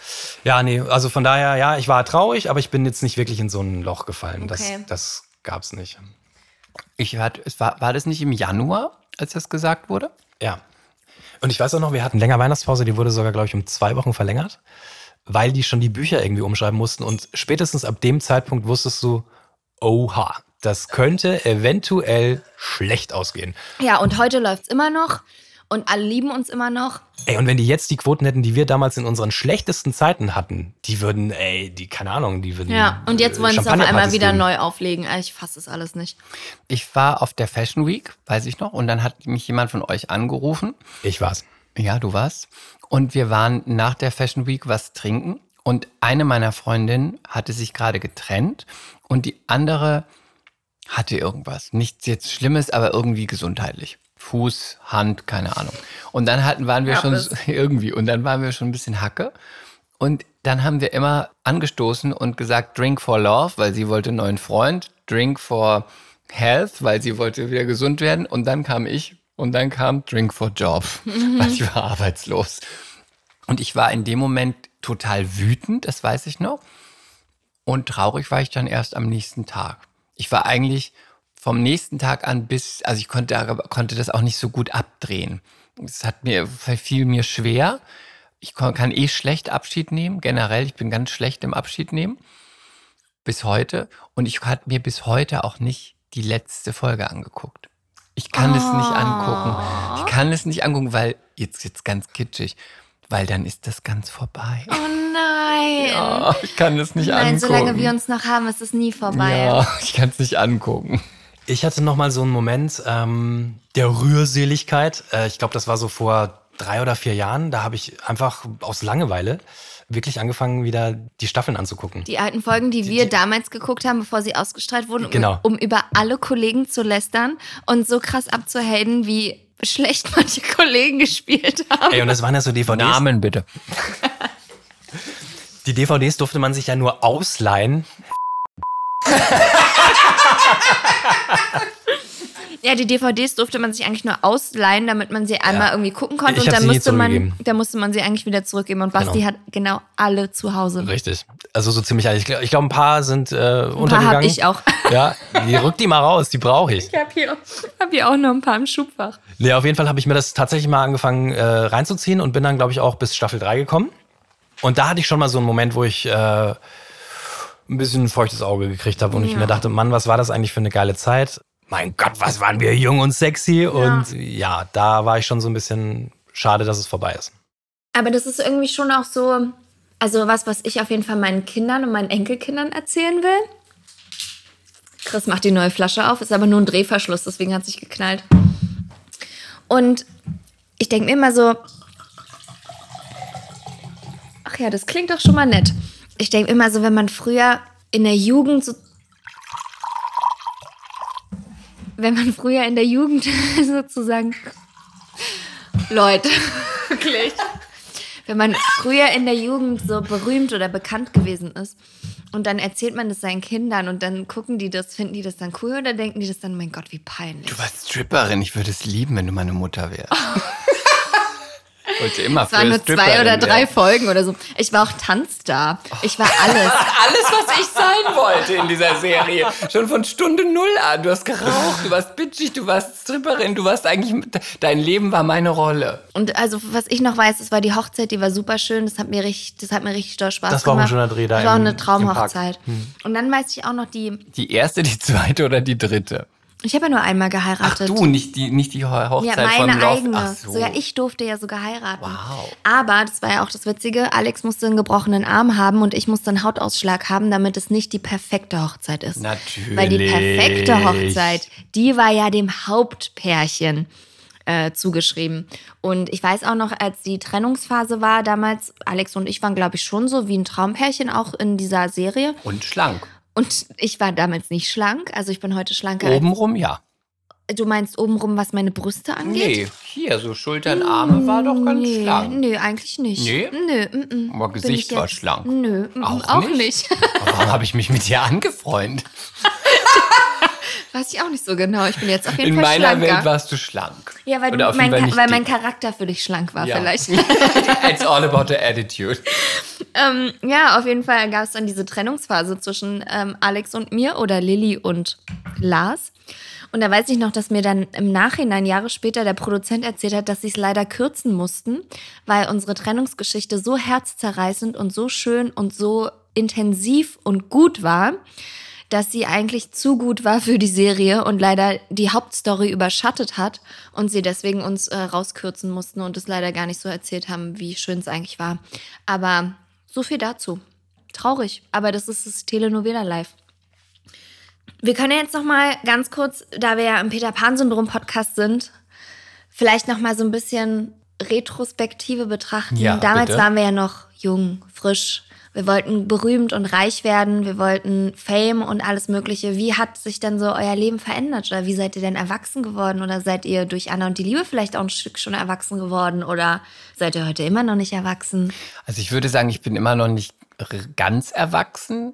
Ja, nee, also von daher, ja, ich war traurig, aber ich bin jetzt nicht wirklich in so ein Loch gefallen. Okay. Das, das gab's nicht. Ich hatte, war, war das nicht im Januar, als das gesagt wurde? Ja. Und ich weiß auch noch, wir hatten länger Weihnachtspause, die wurde sogar, glaube ich, um zwei Wochen verlängert, weil die schon die Bücher irgendwie umschreiben mussten. Und spätestens ab dem Zeitpunkt wusstest du, oha, das könnte eventuell schlecht ausgehen. Ja, und heute läuft es immer noch und alle lieben uns immer noch. Ey, und wenn die jetzt die Quoten hätten, die wir damals in unseren schlechtesten Zeiten hatten, die würden, ey, die, keine Ahnung, die würden. Ja, und jetzt wollen sie es auf einmal wieder geben. neu auflegen. Ich fasse es alles nicht. Ich war auf der Fashion Week, weiß ich noch, und dann hat mich jemand von euch angerufen. Ich war's. Ja, du warst. Und wir waren nach der Fashion Week was trinken. Und eine meiner Freundinnen hatte sich gerade getrennt und die andere hatte irgendwas. Nichts jetzt Schlimmes, aber irgendwie gesundheitlich. Fuß, Hand, keine Ahnung. Und dann hatten, waren wir schon so- irgendwie, und dann waren wir schon ein bisschen Hacke. Und dann haben wir immer angestoßen und gesagt, Drink for Love, weil sie wollte einen neuen Freund. Drink for Health, weil sie wollte wieder gesund werden. Und dann kam ich und dann kam Drink for Job, weil ich war arbeitslos. Und ich war in dem Moment total wütend, das weiß ich noch. Und traurig war ich dann erst am nächsten Tag. Ich war eigentlich vom nächsten Tag an bis, also ich konnte, konnte das auch nicht so gut abdrehen. Es hat mir, fiel mir schwer. Ich kann eh schlecht Abschied nehmen, generell. Ich bin ganz schlecht im Abschied nehmen. Bis heute. Und ich hatte mir bis heute auch nicht die letzte Folge angeguckt. Ich kann es nicht angucken. Ich kann es nicht angucken, weil, jetzt, jetzt ganz kitschig, weil dann ist das ganz vorbei. Oh nein. Ah, ich kann es nicht Nein, angucken. solange wir uns noch haben, ist es nie vorbei. Ja, ich kann es nicht angucken. Ich hatte noch mal so einen Moment ähm, der Rührseligkeit. Äh, ich glaube, das war so vor drei oder vier Jahren. Da habe ich einfach aus Langeweile wirklich angefangen, wieder die Staffeln anzugucken. Die alten Folgen, die wir damals geguckt haben, bevor sie ausgestrahlt wurden, um, Genau. um über alle Kollegen zu lästern und so krass abzuhaten, wie schlecht manche Kollegen gespielt haben. Ey, und das waren ja so DVDs. Namen bitte. Die DVDs durfte man sich ja nur ausleihen. Ja, die DVDs durfte man sich eigentlich nur ausleihen, damit man sie einmal irgendwie gucken konnte. Ich und hab dann musste, man, dann musste man sie eigentlich wieder zurückgeben. Und Basti Genau. hat genau alle zu Hause. Richtig. Also so ziemlich alle. Ich glaube, glaub, ein paar sind äh, Ein paar untergegangen. habe ich auch. Ja, die rück die mal raus, die brauche ich. Ich habe hier, hab hier auch noch ein paar im Schubfach. Nee, auf jeden Fall habe ich mir das tatsächlich mal angefangen äh, reinzuziehen und bin dann, glaube ich, auch bis Staffel 3 gekommen. Und da hatte ich schon mal so einen Moment, wo ich äh, ein bisschen ein feuchtes Auge gekriegt habe und ich Ja. mir dachte, Mann, was war das eigentlich für eine geile Zeit? Mein Gott, was waren wir jung und sexy. Und ja, da war ich schon so ein bisschen schade, dass es vorbei ist. Aber das ist irgendwie schon auch so, also was, was ich auf jeden Fall meinen Kindern und meinen Enkelkindern erzählen will. Chris macht die neue Flasche auf, ist aber nur ein Drehverschluss, deswegen hat sich geknallt. Und ich denke mir immer so, ach ja, das klingt doch schon mal nett. Ich denke immer so, wenn man früher in der Jugend so wenn man früher in der Jugend sozusagen Leute, wirklich. Wenn man früher in der Jugend so berühmt oder bekannt gewesen ist und dann erzählt man das seinen Kindern und dann gucken die das, finden die das dann cool oder denken die das dann, mein Gott, wie peinlich. Du warst Stripperin. Ich würde es lieben, wenn du meine Mutter wärst. Wollte immer Es waren nur zwei oder drei Folgen oder so. Ich war auch Tanzstar. Ich war alles. Alles, was ich sein wollte in dieser Serie. Schon von Stunde null an. Du hast geraucht, du warst bitchig, du warst Stripperin, du warst eigentlich. Dein Leben war meine Rolle. Und also, was ich noch weiß, es war die Hochzeit, die war super schön. Das hat mir richtig, das hat mir richtig doll Spaß Das war auch ein gemacht. schöner Dreh da Das war auch eine Traumhochzeit. Und dann weiß ich auch noch die, Die erste, die zweite oder die dritte? Ich habe ja nur einmal Ach geheiratet. du, nicht die, nicht die Ho- Ja, Hochzeit meine von Love. eigene. Ach so. Sogar ich durfte ja sogar heiraten. Wow. Aber, das war ja auch das Witzige, Alex musste einen gebrochenen Arm haben und ich musste einen Hautausschlag haben, damit es nicht die perfekte Hochzeit ist. Natürlich. Weil die perfekte Hochzeit, die war ja dem Hauptpärchen äh, zugeschrieben. Und ich weiß auch noch, als die Trennungsphase war damals, Alex und ich waren, glaube ich, schon so wie ein Traumpärchen auch in dieser Serie. Und schlank. Und ich war damals nicht schlank, also ich bin heute schlanker. Obenrum, ja. Du meinst obenrum, was meine Brüste angeht? Nee, hier, so Schultern, Arme war doch ganz nee, schlank. Nee, eigentlich nicht. Nee? Nö, mm, mm. Aber Gesicht ich war schlank. Nö, mm, Auch auch, nicht? nicht. Warum habe ich mich mit dir angefreundet? Weiß ich auch nicht so genau. Ich bin jetzt auf jeden In Fall meiner schlanker. Welt warst du schlank. ja, weil, du, auf mein, weil mein. Charakter für dich schlank war Ja. vielleicht. It's all about the attitude. ähm, ja, auf jeden Fall gab es dann diese Trennungsphase zwischen ähm, Alex und mir oder Lilly und Lars. Und da weiß ich noch, dass mir dann im Nachhinein, Jahre später, der Produzent erzählt hat, dass sie es leider kürzen mussten, weil unsere Trennungsgeschichte so herzzerreißend und so schön und so intensiv und gut war, dass sie eigentlich zu gut war für die Serie und leider die Hauptstory überschattet hat und sie deswegen uns äh, rauskürzen mussten und es leider gar nicht so erzählt haben, wie schön es eigentlich war. Aber so viel dazu. Traurig, aber das ist das Telenovela Live. Wir können ja jetzt noch mal ganz kurz, da wir ja im Peter Pan Syndrom Podcast sind, vielleicht noch mal so ein bisschen Retrospektive betrachten. Ja, Damals bitte. waren wir ja noch jung, frisch, Wir wollten berühmt und reich werden, wir wollten Fame und alles Mögliche. Wie hat sich denn so euer Leben verändert? Oder wie seid ihr denn erwachsen geworden? Oder seid ihr durch Anna und die Liebe vielleicht auch ein Stück schon erwachsen geworden? Oder seid ihr heute immer noch nicht erwachsen? Also ich würde sagen, ich bin immer noch nicht ganz erwachsen,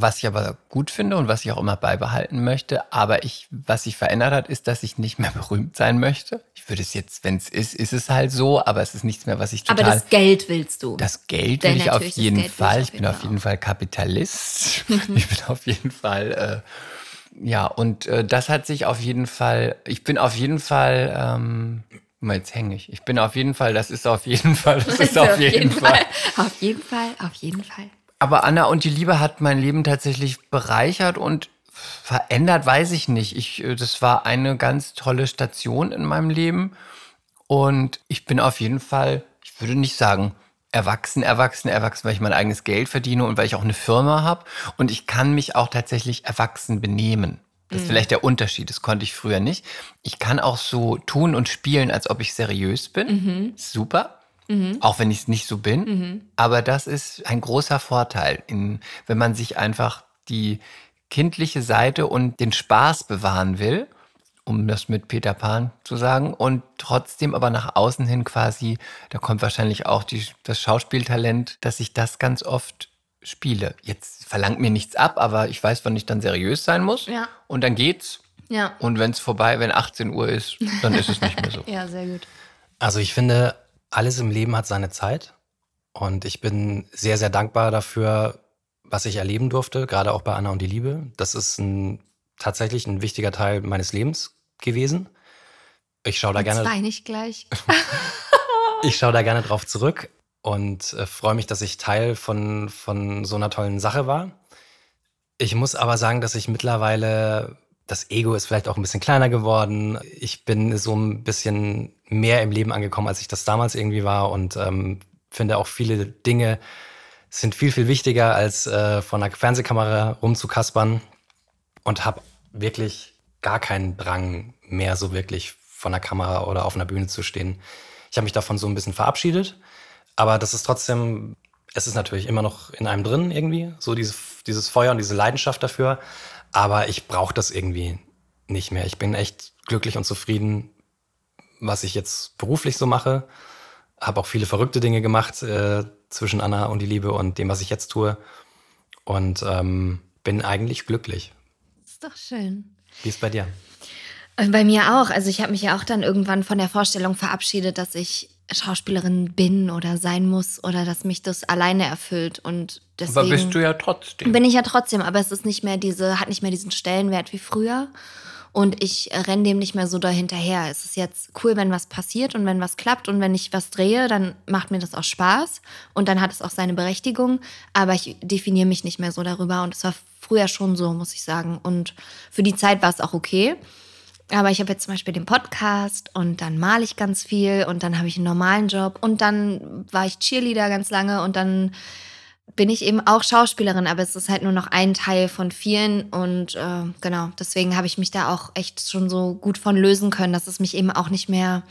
was ich aber gut finde und was ich auch immer beibehalten möchte. Aber ich, was sich verändert hat, ist, dass ich nicht mehr berühmt sein möchte. Ich würde es jetzt, wenn es ist, ist es halt so, aber es ist nichts mehr, was ich total. Aber das Geld willst du. Das Geld Denn will ich auf jeden Fall. ich bin jeden auf jeden Fall Kapitalist. ich bin auf jeden Fall, äh, ja, und äh, das hat sich auf jeden Fall, ich bin auf jeden Fall, ähm, jetzt hänge ich. Ich bin auf jeden Fall, das ist auf jeden Fall, das ist auf jeden Fall. Auf jeden Fall, auf jeden Fall. Aber Anna und die Liebe hat mein Leben tatsächlich bereichert und verändert, weiß ich nicht. Ich, äh, das war eine ganz tolle Station in meinem Leben. Und ich bin auf jeden Fall, ich würde nicht sagen, erwachsen, erwachsen, erwachsen, weil ich mein eigenes Geld verdiene und weil ich auch eine Firma habe. Und ich kann mich auch tatsächlich erwachsen benehmen. Das ist vielleicht der Unterschied. Das konnte ich früher nicht. Ich kann auch so tun und spielen, als ob ich seriös bin. Super. Auch wenn ich es nicht so bin. Aber das ist ein großer Vorteil, in, wenn man sich einfach die kindliche Seite und den Spaß bewahren will, um das mit Peter Pan zu sagen, und trotzdem aber nach außen hin quasi, da kommt wahrscheinlich auch die, das Schauspieltalent, dass ich das ganz oft spiele. Jetzt verlangt mir nichts ab, aber ich weiß, wann ich dann seriös sein muss. Ja. Und dann geht's. Ja. Und wenn es vorbei, wenn 18 Uhr ist, dann ist es nicht mehr so. Ja, sehr gut. Also ich finde, alles im Leben hat seine Zeit. Und ich bin sehr, sehr dankbar dafür, was ich erleben durfte, gerade auch bei Anna und die Liebe. Das ist ein, tatsächlich ein wichtiger Teil meines Lebens gewesen. Ich schaue da gerne, Zwei nicht gleich. ich schaue da gerne drauf zurück und äh, freue mich, dass ich Teil von, von so einer tollen Sache war. Ich muss aber sagen, dass ich mittlerweile, das Ego ist vielleicht auch ein bisschen kleiner geworden. Ich bin so ein bisschen mehr im Leben angekommen, als ich das damals irgendwie war und ähm, finde auch viele Dinge sind viel, viel wichtiger, als äh, von einer Fernsehkamera rumzukaspern und habe wirklich gar keinen Drang mehr so wirklich von der Kamera oder auf einer Bühne zu stehen. Ich habe mich davon so ein bisschen verabschiedet, aber das ist trotzdem, es ist natürlich immer noch in einem drin irgendwie, so dieses, dieses Feuer und diese Leidenschaft dafür, aber ich brauche das irgendwie nicht mehr. Ich bin echt glücklich und zufrieden, was ich jetzt beruflich so mache. Habe auch viele verrückte Dinge gemacht äh, zwischen Anna und die Liebe und dem, was ich jetzt tue. Und ähm, bin eigentlich glücklich. ist doch schön. Wie ist bei dir? Und bei mir auch. Also ich habe mich ja auch dann irgendwann von der Vorstellung verabschiedet, dass ich Schauspielerin bin oder sein muss oder dass mich das alleine erfüllt. Und deswegen Aber bist du ja trotzdem. bin ich ja trotzdem, aber es ist nicht mehr diese, hat nicht mehr diesen Stellenwert wie früher. Und ich renne dem nicht mehr so dahinterher. Es ist jetzt cool, wenn was passiert und wenn was klappt und wenn ich was drehe, dann macht mir das auch Spaß und dann hat es auch seine Berechtigung. Aber ich definiere mich nicht mehr so darüber und es war früher schon so, muss ich sagen. Und für die Zeit war es auch okay. Aber ich habe jetzt zum Beispiel den Podcast und dann male ich ganz viel und dann habe ich einen normalen Job und dann war ich Cheerleader ganz lange und dann bin ich eben auch Schauspielerin, aber es ist halt nur noch ein Teil von vielen und äh, genau, deswegen habe ich mich da auch echt schon so gut von lösen können, dass es mich eben auch nicht mehr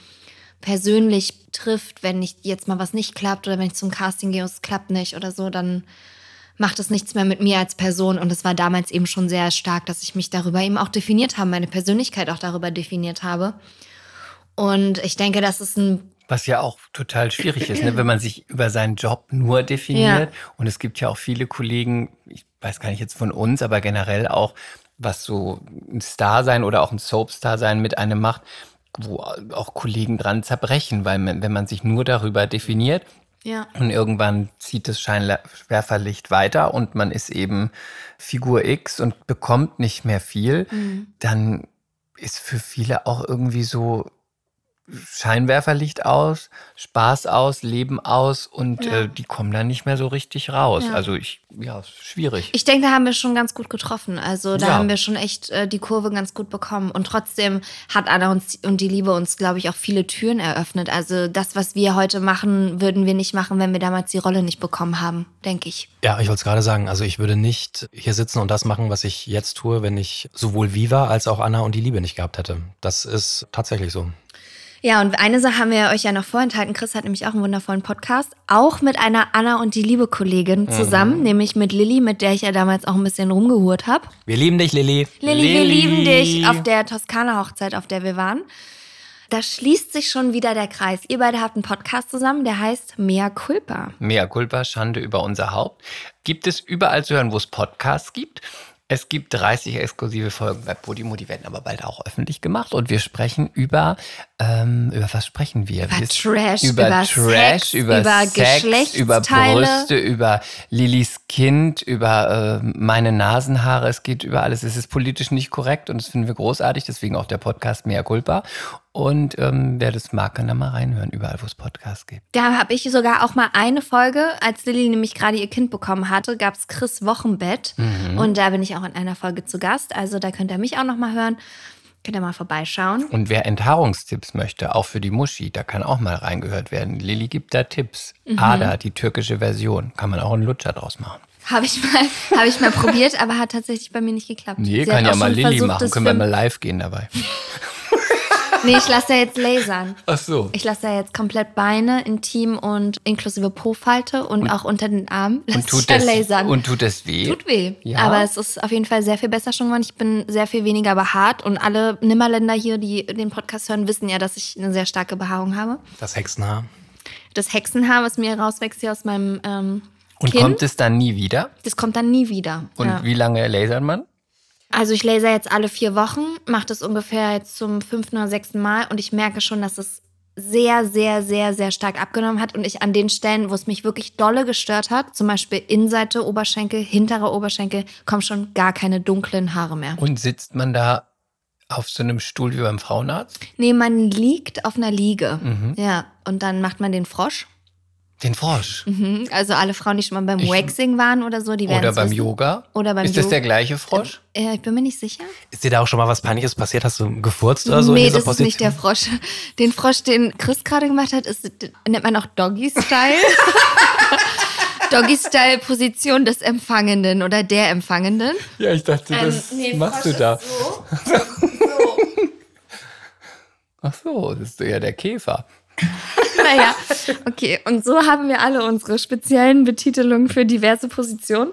persönlich trifft, wenn ich jetzt mal was nicht klappt oder wenn ich zum Casting gehe und es klappt nicht oder so, dann macht es nichts mehr mit mir als Person und es war damals eben schon sehr stark, dass ich mich darüber eben auch definiert habe, meine Persönlichkeit auch darüber definiert habe. Und ich denke, das ist ein Was ja auch total schwierig ist, ne? wenn man sich über seinen Job nur definiert. Und es gibt ja auch viele Kollegen, ich weiß gar nicht jetzt von uns, aber generell auch, was so ein Star sein oder auch ein Soapstar sein mit einem macht, wo auch Kollegen dran zerbrechen, weil man, wenn man sich nur darüber definiert, ja. und irgendwann zieht das Scheinwerferlicht weiter und man ist eben Figur X und bekommt nicht mehr viel, dann ist für viele auch irgendwie so Scheinwerferlicht aus, Spaß aus, Leben aus und Ja. äh, die kommen dann nicht mehr so richtig raus. Ja. Also ich, ja, schwierig. Ich denke, da haben wir schon ganz gut getroffen. Also da Ja. haben wir schon echt äh, die Kurve ganz gut bekommen. Und trotzdem hat Anna uns und die Liebe uns, glaube ich, auch viele Türen eröffnet. Also das, was wir heute machen, würden wir nicht machen, wenn wir damals die Rolle nicht bekommen haben, denke ich. Ja, ich wollte es gerade sagen. Also ich würde nicht hier sitzen und das machen, was ich jetzt tue, wenn ich sowohl Viva als auch Anna und die Liebe nicht gehabt hätte. Das ist tatsächlich so. Ja, und eine Sache haben wir euch ja noch vorenthalten. Chris hat nämlich auch einen wundervollen Podcast, auch mit einer Anna und die liebe Kollegin zusammen, nämlich mit Lilly, mit der ich ja damals auch ein bisschen rumgehurt habe. Wir lieben dich, Lilly. Lilly, wir lieben dich auf der Toskana-Hochzeit, auf der wir waren. Da schließt sich schon wieder der Kreis. Ihr beide habt einen Podcast zusammen, der heißt Mea Culpa. Mea culpa, Schande über unser Haupt. Gibt es überall zu hören, wo es Podcasts gibt. Es gibt 30 exklusive Folgen bei Podimo, die werden aber bald auch öffentlich gemacht. Und wir sprechen über, ähm, über was sprechen wir? Über Trash, über, über Trash, Sex, über, über Sex, über. Brüste, über Lillys Kind, über äh, meine Nasenhaare. Es geht über alles. Es ist politisch nicht korrekt und das finden wir großartig. Deswegen auch der Podcast Mea culpa. Und ähm, wer das mag, kann da mal reinhören, überall, wo es Podcasts gibt. Da habe ich sogar auch mal eine Folge, als Lilly nämlich gerade ihr Kind bekommen hatte, gab es Chris Wochenbett. Mhm. Und da bin ich auch in einer Folge zu Gast. Also da könnt ihr mich auch noch mal hören. Könnt ihr mal vorbeischauen. Und wer Enthaarungstipps möchte, auch für die Muschi, da kann auch mal reingehört werden. Lilly gibt da Tipps. Mhm. Ada, die türkische Version, kann man auch einen Lutscher draus machen. Habe ich mal, habe ich mal probiert, aber hat tatsächlich bei mir nicht geklappt. Nee, Sie kann ja mal Lilly machen. Können wir mal live gehen dabei. Nee, ich lasse ja jetzt lasern. Ach so. Ich lasse ja jetzt komplett Beine, intim und inklusive Po-Falte und, auch unter den Armen. Lass Und tut, das, lasern. und tut das weh? Tut weh. Ja. Aber es ist auf jeden Fall sehr viel besser schon geworden. Ich bin sehr viel weniger behaart und alle Nimmerländer hier, die den Podcast hören, wissen ja, dass ich eine sehr starke Behaarung habe. Das Hexenhaar. Das Hexenhaar, was mir rauswächst hier aus meinem ähm, Und Kinn, kommt es dann nie wieder? das kommt dann nie wieder. Und ja. wie lange lasert man? Also ich laser jetzt alle vier Wochen, mache das ungefähr jetzt zum fünften oder sechsten Mal und ich merke schon, dass es sehr, sehr, sehr, sehr stark abgenommen hat und ich an den Stellen, wo es mich wirklich dolle gestört hat, zum Beispiel Innenseite Oberschenkel, hintere Oberschenkel, kommen schon gar keine dunklen Haare mehr. Und sitzt man da auf so einem Stuhl wie beim Frauenarzt? Nee, man liegt auf einer Liege. Mhm. Ja, und dann macht man den Frosch. Den Frosch. Mhm. Also alle Frauen, die schon mal beim Ich- Waxing waren oder so, die werden Oder beim Yoga? Oder beim Ist das Yoga. der gleiche Frosch? Äh, ich bin mir nicht sicher. Ist dir da auch schon mal was Peinliches passiert? Hast du gefurzt oder so? in nee, dieser das ist nicht der Position? Frosch. Den Frosch, den Chris gerade gemacht hat, ist, nennt man auch Doggy-Style. Doggy-Style-Position des Empfangenden oder der Empfangenden. Ja, ich dachte, Ähm, nee, Frosch ist So. Ach so, das ist ja der Käfer. Naja, okay. Und so haben wir alle unsere speziellen Betitelungen für diverse Positionen.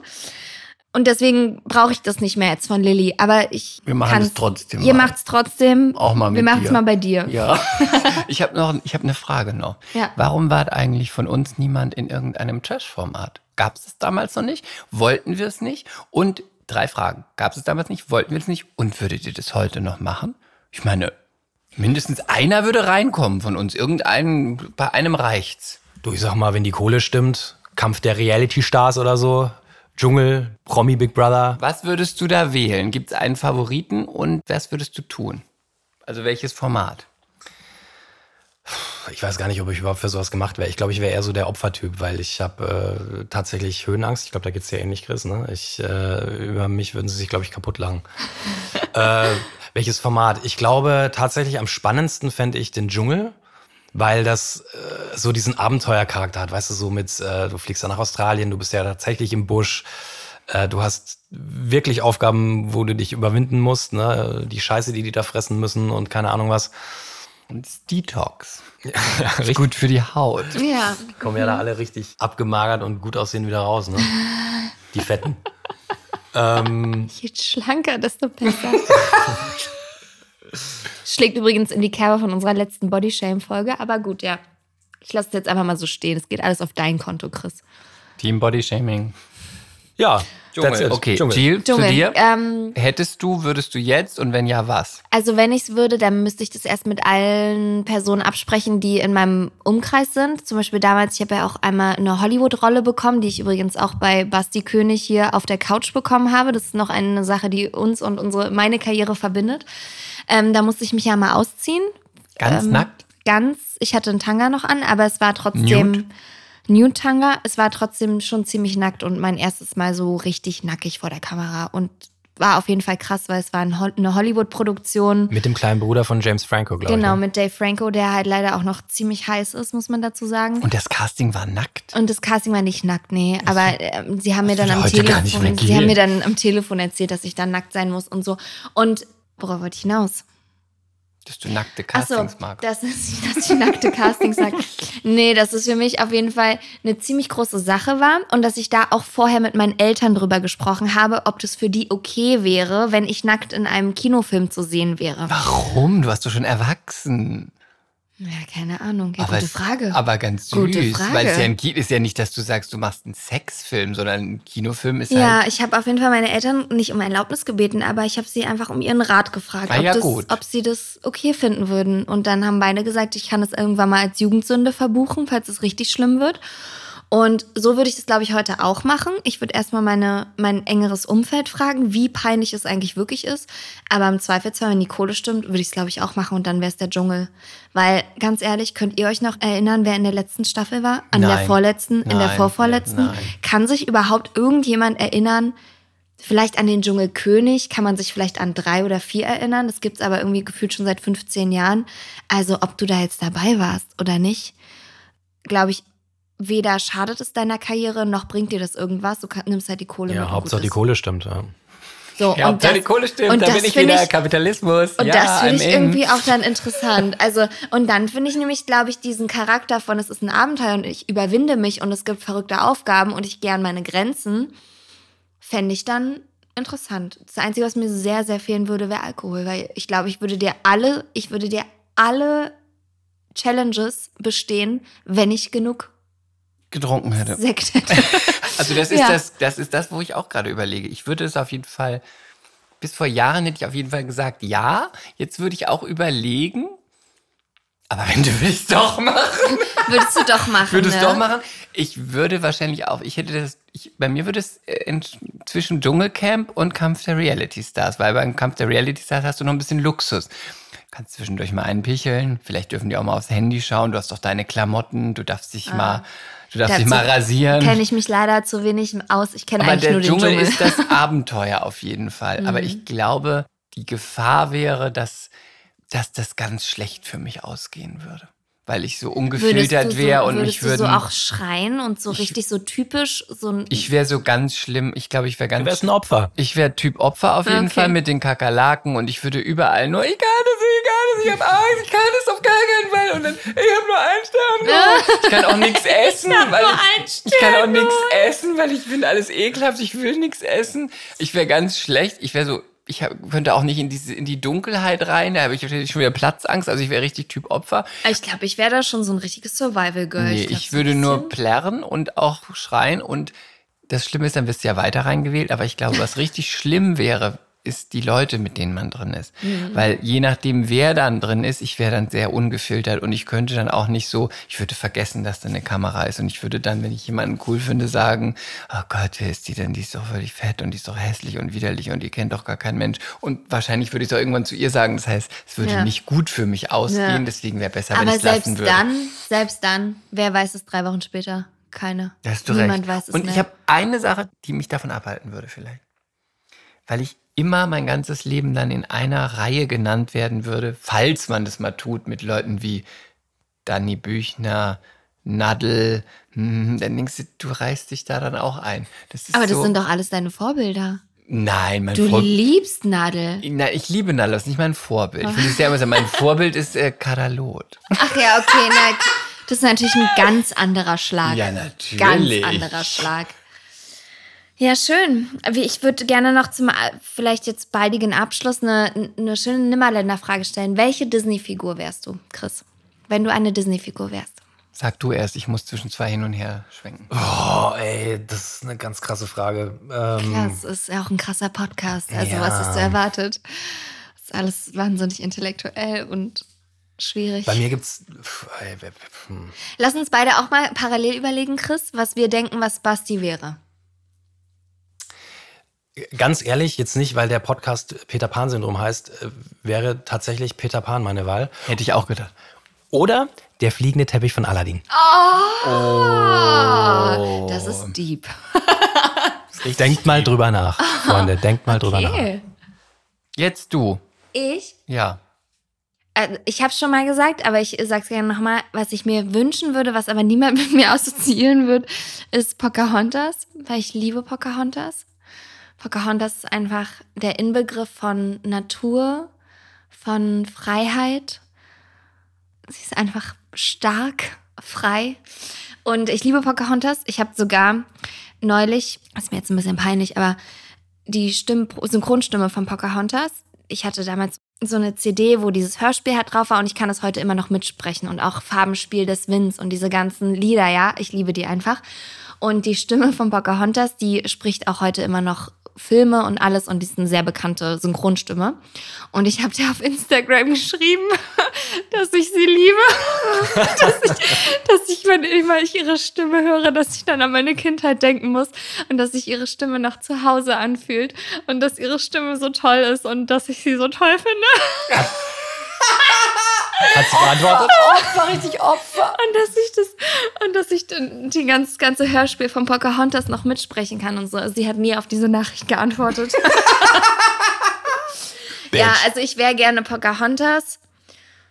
Und deswegen brauche ich das nicht mehr jetzt von Lilly. Aber ich Wir machen es trotzdem Ihr macht es trotzdem. Auch mal mit Wir machen es mal bei dir. Ja. ich habe noch, ich habe eine Frage noch. Ja. Warum war eigentlich von uns niemand in irgendeinem Trash-Format? Gab es es damals noch nicht? Wollten wir es nicht? Und drei Fragen. Gab es es damals nicht? Wollten wir es nicht? Und würdet ihr das heute noch machen? Ich meine, mindestens einer würde reinkommen von uns. Irgendeinen, bei einem reicht's. Du, ich sag mal, wenn die Kohle stimmt, Kampf der Reality-Stars oder so, Dschungel, Promi Big Brother. Was würdest du da wählen? Gibt es einen Favoriten und was würdest du tun? Also welches Format? Ich weiß gar nicht, ob ich überhaupt für sowas gemacht wäre. Ich glaube, ich wäre eher so der Opfertyp, weil ich habe äh, tatsächlich Höhenangst. Ich glaube, da geht's dir ähnlich, Chris. Ne? Ich, äh, über mich würden sie sich, glaube ich, kaputt lachen. äh, welches Format? Ich glaube, tatsächlich am spannendsten fände ich den Dschungel, weil das äh, so diesen Abenteuercharakter hat. Weißt du, so mit, äh, du fliegst ja nach Australien, du bist ja tatsächlich im Busch. Äh, du hast wirklich Aufgaben, wo du dich überwinden musst. Ne? Die Scheiße, die die da fressen müssen und keine Ahnung was. Und das Detox. Ja, Ist gut für die Haut. Ja. kommen ja da alle richtig abgemagert und gut aussehen wieder raus, ne? Die Fetten. ähm, Je schlanker, desto besser. Schlägt übrigens in die Kerbe von unserer letzten Bodyshame-Folge, aber gut, ja. Ich lasse es jetzt einfach mal so stehen. Es geht alles auf dein Konto, Chris. Team Body Shaming. ja, it. Okay, Dschungel. Jill, zu Dschungel. dir. Ähm, Hättest du, würdest du jetzt und wenn ja, was? also wenn ich es würde, dann müsste ich das erst mit allen Personen absprechen, die in meinem Umkreis sind. Zum Beispiel damals, ich habe ja auch einmal eine Hollywood-Rolle bekommen, die ich übrigens auch bei Basti König hier auf der Couch bekommen habe. Das ist noch eine Sache, die uns und unsere meine Karriere verbindet. Ähm, da musste ich mich ja mal ausziehen. Ganz Ähm, nackt? Ganz, ich hatte einen Tanga noch an, aber es war Nude? Nude-Tanga. Es war trotzdem schon ziemlich nackt und mein erstes Mal so richtig nackig vor der Kamera und war auf jeden Fall krass, weil es war eine Hollywood-Produktion. Mit dem kleinen Bruder von James Franco, glaube Genau, ich. ne? mit Dave Franco, der halt leider auch noch ziemlich heiß ist, muss man dazu sagen. Und das Casting war nackt. Und das Casting war nicht nackt, nee. Aber ähm, sie haben mir dann würde am Telefon, sie haben mir dann am Telefon erzählt, dass ich dann nackt sein muss und so. Und worauf wollte ich hinaus? Dass du nackte Castings magst. das ist, dass ich nackte Castings sage. Nee, dass es für mich auf jeden Fall eine ziemlich große Sache war und dass ich da auch vorher mit meinen Eltern drüber gesprochen habe, ob das für die okay wäre, wenn ich nackt in einem Kinofilm zu sehen wäre. Warum? Du warst doch schon erwachsen. Ja, keine Ahnung. Ja, gute es- Frage. Aber ganz süß. Gute Frage. Weil es ja, ein Ki- ist ja nicht, dass du sagst, du machst einen Sexfilm, sondern ein Kinofilm ist ja, halt. ich habe auf jeden Fall meine Eltern nicht um Erlaubnis gebeten, aber ich habe sie einfach um ihren Rat gefragt, Ah, ob, ja, das, ob sie das okay finden würden. Und dann haben beide gesagt, ich kann es irgendwann mal als Jugendsünde verbuchen, falls es richtig schlimm wird. Und so würde ich das, glaube ich, heute auch machen. Ich würde erstmal meine, mein engeres Umfeld fragen, wie peinlich es eigentlich wirklich ist. Aber im Zweifelsfall, wenn die Kohle stimmt, würde ich es, glaube ich, auch machen und dann wäre es der Dschungel. Weil, ganz ehrlich, könnt ihr euch noch erinnern, wer in der letzten Staffel war? An der Nein. vorletzten, in der Nein. vorvorletzten? Nein. Kann sich überhaupt irgendjemand erinnern, vielleicht an den Dschungelkönig, kann man sich vielleicht an drei oder vier erinnern. Das gibt's aber irgendwie gefühlt schon seit 15 Jahren. Also ob du da jetzt dabei warst oder nicht, glaube ich, weder schadet es deiner Karriere, noch bringt dir das irgendwas. Du kann, nimmst halt die Kohle mit. Ja, Hauptsache gut die ist. Kohle stimmt. Ja. So, Ja, und Hauptsache das, die Kohle stimmt, und da das bin ich wieder Kapitalismus. und ja, das finde ich in. irgendwie auch dann interessant. Also, und dann finde ich nämlich, glaube ich, diesen Charakter von, es ist ein Abenteuer und ich überwinde mich und es gibt verrückte Aufgaben und ich gehe an meine Grenzen, fände ich dann interessant. Das Einzige, was mir sehr, sehr fehlen würde, wäre Alkohol, weil ich glaube, ich würde dir alle, ich würde dir alle Challenges bestehen, wenn ich genug getrunken hätte. Sekt hätte. Also das ist Ja. das, das ist das, wo ich auch gerade überlege. Ich würde es auf jeden Fall, bis vor Jahren hätte ich auf jeden Fall gesagt, ja. Jetzt würde ich auch überlegen, aber wenn du willst, doch machen. Würdest du doch machen. Würdest ne? doch machen. Ich würde wahrscheinlich auch, ich hätte das, ich, bei mir würde es äh, in, zwischen Dschungelcamp und Kampf der Reality Stars, weil beim Kampf der Reality Stars hast du noch ein bisschen Luxus. Kannst zwischendurch mal einpicheln, vielleicht dürfen die auch mal aufs Handy schauen, du hast doch deine Klamotten, du darfst dich mal, du darfst dich mal rasieren. Kenne ich mich leider zu wenig aus. Ich kenne eigentlich der nur den Dschungel, Dschungel. ist das Abenteuer auf jeden Fall. Aber Mhm. ich glaube, die Gefahr wäre, dass, dass das ganz schlecht für mich ausgehen würde. Weil ich so ungefiltert du wäre so, und mich du so würden. auch schreien und so Ich- richtig so typisch so ein ich wäre so ganz schlimm. Ich glaube, ich wäre Du ganz. wärst ein Opfer. Ich wäre Typ Opfer auf jeden Okay. Fall mit den Kakerlaken und ich würde überall nur, ich kann das, ich kann das, ich habe Angst, ich kann das auf gar keinen Fall. Und dann, ich habe nur einen Stern. Ich kann auch nichts essen, weil nur ich, einen ich kann auch nichts essen, weil ich finde alles ekelhaft, ich will nichts essen. Ich wäre ganz schlecht. Ich wäre so, ich hab, könnte auch nicht in, diese, in die Dunkelheit rein, da habe ich wahrscheinlich schon wieder Platzangst, also ich wäre richtig Typ Opfer. Ich glaube, ich wäre da schon so ein richtiges Survival-Girl. Nee, glaub, ich, so würde nur plärren und auch schreien. Und das Schlimme ist, dann wirst du ja weiter reingewählt. Aber ich glaube, was richtig schlimm wäre, ist die Leute, mit denen man drin ist. Mhm. Weil je nachdem, wer dann drin ist, ich wäre dann sehr ungefiltert und ich könnte dann auch nicht so, ich würde vergessen, dass da eine Kamera ist. Und ich würde dann, wenn ich jemanden cool finde, sagen, oh Gott, wer ist die denn? Die ist doch völlig fett und die ist doch hässlich und widerlich und die kennt doch gar kein Mensch. Und wahrscheinlich würde ich es auch irgendwann zu ihr sagen. Das heißt, es würde Ja. nicht gut für mich ausgehen. Ja. Deswegen wäre besser, wenn Aber ich es lassen selbst würde. dann, selbst dann, wer weiß es drei Wochen später? Keine. Da hast du Niemand recht. weiß es Und mehr. ich habe eine Sache, die mich davon abhalten würde vielleicht. Weil ich immer mein ganzes Leben dann in einer Reihe genannt werden würde, falls man das mal tut mit Leuten wie Danny Büchner, Nadel, hm, dann denkst du, du reißt dich da dann auch ein. Das Aber das so, sind doch alles deine Vorbilder. Nein, mein Du Vorbild. liebst Nadel. Na, ich liebe Nadel, das ist nicht mein Vorbild. Ich würde es ja immer sagen, mein Vorbild ist äh, Kadalot. Ach ja, okay, na, das ist natürlich ein ganz anderer Schlag. Ja, natürlich. Ganz anderer Schlag. Ja, schön. Wie- Ich würde gerne noch zum äh, vielleicht jetzt baldigen Abschluss eine, eine schöne Nimmerländer-Frage stellen. Welche Disney-Figur wärst du, Chris? Wenn du eine Disney-Figur wärst. Sag du erst, ich muss zwischen zwei hin und her schwenken. Oh, ey, das ist eine ganz krasse Frage. Ähm, Ja, es ist ja auch ein krasser Podcast. Also, Ja. was hast du erwartet? Das ist alles wahnsinnig intellektuell und schwierig. Bei mir gibt's. hm. Lass uns beide auch mal parallel überlegen, Chris, was wir denken, was Basti wäre. Ganz ehrlich, jetzt nicht, weil der Podcast Peter Pan-Syndrom heißt, äh, wäre tatsächlich Peter Pan meine Wahl. Hätte ich auch gedacht. Oder der fliegende Teppich von Aladdin. Oh, das ist deep. Denkt mal drüber nach, Freunde. Denkt mal drüber nach. Okay. Jetzt du. Ich? Ja. Also ich habe schon mal gesagt, aber ich sag's gerne nochmal, was ich mir wünschen würde, was aber niemand mit mir assoziieren wird, ist Pocahontas, weil ich liebe Pocahontas. Pocahontas ist einfach der Inbegriff von Natur, von Freiheit. Sie ist einfach stark, frei. Und ich liebe Pocahontas. Ich habe sogar neulich, das ist mir jetzt ein bisschen peinlich, aber die Stimm Synchronstimme von Pocahontas. Ich hatte damals so eine CD, wo dieses Hörspiel halt drauf war und ich kann das heute immer noch mitsprechen und auch Farbenspiel des Winds und diese ganzen Lieder, ja, ich liebe die einfach. Und die Stimme von Pocahontas, die spricht auch heute immer noch Filme und alles und die ist eine sehr bekannte Synchronstimme. Und ich habe dir auf Instagram geschrieben, dass ich sie liebe. dass, ich, dass ich, wenn immer ich ihre Stimme höre, dass ich dann an meine Kindheit denken muss und dass sich ihre Stimme nach zu Hause anfühlt und dass ihre Stimme so toll ist und dass ich sie so toll finde. Hat sie beantwortet? Opfer, richtig Opfer. Und dass ich das, und dass ich dann die ganz, ganze Hörspiel von Pocahontas noch mitsprechen kann und so. Sie hat nie auf diese Nachricht geantwortet. ja, also ich wäre gerne Pocahontas.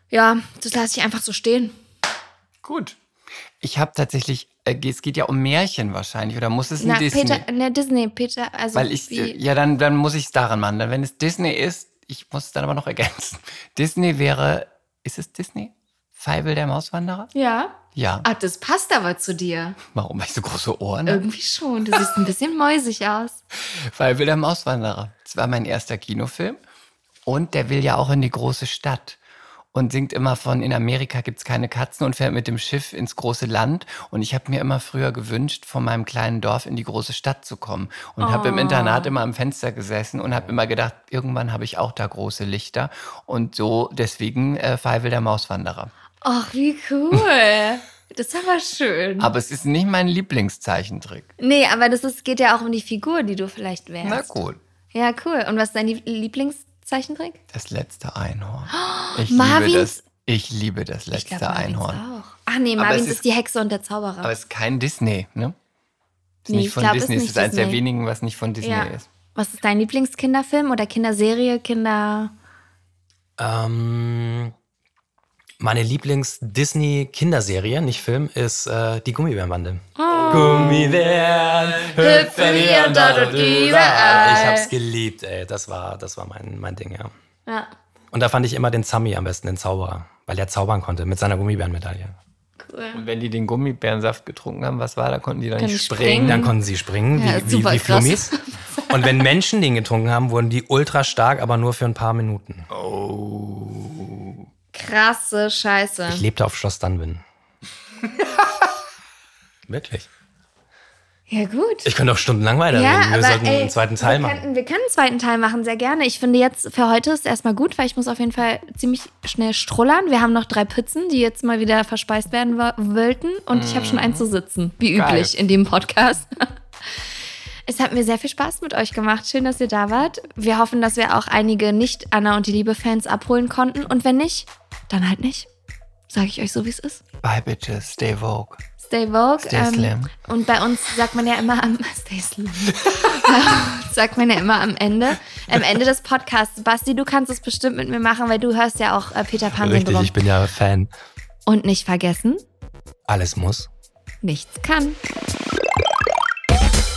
Ja, das lasse ich einfach so stehen. Gut. Ich habe tatsächlich, äh, es geht ja um Märchen wahrscheinlich, oder muss es ein Na, Disney? Peter, ne, Disney, Peter, also Weil ich, wie, ja, dann, dann muss ich es daran machen. Dann, wenn es Disney ist, ich muss es dann aber noch ergänzen. Disney wäre, ist es Disney? Feivel der Mauswanderer? ja. Ja. Ah, das passt aber zu dir. Warum? Ich so große Ohren? Irgendwie schon. Du siehst ein bisschen mäusig aus. Feivel der Mauswanderer. Das war mein erster Kinofilm. Und der will ja auch in die große Stadt. Und singt immer von, in Amerika gibt es keine Katzen und fährt mit dem Schiff ins große Land. Und ich habe mir immer früher gewünscht, von meinem kleinen Dorf in die große Stadt zu kommen. Und habe im Internat immer am Fenster gesessen und habe immer gedacht, irgendwann habe ich auch da große Lichter. Und so deswegen äh, Feivel der Mauswanderer. Ach, wie cool. Das ist aber schön. Aber es ist nicht mein Lieblingszeichentrick. nee, aber das ist, geht ja auch um die Figur, die du vielleicht wärst. Na gut. Ja, cool. Und was ist dein Lieb- Lieblingszeichentrick? Das letzte Einhorn. Ich Marvins- liebe das. Ich liebe das letzte Marvins Einhorn. auch. Ach nee, Marvins es ist, ist- die Hexe und der Zauberer. Aber es ist kein Disney, ne? Ist Nee, nicht ich von glaub, ist Disney. Es nicht ist eines der wenigen, was nicht von Disney ja. ist. Was ist dein Lieblingskinderfilm oder Kinderserie, Kinder... Ähm, meine Lieblings-Disney-Kinderserie, nicht Film, ist äh, die Gummibärenbande. Gummibären hüpfen hier und dort und überall. Ich hab's geliebt, ey. Das war, das war mein, mein Ding, ja. Ja, Und da fand ich immer den Zami am besten, den Zauberer, weil er zaubern konnte mit seiner Gummibärenmedaille. cool. Und wenn die den Gummibärensaft getrunken haben, was war, da konnten die dann Können nicht die springen. springen? Dann konnten sie springen, Ja, wie, wie, wie. Flummis. Und wenn Menschen den getrunken haben, wurden die ultra stark, aber nur für ein paar Minuten. Krasse Scheiße. Ich lebte auf Schloss Dunwin. Wirklich. Ja, gut. Ich könnte auch stundenlang weiterreden. Ja, Wir sollten ey, einen zweiten Teil wir machen. Könnten, wir können einen zweiten Teil machen, sehr gerne. Ich finde jetzt für heute ist erstmal gut, weil ich muss auf jeden Fall ziemlich schnell strullern. Wir haben noch drei Pützen, die jetzt mal wieder verspeist werden wo- wollten. Und ich habe schon einen zu sitzen, wie Geil. üblich in dem Podcast. Es hat mir sehr viel Spaß mit euch gemacht. Schön, dass ihr da wart. Wir hoffen, dass wir auch einige Nicht-Anna und die Liebe-Fans abholen konnten. Und wenn nicht, dann halt nicht. Sage ich euch so, wie es ist. Bye, Bitches. Stay Vogue. Stay Vogue. Stay slim. Und bei uns sagt man ja immer am Stay slim. sagt man ja immer am Ende, am Ende des Podcasts. Basti, du kannst es bestimmt mit mir machen, weil du hörst ja auch äh, Peter Pan Richtig, ich bin ja Fan. Und nicht vergessen, Alles muss. nichts kann.